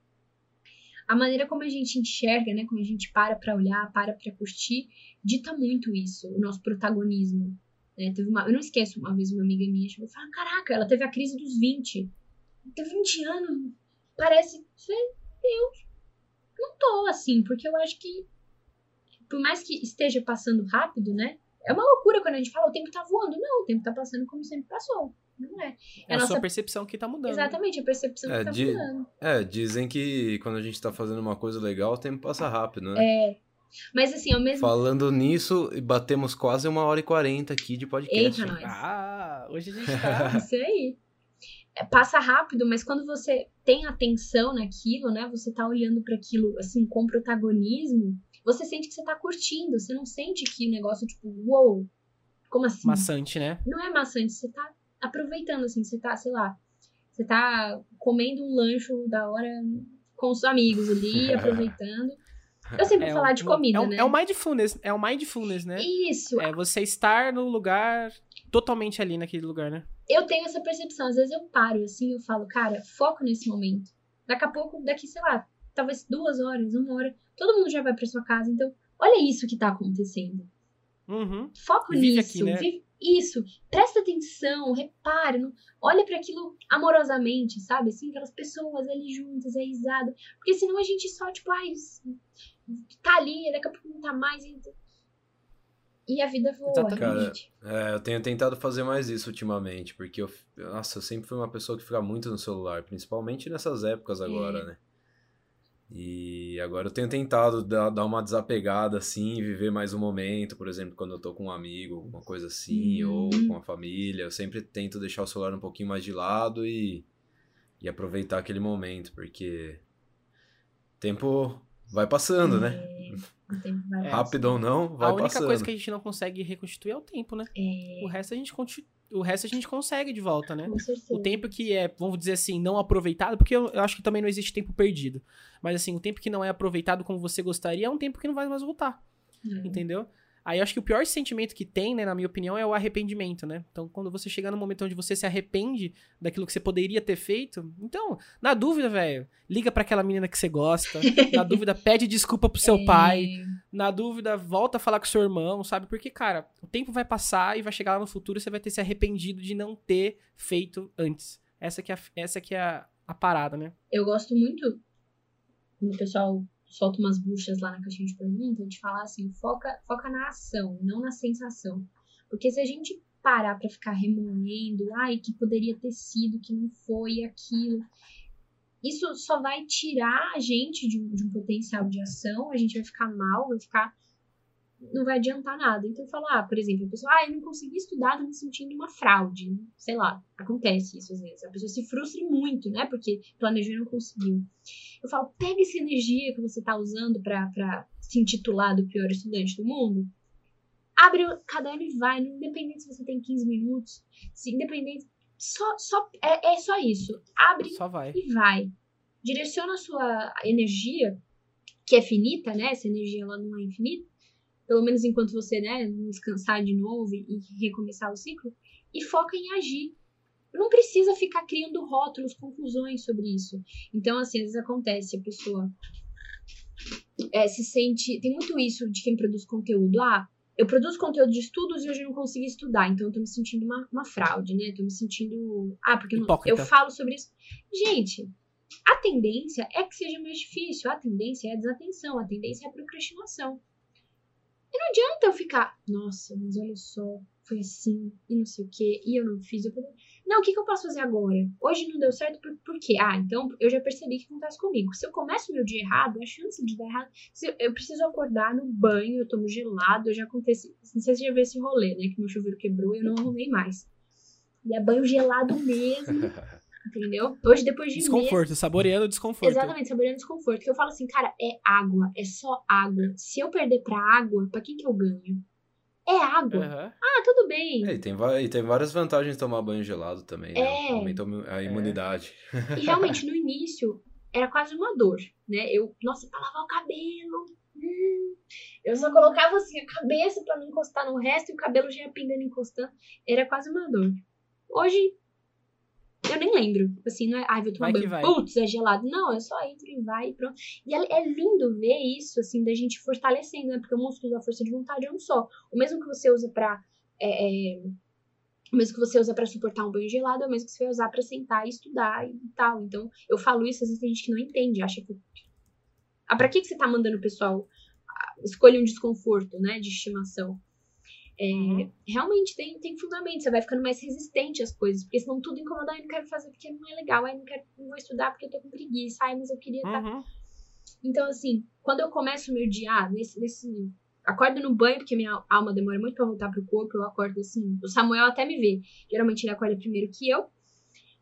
A maneira como a gente enxerga, né, como a gente para para olhar, para para curtir, dita muito isso, o nosso protagonismo. né? Teve uma, eu não esqueço uma vez uma amiga minha chegou e falou: Caraca, ela teve a crise dos 20. Tem 20 anos, parece. Eu falei, Deus, não tô assim, porque eu acho que por mais que esteja passando rápido, né? É uma loucura quando a gente fala o tempo tá voando. Não, o tempo tá passando como sempre passou. Não é. É a nossa- sua percepção que tá mudando. Exatamente, a percepção É, que tá de- mudando. É, dizem que quando a gente tá fazendo uma coisa legal, o tempo passa rápido, né? É. Mas assim, ao mesmo Falando nisso, batemos quase uma hora e quarenta aqui de podcast. Eita, nós. Ah, hoje a gente tá. Isso aí. É, passa rápido, mas quando você tem atenção naquilo, né? Você tá olhando para aquilo assim com protagonismo, você sente que você tá curtindo, você não sente que o negócio tipo, uou, como assim? maçante, né? Não é maçante, você tá aproveitando assim, você tá, sei lá, você tá comendo um lancho da hora com os amigos ali, aproveitando. Eu sempre vou falar de um- comida, é um, né? É o mindfulness, é o mindfulness, né? Isso, É você estar no lugar totalmente ali naquele lugar, né? Eu tenho essa percepção. Às vezes eu paro assim, eu falo, cara, foco nesse momento. Daqui a pouco, daqui, sei lá, talvez duas horas, uma hora, todo mundo já vai pra sua casa. Então, olha isso que tá acontecendo. Uhum. Foco Vive nisso. aqui, né? vive- isso. Presta atenção, repare. Não, olha para aquilo amorosamente, sabe? Assim, aquelas pessoas ali juntas, é risada. Porque senão a gente só, tipo, ai, tá ali, daqui a pouco não tá mais. E, e a vida voa, Exatamente. realmente. É, eu tenho tentado fazer mais isso ultimamente, porque eu, nossa, eu sempre fui uma pessoa que fica muito no celular, principalmente nessas épocas agora, É. né? E agora eu tenho tentado dar, dar uma desapegada assim, viver mais um momento, por exemplo, quando eu tô com um amigo, alguma coisa assim, Uhum. ou com a família, eu sempre tento deixar o celular um pouquinho mais de lado e, e aproveitar aquele momento, porque o tempo vai passando, né? Tempo. O tempo vai É, Rápido ou não, vai a única passando. coisa que a gente não consegue reconstituir é o tempo, né? É, O resto a gente o resto a gente consegue de volta, né? O tempo que é, vamos dizer assim, não aproveitado, porque eu, eu acho que também não existe tempo perdido. Mas assim, o tempo que não é aproveitado como você gostaria é um tempo que não vai mais voltar, É. entendeu? Aí eu acho que o pior sentimento que tem, né, na minha opinião, é o arrependimento, né? Então, quando você chegar no momento onde você se arrepende daquilo que você poderia ter feito, então, na dúvida, velho, liga pra aquela menina que você gosta, na dúvida, pede desculpa pro seu pai, na dúvida, volta a falar com seu irmão, sabe? Porque, cara, o tempo vai passar e vai chegar lá no futuro e você vai ter se arrependido de não ter feito antes. Essa que é a, essa que é a, a parada, né? Eu gosto muito quando o pessoal solta umas buchas lá na caixinha de perguntas, de falar assim, foca, foca na ação, não na sensação. Porque se a gente parar pra ficar remoendo, ai, que poderia ter sido, que não foi aquilo, isso só vai tirar a gente de, um- de um potencial de ação, a gente vai ficar mal, vai ficar. Não vai adiantar nada. Então, falar, ah, por exemplo, a pessoa, ah, eu não consegui estudar, tô me sentindo uma fraude. Sei lá, acontece isso às vezes. A pessoa se frustra muito, né? Porque planejou e não conseguiu. Eu falo, pega essa energia que você tá usando pra, pra se intitular do pior estudante do mundo. Abre o caderno e vai, independente se você tem 15 minutos, se independente. Só, só, é, é só isso. Abre Só vai. e vai. Direciona a sua energia, que é finita, né? Essa energia ela não é infinita. Pelo menos enquanto você, né, descansar de novo e recomeçar o ciclo. E foca em agir. Não precisa ficar criando rótulos, conclusões sobre isso. Então, assim, às vezes acontece, a pessoa é, se sente. Tem muito isso de quem produz conteúdo. Ah, eu produzo conteúdo de estudos e hoje eu não consegui estudar, então eu tô me sentindo uma, uma fraude, né? Tô me sentindo. Ah, porque eu, não- eu falo sobre isso. Gente, a tendência é que seja mais difícil, a tendência é a desatenção, a tendência é a procrastinação. E não adianta eu ficar, nossa, mas olha só, foi assim, e não sei o quê, e eu não fiz. Eu... Não, o que, que eu posso fazer agora? Hoje não deu certo, por, por quê? Ah, então eu já percebi que acontece comigo. Se eu começo meu dia errado, a chance de dar errado. Eu, eu preciso acordar no banho, eu tomo gelado, eu já acontece. Não sei se já viu esse rolê, né? Que meu chuveiro quebrou e eu não arrumei mais. E é banho gelado mesmo, entendeu? Hoje, depois de meses. Desconforto, saboreando o desconforto. Exatamente, saboreando desconforto. Que eu falo assim, cara, é água, é só água. Se eu perder pra água, pra quem que eu ganho? É água. Aham. Ah, tudo bem. É, e, tem, e tem várias vantagens de tomar banho gelado também, né? É. Aumenta a imunidade. E realmente, no início, era quase uma dor, né? Eu, nossa, pra lavar o cabelo. hum, eu só colocava assim a cabeça pra não encostar no resto e o cabelo já ia pingando e encostando. Era quase uma dor. Hoje, eu nem lembro. Assim, não é, ai, vou tomar Vai banho. Putz, é gelado. Não, eu só entro e vai e pronto. E é, é lindo ver isso, assim, da gente fortalecendo, né? Porque o músculo da força de vontade é um só. O mesmo que você usa pra. é, é, o mesmo que você usa pra suportar um banho gelado é o mesmo que você vai usar pra sentar e estudar e tal. Então, eu falo isso, às vezes tem gente que não entende, acha que. Ah, pra que, que você tá mandando o pessoal ah, escolher um desconforto, né, de estimação? É, Uhum. Realmente tem, tem fundamento, você vai ficando mais resistente às coisas, porque senão tudo incomoda, ai, não quero fazer porque não é legal, ai, não quero, não vou estudar porque eu tô com preguiça, ai, mas eu queria estar Uhum. então, assim, quando eu começo o meu dia, ah, nesse, nesse. Acordo no banho, porque minha alma demora muito pra voltar pro corpo. Eu acordo assim. O Samuel até me vê. Geralmente ele acorda primeiro que eu.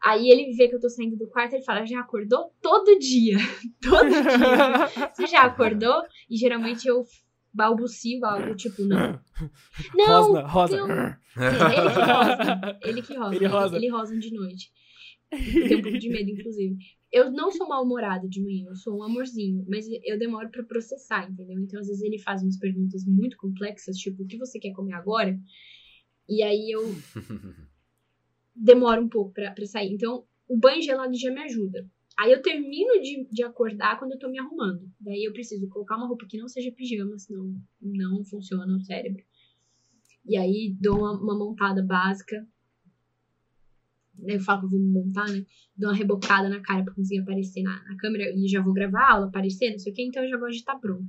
Aí ele vê que eu tô saindo do quarto e fala: Já acordou? Todo dia. Todo dia. Você já acordou? E geralmente eu balbucio algo tipo: Não. Não! Rosna, rosa. não. Ele que rosa. Ele que rosa. Ele rosa. Ele rosa de noite. Eu tenho um pouco de medo, inclusive. Eu não sou mal-humorada de manhã, eu sou um amorzinho, mas eu demoro pra processar, entendeu? Então, às vezes, ele faz umas perguntas muito complexas, tipo, o que você quer comer agora? E aí eu demoro um pouco pra, pra sair. Então, o banho gelado já me ajuda. Aí eu termino de, de acordar quando eu tô me arrumando. Daí eu preciso colocar uma roupa que não seja pijama, senão não funciona o cérebro. E aí dou uma, uma montada básica. Daí Eu falo que eu vou montar, né? Dou uma rebocada na cara pra conseguir aparecer na, na câmera e já vou gravar a aula, aparecer, não sei o que, então eu já gosto de estar pronto.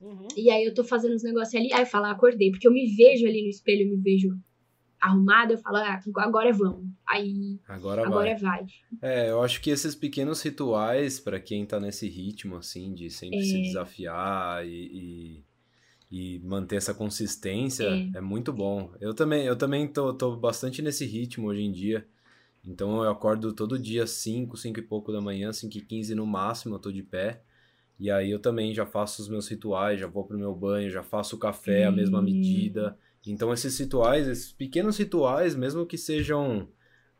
Uhum. E aí eu tô fazendo os negócios ali, aí eu falo, ah, acordei, porque eu me vejo ali no espelho, eu me vejo arrumada, eu falo, ah, agora vamos. Aí, Agora, agora vai. vai. É, eu acho que esses pequenos rituais, pra quem tá nesse ritmo, assim, de sempre se É. desafiar e, e, e manter essa consistência, É. é. muito bom. Eu também, eu também tô, tô bastante nesse ritmo hoje em dia. Então eu acordo todo dia 5, 5 e pouco da manhã, 5 e 15 no máximo, eu tô de pé. E aí eu também já faço os meus rituais, já vou pro meu banho, já faço o café à mesma Hum. medida. Então esses rituais, esses pequenos rituais, mesmo que sejam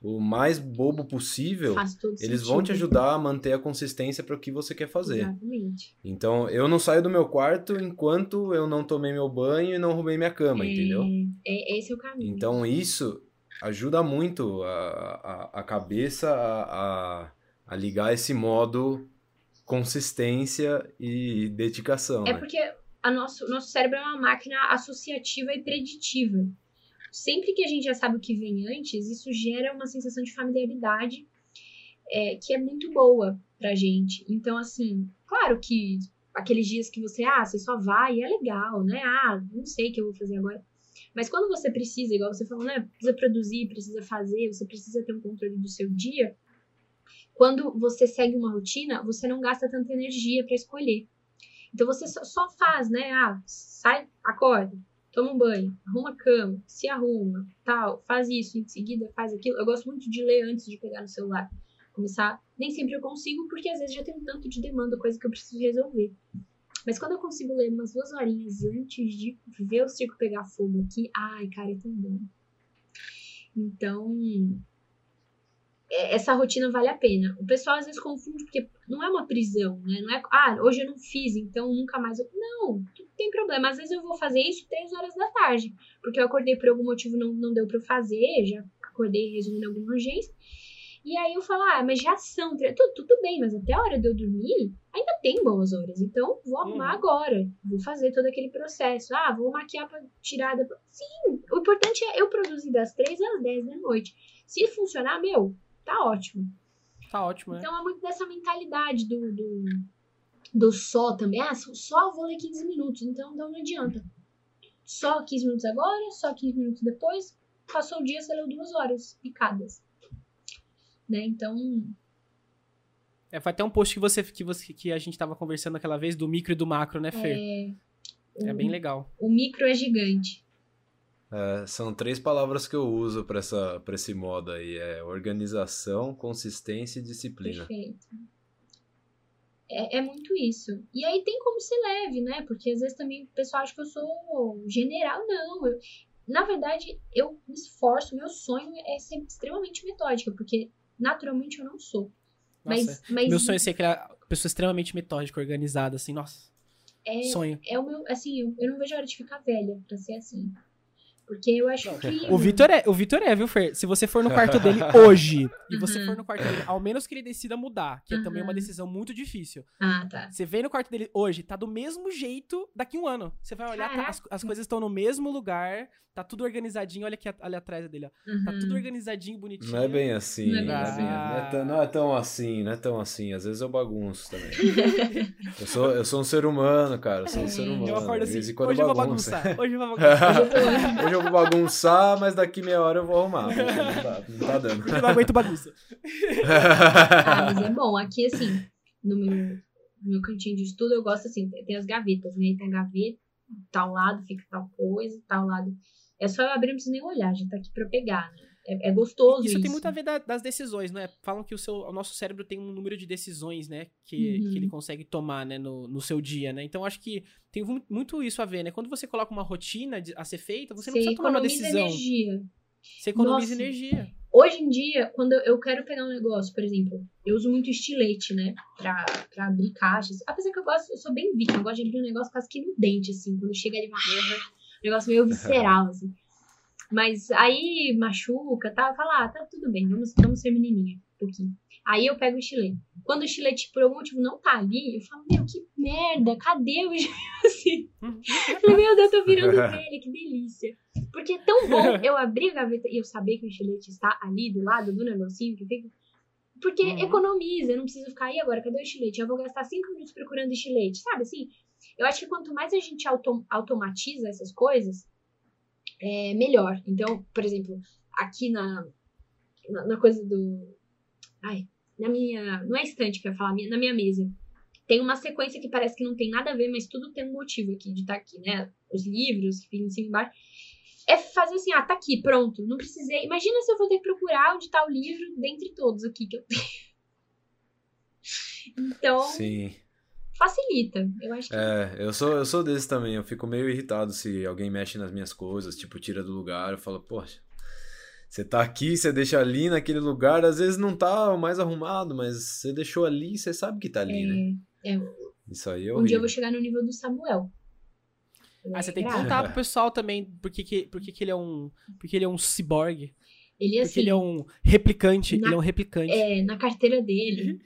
o mais bobo possível, eles vão te ajudar a manter a consistência para o que você quer fazer. Exatamente. Então eu não saio do meu quarto enquanto eu não tomei meu banho e não arrumei minha cama, é, entendeu? É, esse é o caminho. Então isso ajuda muito a, a, a cabeça a, a, a ligar esse modo consistência e dedicação. É né? porque a nosso, nosso cérebro é uma máquina associativa e preditiva. Sempre que a gente já sabe o que vem antes, isso gera uma sensação de familiaridade é, que é muito boa pra gente. Então, assim, claro que aqueles dias que você, ah, você só vai, é legal, né? Ah, não sei o que eu vou fazer agora. Mas quando você precisa, igual você falou, né? Precisa produzir, precisa fazer, você precisa ter um controle do seu dia. Quando você segue uma rotina, você não gasta tanta energia pra escolher. Então você só, faz, né? Ah, sai, acorda, toma um banho, arruma a cama, se arruma, tal, faz isso, em seguida faz aquilo. Eu gosto muito de ler antes de pegar no celular. Começar, nem sempre eu consigo, porque às vezes já tem um tanto de demanda, coisa que eu preciso resolver. Mas quando eu consigo ler umas duas horinhas antes de ver o circo pegar fogo aqui, ai, cara, é tão bom. Então, essa rotina vale a pena. O pessoal às vezes confunde, porque não é uma prisão, né? Não é, ah, hoje eu não fiz, então nunca mais. Eu... Não, não tem problema. Às vezes eu vou fazer isso três horas da tarde, porque eu acordei por algum motivo, não, não deu pra eu fazer, já acordei resolvendo alguma urgência. E aí eu falo, ah, mas já são. Tudo, tudo bem, mas até a hora de eu dormir, ainda tem boas horas. Então, vou arrumar Uhum. agora. Vou fazer todo aquele processo. Ah, vou maquiar pra tirar. Da... Sim, o importante é eu produzir das 3 às 10 da noite. Se funcionar, meu, tá ótimo. Tá ótimo, né? Então é muito dessa mentalidade do, do, do só também. Ah, só- vou ler 15 minutos, então, então não adianta. Só 15 minutos agora, só 15 minutos depois. Passou o dia, você leu duas horas picadas. Né? Então, É, foi até um post que você, que você que a gente tava conversando aquela vez do micro e do macro, né, Fer? é, É, bem legal. o micro é gigante. É, são três palavras que eu uso para essa para esse modo aí, é organização, consistência e disciplina. Perfeito. É, é muito isso. E aí tem como ser leve, né? Porque às vezes também o pessoal acha que eu sou general. Não. Eu, na verdade, eu me esforço. Meu sonho é ser extremamente metódica, porque naturalmente eu não sou. Nossa, mas, mas meu sonho é ser aquela pessoa extremamente metódica, organizada, assim, nossa, é, sonho. é o meu. Assim, eu, eu não vejo a hora de ficar velha pra ser assim. Porque eu acho que. O Vitor é, o Vitor é, viu, Fer? Se você for no quarto dele hoje e você Uhum. for no quarto dele, ao menos que ele decida mudar, que é também uma Uhum. decisão muito difícil. Ah, tá. Você vem no quarto dele hoje, tá do mesmo jeito daqui um ano. Você vai olhar, tá- as, as coisas estão no mesmo lugar, tá tudo organizadinho. Olha aqui ali atrás dele, ó. Tá Uhum. tudo organizadinho, bonitinho. Não é bem assim, Não é bem é, bem- assim. não é tão, não é tão assim, não é tão assim. Às vezes eu bagunço também. eu, sou, eu sou um ser humano, cara, eu sou um ser É. humano. Eu acordo De assim, vez em quando hoje eu vou bagunço. bagunçar, hoje eu vou bagunçar. Hoje eu vou bagunçar, mas daqui meia hora eu vou arrumar. porque Não tá, não tá dando. Porque eu não aguento bagunça. Ah, mas é bom. Aqui, assim, no meu, no meu cantinho de estudo, eu gosto assim, tem as gavetas, né? Tem a gaveta, tal lado fica tal coisa, tal lado. É só eu abrir, não preciso nem olhar, já tá aqui pra eu pegar, né? É, é gostoso Isso, isso. tem muito a ver da- das decisões, né? Falam que o, seu, o nosso cérebro tem um número de decisões, né? Que, Uhum. que ele consegue tomar, né? No, no seu dia, né? Então, acho que tem mu- muito isso a ver, né? Quando você coloca uma rotina de- a ser feita, você não precisa tomar uma economiza decisão. energia. Você economiza Nossa. energia. Hoje em dia, quando eu- quero pegar um negócio, por exemplo, eu uso muito estilete, né? Pra, pra abrir caixas. Apesar que eu gosto, eu sou bem vítima, eu gosto de abrir um negócio quase que no dente, assim, quando chega ali, um negócio meio visceral, assim. Mas aí machuca, tá? Fala, ah, tá tudo bem, vamos, vamos ser menininha, um pouquinho. Aí eu pego o estilete. Quando o estilete, por algum motivo, não tá ali, eu falo, meu, que merda, cadê o? Assim, meu Deus, eu tô virando velha, que delícia. Porque é tão bom eu abrir a gaveta e eu saber que o estilete está ali do lado do negocinho que fica. Porque Uhum. economiza, eu não preciso ficar aí agora, cadê o estilete? Eu vou gastar cinco minutos procurando estilete, sabe assim? Eu acho que quanto mais a gente autom- automatiza essas coisas, é melhor. Então, por exemplo, aqui na, na, na coisa do. Ai, na minha. Não é estante que eu ia falar, na minha mesa. Tem uma sequência que parece que não tem nada a ver, mas tudo tem um motivo aqui de estar aqui, né? Os livros que ficam em cima embaixo. É fazer assim, ah, tá aqui, pronto. Não precisei. Imagina se eu vou ter que procurar onde tá o livro dentre todos aqui que eu tenho. Então, Sim. Facilita. Eu acho que. É, eu sou, eu sou desse também. Eu fico meio irritado se alguém mexe nas minhas coisas, tipo, tira do lugar. Eu falo, poxa, você tá aqui, você deixa ali naquele lugar. Às vezes não tá o mais arrumado, mas você deixou ali, você sabe que tá ali, né? É, é, Isso aí é um dia eu vou chegar no nível do Samuel. Ah, você tem que contar pro pessoal também porque que, porque que ele é um. Porque ele é um ciborgue. Ele, Porque assim, ele é um replicante. na- Ele é um replicante. é, na carteira dele.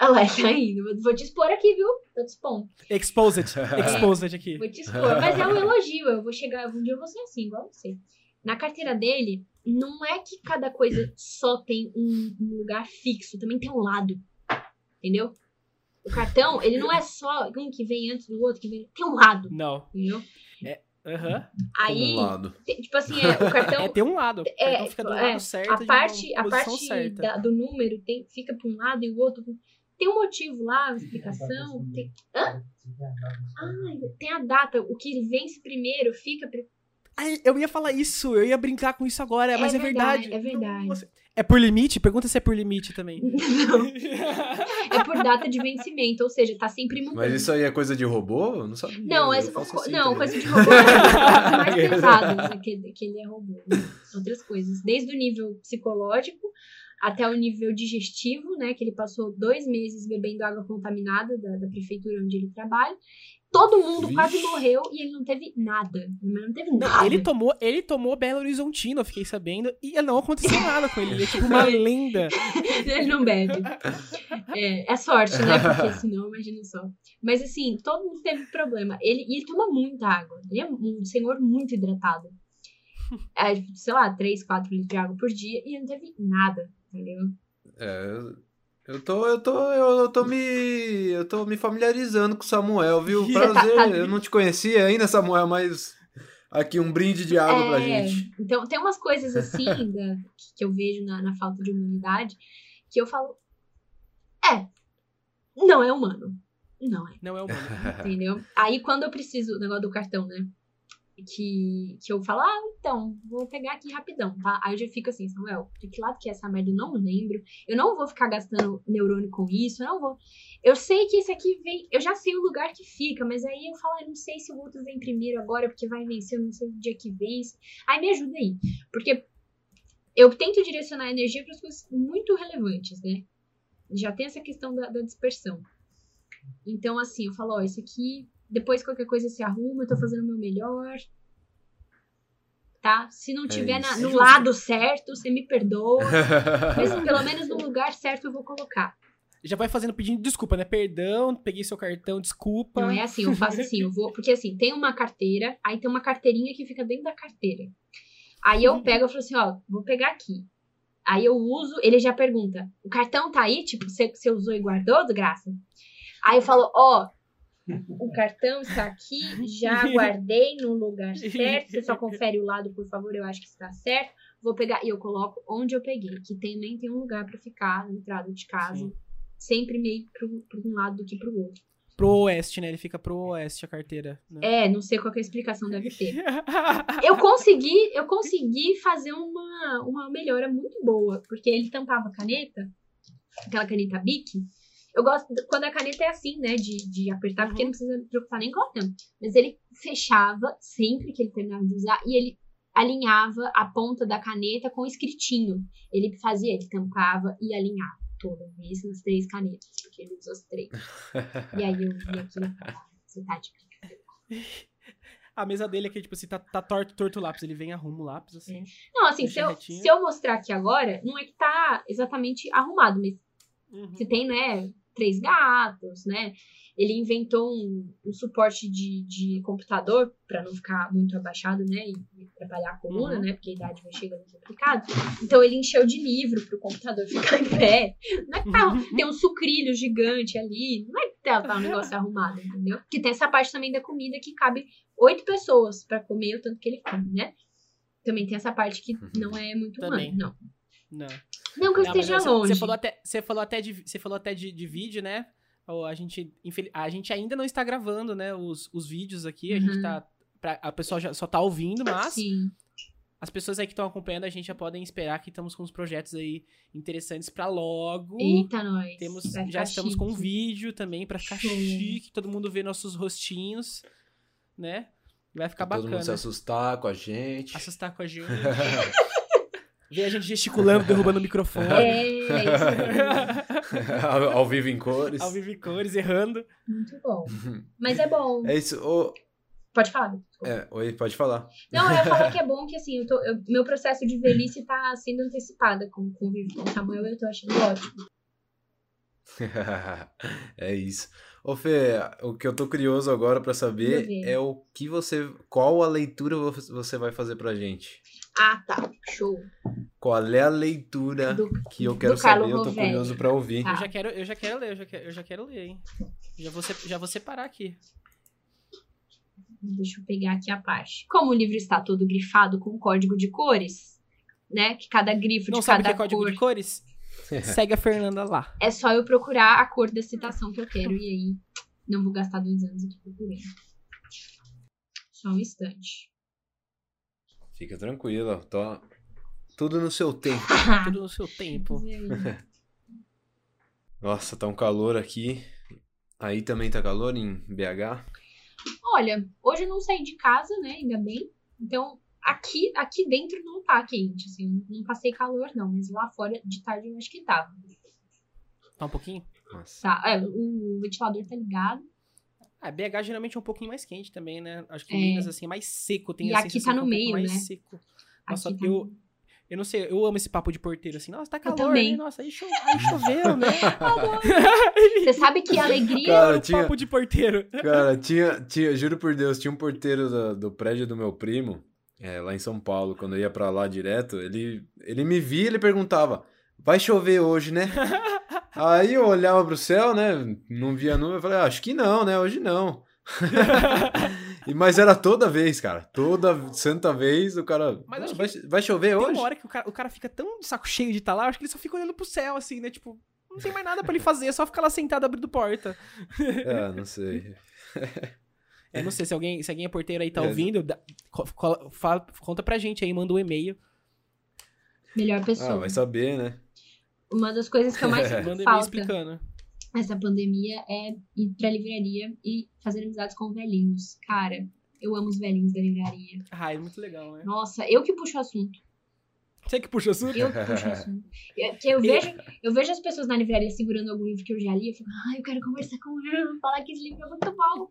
Olha lá, tá indo. Vou- te expor aqui, viu? Tô te expondo. Exposed. Exposed aqui. Vou te expor. Mas é um elogio. Eu vou chegar. Um dia eu vou ser assim, igual você. Na carteira dele, não é que cada coisa só tem um, um lugar fixo, também tem um lado. Entendeu? O cartão, ele não é só um que vem antes do outro, que vem. Tem um lado, Não. entendeu? Aham. Aí, Um tipo assim, é, o cartão. É, tem um lado. É, fica do é, lado certo. a parte, uma a parte certa. da- do número tem, fica para um lado e o outro. Tem um motivo lá, uma explicação. Tem, Hã? Ai, tem a data. O que vence primeiro fica. Ai, eu ia falar isso, eu ia brincar com isso agora, É mas é verdade, verdade. é verdade. É por limite? Pergunta se é por limite também. Não, é por data de vencimento, ou seja, tá sempre mudando. Mas isso aí é coisa de robô? Eu não sabia. Não, eu essa, assim não coisa de robô é mais pesada que, que ele é robô. né? Outras coisas. Desde o nível psicológico até o nível digestivo, né? Que ele passou dois meses bebendo água contaminada da, da prefeitura onde ele trabalha. Todo mundo Vixe. quase morreu e ele não teve nada. Não teve nada. ele tomou, ele tomou Belo Horizontino, eu fiquei sabendo, e não aconteceu nada com ele. Ele é tipo uma lenda. ele não bebe. É, é sorte, né? Porque senão, imagina só. Mas assim, todo mundo teve problema. Ele, e ele toma muita água. Ele é um senhor muito hidratado. É, tipo, sei lá, 3, 4 litros de água por dia e ele não teve nada, entendeu? É, eu- tô, eu tô, eu tô me, eu tô me familiarizando com o Samuel, viu? Prazer, tá- eu não te conhecia ainda, Samuel, mas aqui um brinde de água pra É, gente. Então, tem umas coisas assim da- que eu vejo na, na falta de humanidade que eu falo. É, não é humano. Não é. Não é humano. Entendeu? Aí quando eu preciso, o negócio do cartão, né? Que, que eu falo, ah, então, vou pegar aqui rapidão, tá? Aí eu já fico assim, Samuel, de que lado que é essa merda? Eu não lembro. Eu não vou ficar gastando neurônio com isso, eu não vou. Eu sei que esse aqui vem, eu já sei o lugar que fica, mas aí eu falo, eu não sei se o outro vem primeiro agora, porque vai vencer, eu não sei o dia que vence. Aí me ajuda aí. Porque eu tento direcionar a energia para as coisas muito relevantes, né? Já tem essa questão da, da dispersão. Então, assim, eu falo, ó, esse aqui, depois qualquer coisa se arruma, eu tô fazendo o meu melhor. Tá? Se não É tiver na- isso. no lado certo, você me perdoa. Mas pelo menos no lugar certo eu vou colocar. Já vai fazendo pedindo desculpa, né? Perdão, peguei seu cartão, desculpa. Não é assim, eu faço assim, eu vou. Porque assim, tem uma carteira, aí tem uma carteirinha que fica dentro da carteira. Aí eu pego e falo assim, ó, vou pegar aqui. Aí eu uso, ele já pergunta: o cartão tá aí? Tipo, você, você usou e guardou, desgraça? Aí eu falo, ó, o cartão está aqui, já guardei no lugar certo. Você só confere o lado, por favor, eu acho que está certo. Vou pegar, e eu coloco onde eu peguei, que também tem um lugar pra ficar na entrada de casa. Sim. Sempre meio pro um lado do que pro outro. Pro oeste, né? Ele fica pro oeste a carteira. Né? É, não sei qual que é a explicação deve ter. Eu consegui, eu consegui fazer uma, uma melhora muito boa, porque ele tampava a caneta, aquela caneta Bic. Eu gosto quando a caneta é assim, né, de, de apertar, porque Uhum. não precisa preocupar nem com o tampa. Mas ele fechava sempre que ele terminava de usar e ele alinhava a ponta da caneta com o escritinho. Ele fazia, ele tampava e alinhava toda vez nas três canetas, porque ele usa as três. E aí eu vi falava, você tá de brincadeira. A mesa dele aqui, tipo assim, tá, tá torto, torto o lápis. Ele vem e arruma o lápis, assim. Não, assim, se eu, retinho. se eu mostrar aqui agora, não é que tá exatamente arrumado, mas Uhum. você tem, né, três gatos, né? Ele inventou um, um suporte de, de computador para não ficar muito abaixado, né? E, e trabalhar a coluna, Uhum. né? Porque a idade vai chegando complicado. Então ele encheu de livro pro computador ficar em pé. Não é que tá, tem um sucrilho gigante ali. Não é que tá, tá um negócio arrumado, entendeu? Que tem essa parte também da comida que cabe oito pessoas para comer o tanto que ele come, né? Também tem essa parte que não é muito humano, não. Não. Não que eu Não, esteja você- longe. Você falou até, você falou até, de, você falou até de, de vídeo, né? A gente, infel- a gente ainda não está gravando, né? Os, os vídeos aqui. A gente Uhum. tá. pra- a pessoa já só tá ouvindo, mas Sim. as pessoas aí que estão acompanhando a gente já podem esperar que estamos com uns projetos aí interessantes pra logo. Eita, nós. Temos, já estamos com um chique. vídeo também pra ficar Show. chique, todo mundo vê nossos rostinhos, né? Vai ficar Pra todo mundo se bacana. assustar com a gente. Assustar com a gente. Ver a gente gesticulando, derrubando o microfone. É, é ao, ao vivo em cores. Ao vivo em cores, errando. Muito bom. Mas é bom. É isso. Ô, Pode falar. é, oi, pode falar. Não, eu ia falar que é bom que, assim, eu tô, eu- meu processo de velhice tá sendo antecipada com o convívio com o Samuel eu tô achando ótimo. é isso. Ô Fê, o que eu tô curioso agora pra saber é o que você. Qual a leitura vo- você vai fazer pra gente? Ah, tá. Show. Qual é a leitura Do, que eu quero saber? Eu tô curioso pra ouvir. Tá. Eu já quero, eu já quero ler, eu já quero, eu já quero ler, hein? Já vou, já vou separar aqui. Deixa eu pegar aqui a parte. Como o livro está todo grifado com código de cores, né? Que cada grifo Não de sabe o cada que é código cor de cores? Segue a Fernanda lá. é só eu procurar a cor da citação que eu quero e aí não vou gastar dois anos aqui procurando. Só um instante. Fica tranquilo, tô... tudo no seu tempo. Tudo no seu tempo. Nossa, tá um calor aqui. Aí também tá calor em BH? Olha, hoje eu não saí de casa, né? Ainda bem. Então, aqui, aqui dentro não tá quente, assim. Não passei calor, não. Mas lá fora, de tarde, eu acho que tava. Tá um pouquinho? Nossa. Tá, é, o ventilador tá ligado. Ah, BH geralmente é um pouquinho mais quente também, né? Acho que É. Minas, assim, é mais seco. Tem E aqui tá no é um pouco meio, mais né? seco. Nossa, aqui tá eu, eu não sei, eu amo esse papo de porteiro, assim. Nossa, tá calor, também. né? Nossa, aí, cho- aí choveu, né? Você sabe que a alegria. Cara, o tinha- papo de porteiro. Cara, tinha, tinha, juro por Deus, tinha um porteiro do, do prédio do meu primo, é, lá em São Paulo, quando eu ia pra lá direto, ele, ele me via e ele perguntava, vai chover hoje, né? Aí eu olhava pro céu, né, não via nuvem, eu falei, ah, acho que não, né, hoje não. E- Mas era toda vez, cara, toda santa vez o cara, Mas acho "Ah, vai, vai chover Tem hoje? uma hora que o cara, o cara fica tão de saco cheio de estar lá, eu acho que ele só fica olhando pro céu, assim, né? Tipo, não tem mais nada pra ele fazer, é só ficar lá sentado abrindo porta. É, não sei. Eu não sei se alguém, se alguém é porteiro aí tá É. ouvindo, dá- fala- conta pra gente aí, manda um e-mail. Melhor pessoa. Ah, vai saber, né? Uma das coisas que eu mais sinto falta explicando. nessa pandemia é ir pra livraria e fazer amizades com velhinhos. Cara, eu amo os velhinhos da livraria. Ah, é muito legal, né? Nossa, eu que puxo o assunto. Você que puxa o assunto? Eu que puxo o assunto. Eu, que eu, vejo, eu vejo as pessoas na livraria segurando algum livro que eu já li. Eu fico, ai, eu quero conversar com ele, falar que esse livro é muito bom.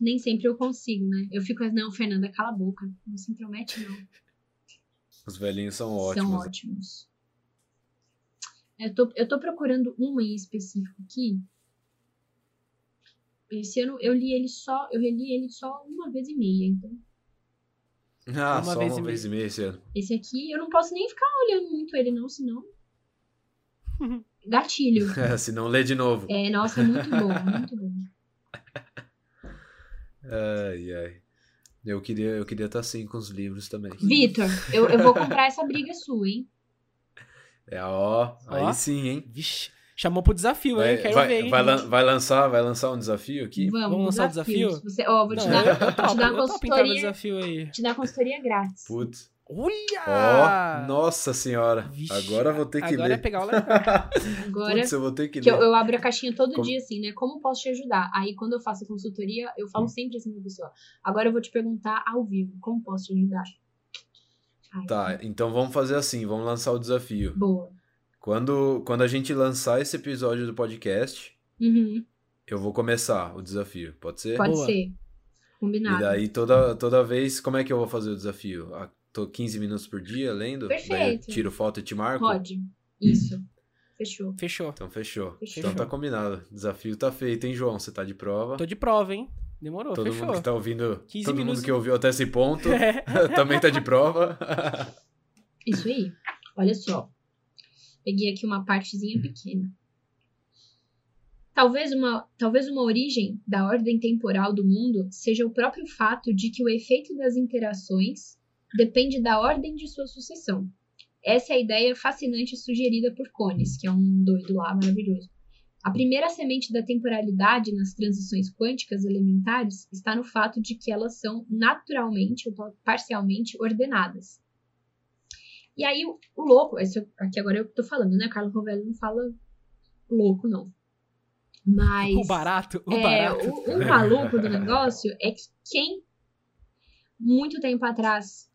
Nem sempre eu consigo, né? Eu fico, não, Fernanda, cala a boca. Não se intromete, não. Os velhinhos são ótimos. São ótimos. Eu tô, eu tô procurando um em específico aqui. Esse ano eu li ele só, eu reli ele só uma vez e meia, então. Ah, Uma só vez uma e vez e meia esse ano. Esse aqui eu não posso nem ficar olhando muito ele, não, senão. Gatilho. Se não lê de novo. É, nossa, é muito bom, muito bom. Ai, ai. Eu queria eu queria estar assim com os livros também. Vitor, eu, eu vou comprar essa briga sua, hein? É, ó, aí Ó. sim, hein? Vixe, chamou pro desafio, Vai, hein? Quero vai, ver, hein? vai, lan- vai lançar, vai lançar um desafio aqui? Vamos, Vamos lançar o desafio? Você, ó, vou te Não, dar, eu, eu topo, te dar uma consultoria. desafio aí. Te dar consultoria grátis. Putz. Olha! Ó, nossa senhora. Vixe, Agora eu vou ter que Agora ler. é pegar o legal. Agora, Putz, eu vou ter que que ler. eu, eu abro a caixinha todo Como- dia, assim, né? Como posso te ajudar? Aí, quando eu faço a consultoria, eu falo sempre assim pra pessoa. Agora eu vou te perguntar ao vivo, como posso te ajudar? Aí, Tá, então vamos fazer assim, vamos lançar o desafio. Boa. Quando, quando a gente lançar esse episódio do podcast, Uhum, eu vou começar o desafio, pode ser? pode Boa. ser. Combinado. E daí toda, toda vez, como é que eu vou fazer o desafio? Ah, tô 15 minutos por dia lendo? Daí eu Perfeito. tiro foto e te marco? Pode. Isso. Fechou. Fechou. Então fechou. Fechou. Então tá combinado. Desafio tá feito, hein, João? Você tá de prova. Tô de prova, hein? Demorou, Todo fechou. mundo que tá ouvindo, 15 todo minutos. mundo que ouviu até esse ponto É. também tá de prova. Isso aí. Olha só. Peguei aqui uma partezinha pequena. Talvez uma, talvez uma origem da ordem temporal do mundo seja o próprio fato de que o efeito das interações depende da ordem de sua sucessão. Essa é a ideia fascinante sugerida por Cones, que é um doido lá maravilhoso. A primeira semente da temporalidade nas transições quânticas elementares está no fato de que elas são naturalmente ou parcialmente ordenadas. E aí, o, o louco, esse aqui agora eu tô falando, né? Carlos Rovello não fala louco, não. Mas. O barato, o é, barato. O, o maluco do negócio é que quem, muito tempo atrás,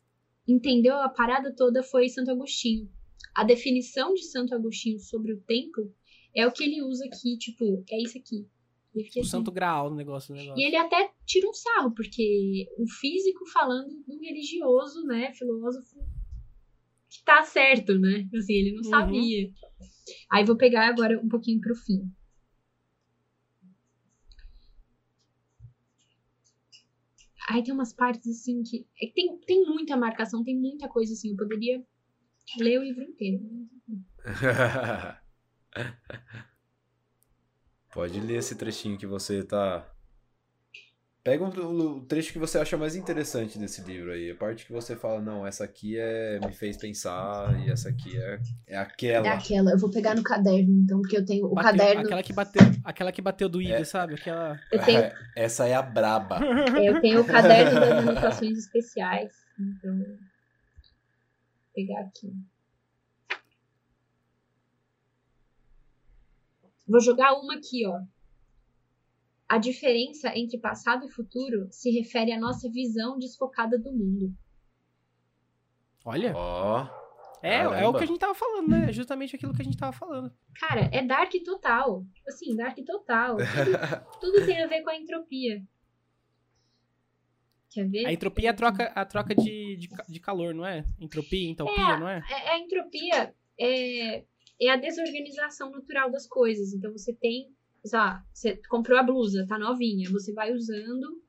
entendeu a parada toda foi Santo Agostinho. A definição de Santo Agostinho sobre o tempo é o que ele usa aqui, tipo, é isso aqui. O assim. santo graal no negócio, negócio. E ele até tira um sarro, porque um físico falando do religioso, né, filósofo, que tá certo, né? Assim, ele não Uhum. sabia. Aí vou pegar agora um pouquinho pro fim. Aí tem umas partes assim que. é que tem, tem muita marcação, tem muita coisa assim. Eu poderia ler o livro inteiro. Pode ler esse trechinho que você tá. Pega o, o trecho que você acha mais interessante desse livro aí. A parte que você fala, não, essa aqui é me fez pensar e essa aqui é, é aquela. É aquela, eu vou pegar no caderno, então, porque eu tenho o Bateu- caderno. Aquela que bateu, aquela que bateu doído, É. sabe? Aquela. Eu tenho, Essa é a braba. eu tenho o caderno das anotações especiais. Então. Vou pegar aqui. Vou jogar uma aqui, ó. A diferença entre passado e futuro se refere à nossa visão desfocada do mundo. Olha. Ó. É, é o que a gente tava falando, né? É justamente aquilo que a gente tava falando. Cara, é dark total. Tipo assim, dark total. Tudo, tudo tem a ver com a entropia. Quer ver? A entropia é a troca, a troca de, de, de calor, não é? Entropia, entropia, não é? É- a entropia é, é a desorganização natural das coisas. Então você tem, sei lá, você comprou a blusa, tá novinha, você vai usando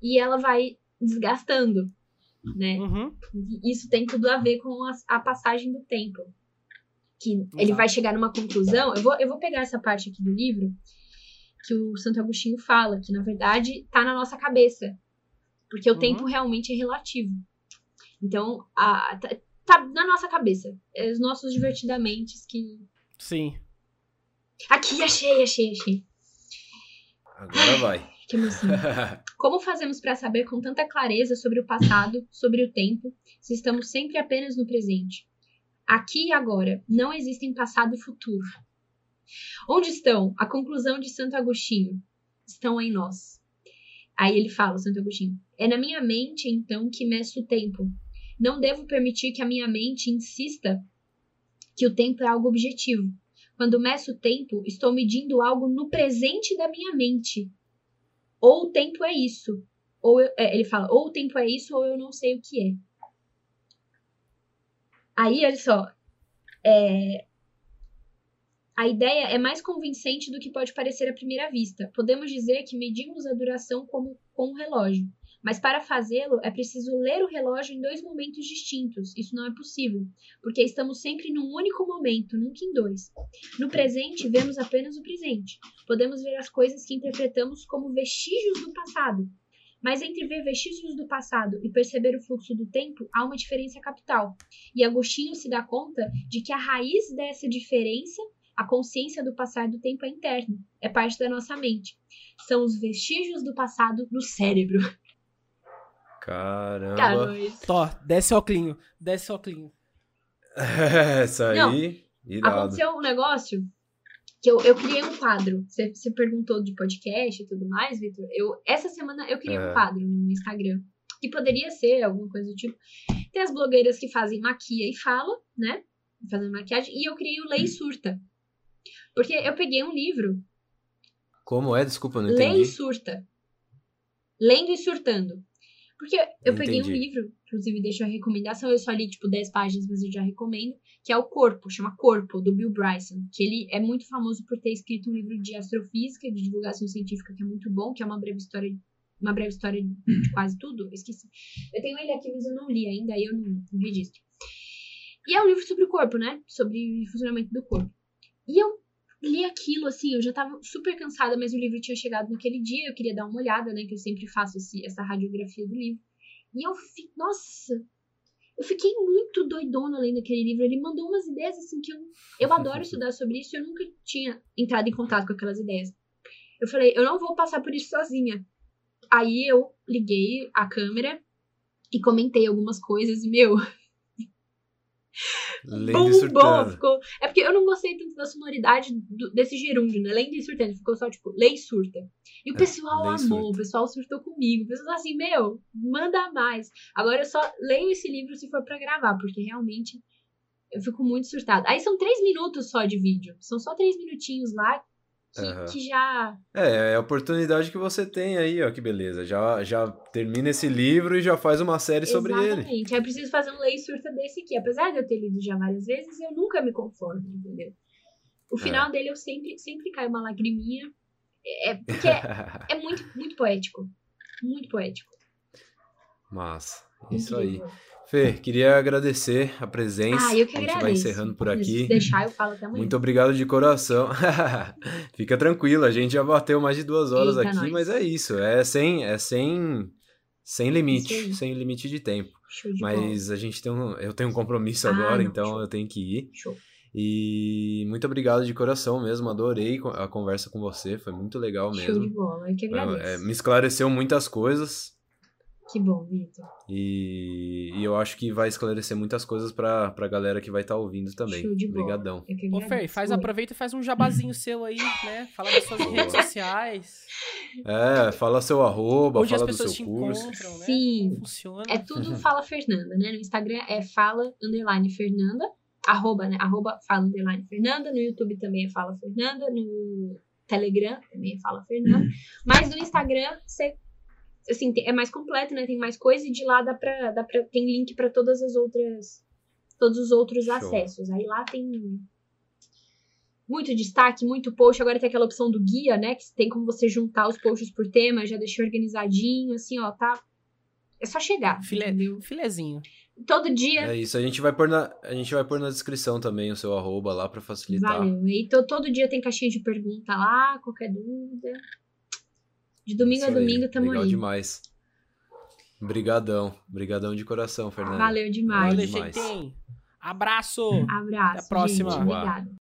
e ela vai desgastando, né? Uhum. Isso tem tudo a ver com a, a passagem do tempo. Que ele vai chegar numa conclusão. Eu vou, eu vou pegar essa parte aqui do livro que o Santo Agostinho fala, que na verdade tá na nossa cabeça. Porque o Uhum. tempo realmente é relativo. Então, a, tá, tá na nossa cabeça. É os nossos divertidamente que. Sim. Aqui, achei, achei, achei. Agora vai. Que emoção. Como fazemos para saber com tanta clareza sobre o passado, sobre o tempo, se estamos sempre apenas no presente? Aqui e agora, não existem passado e futuro. Onde estão? A conclusão de Santo Agostinho. Estão em nós. Aí ele fala, Santo Agostinho, é na minha mente, então, que meço o tempo. Não devo permitir que a minha mente insista que o tempo é algo objetivo. Quando meço o tempo, estou medindo algo no presente da minha mente. Ou o tempo é isso. Ou eu- é, ele fala, ou o tempo é isso, ou eu não sei o que é. Aí, olha só. é, A ideia é mais convincente do que pode parecer à primeira vista. Podemos dizer que medimos a duração como com um relógio. Mas para fazê-lo é preciso ler o relógio em dois momentos distintos. Isso não é possível, porque estamos sempre num único momento, nunca em dois. No presente, vemos apenas o presente. Podemos ver as coisas que interpretamos como vestígios do passado. Mas entre ver vestígios do passado e perceber o fluxo do tempo, há uma diferença capital. E Agostinho se dá conta de que a raiz dessa diferença, a consciência do passar do tempo, é interna, é parte da nossa mente. São os vestígios do passado no cérebro. Caramba. Caramba. Tó, desce o oclinho. Desce o oclinho. Essa aí, Não. irado. Aconteceu um negócio que eu, eu criei um quadro. Você, você perguntou de podcast e tudo mais, Vitor. Eu, essa semana eu criei um É. quadro no Instagram. Que poderia ser alguma coisa do tipo. Tem as blogueiras que fazem maquia e fala, né? Fazendo maquiagem. E eu criei o Lei Surta. Porque eu peguei um livro, Como é? Desculpa, eu não Lei entendi. Surta. Lendo e surtando. Porque eu peguei um Entendi. livro, inclusive deixo a recomendação, eu só li tipo 10 páginas, mas eu já recomendo, que é o Corpo, chama Corpo, do Bill Bryson, que ele é muito famoso por ter escrito um livro de astrofísica, de divulgação científica, que é muito bom, que é uma breve história, uma breve história de quase tudo, eu esqueci. Eu tenho ele aqui, mas eu não li ainda, aí eu não, não registro. E é um livro sobre o corpo, né? Sobre o funcionamento do corpo. E eu li aquilo, assim, eu já tava super cansada, mas o livro tinha chegado naquele dia, eu queria dar uma olhada, né? Que eu sempre faço esse, essa radiografia do livro. E eu fiquei, nossa, Eu fiquei muito doidona lendo aquele livro. Ele mandou umas ideias assim que eu, eu adoro estudar sobre isso eu nunca tinha entrado em contato com aquelas ideias. Eu falei, eu não vou passar por isso sozinha. Aí eu liguei a câmera e comentei algumas coisas e, meu, E surtando. ficou... É porque eu não gostei tanto da sonoridade do- desse gerúndio, né? Lendo e surtando. Ficou só, tipo, lei e surta. E o É, pessoal amou, surta. o pessoal surtou comigo. O pessoal assim, meu, manda mais. Agora eu só leio esse livro se for pra gravar, porque realmente eu fico muito surtada. Aí são três minutos só de vídeo. São só três minutinhos lá que, já. É, é a oportunidade que você tem aí, ó, que beleza. Já, já termina esse livro e já faz uma série sobre ele. Exatamente. Aí eu preciso fazer um lei surta desse aqui. Apesar de eu ter lido já várias vezes, eu nunca me conformo, entendeu? O final dele eu sempre, sempre cai uma lagriminha. É, é porque é, é muito, muito poético. Muito poético. Massa. Isso aí. Fê, queria agradecer a presença. Ah, eu que a gente agradeço. vai encerrando por Se aqui. deixar, eu falo até amanhã. Muito obrigado de coração. Fica tranquilo, a gente já bateu mais de duas horas Eita, aqui, nós. mas é isso. É sem, é sem, sem limite, sem limite de tempo. Show de bola. Mas a gente tem um, eu tenho um compromisso Ah, agora, não, então show. eu tenho que ir. Show. E muito obrigado de coração mesmo, adorei a conversa com você, foi muito legal Show mesmo. de bola. Eu que É, agradeço. me esclareceu muitas coisas Que bom, Vitor. e, e eu acho que vai esclarecer muitas coisas pra, pra galera que vai estar ouvindo também. Show de bola. Obrigadão. Ô. Fer, faz, Oi. aproveita e faz um jabazinho seu aí, né? Fala das suas redes sociais. É, fala seu arroba, Onde as fala do pessoas seu te curso. encontram, né? Sim. Funciona. É tudo Fala Fernanda, né? No Instagram é Fala Underline Fernanda. Arroba, né? Arroba Fala Underline Fernanda. No YouTube também é Fala Fernanda. No Telegram também é Fala Fernanda. Mas no Instagram, você. Assim, é mais completo, né? Tem mais coisa e de lá dá pra, dá pra, tem link pra todas as outras. Todos os outros Show. acessos. Aí lá tem muito destaque, muito post. Agora tem aquela opção do guia, né? Que tem como você juntar os posts por tema. Já deixei organizadinho, assim, ó, tá. É só chegar. Filé, entendeu? filezinho. Todo dia. É isso, a gente vai pôr na, a gente vai pôr na descrição também o seu arroba lá pra facilitar. Valeu. E to- todo dia tem caixinha de pergunta lá, qualquer dúvida. De domingo Isso a aí, domingo tamo Legal aí. demais. Brigadão. Brigadão de coração, Fernando. Valeu demais. Olha, demais. gente. Abraço. Abraço. Até a próxima. Gente. Obrigada.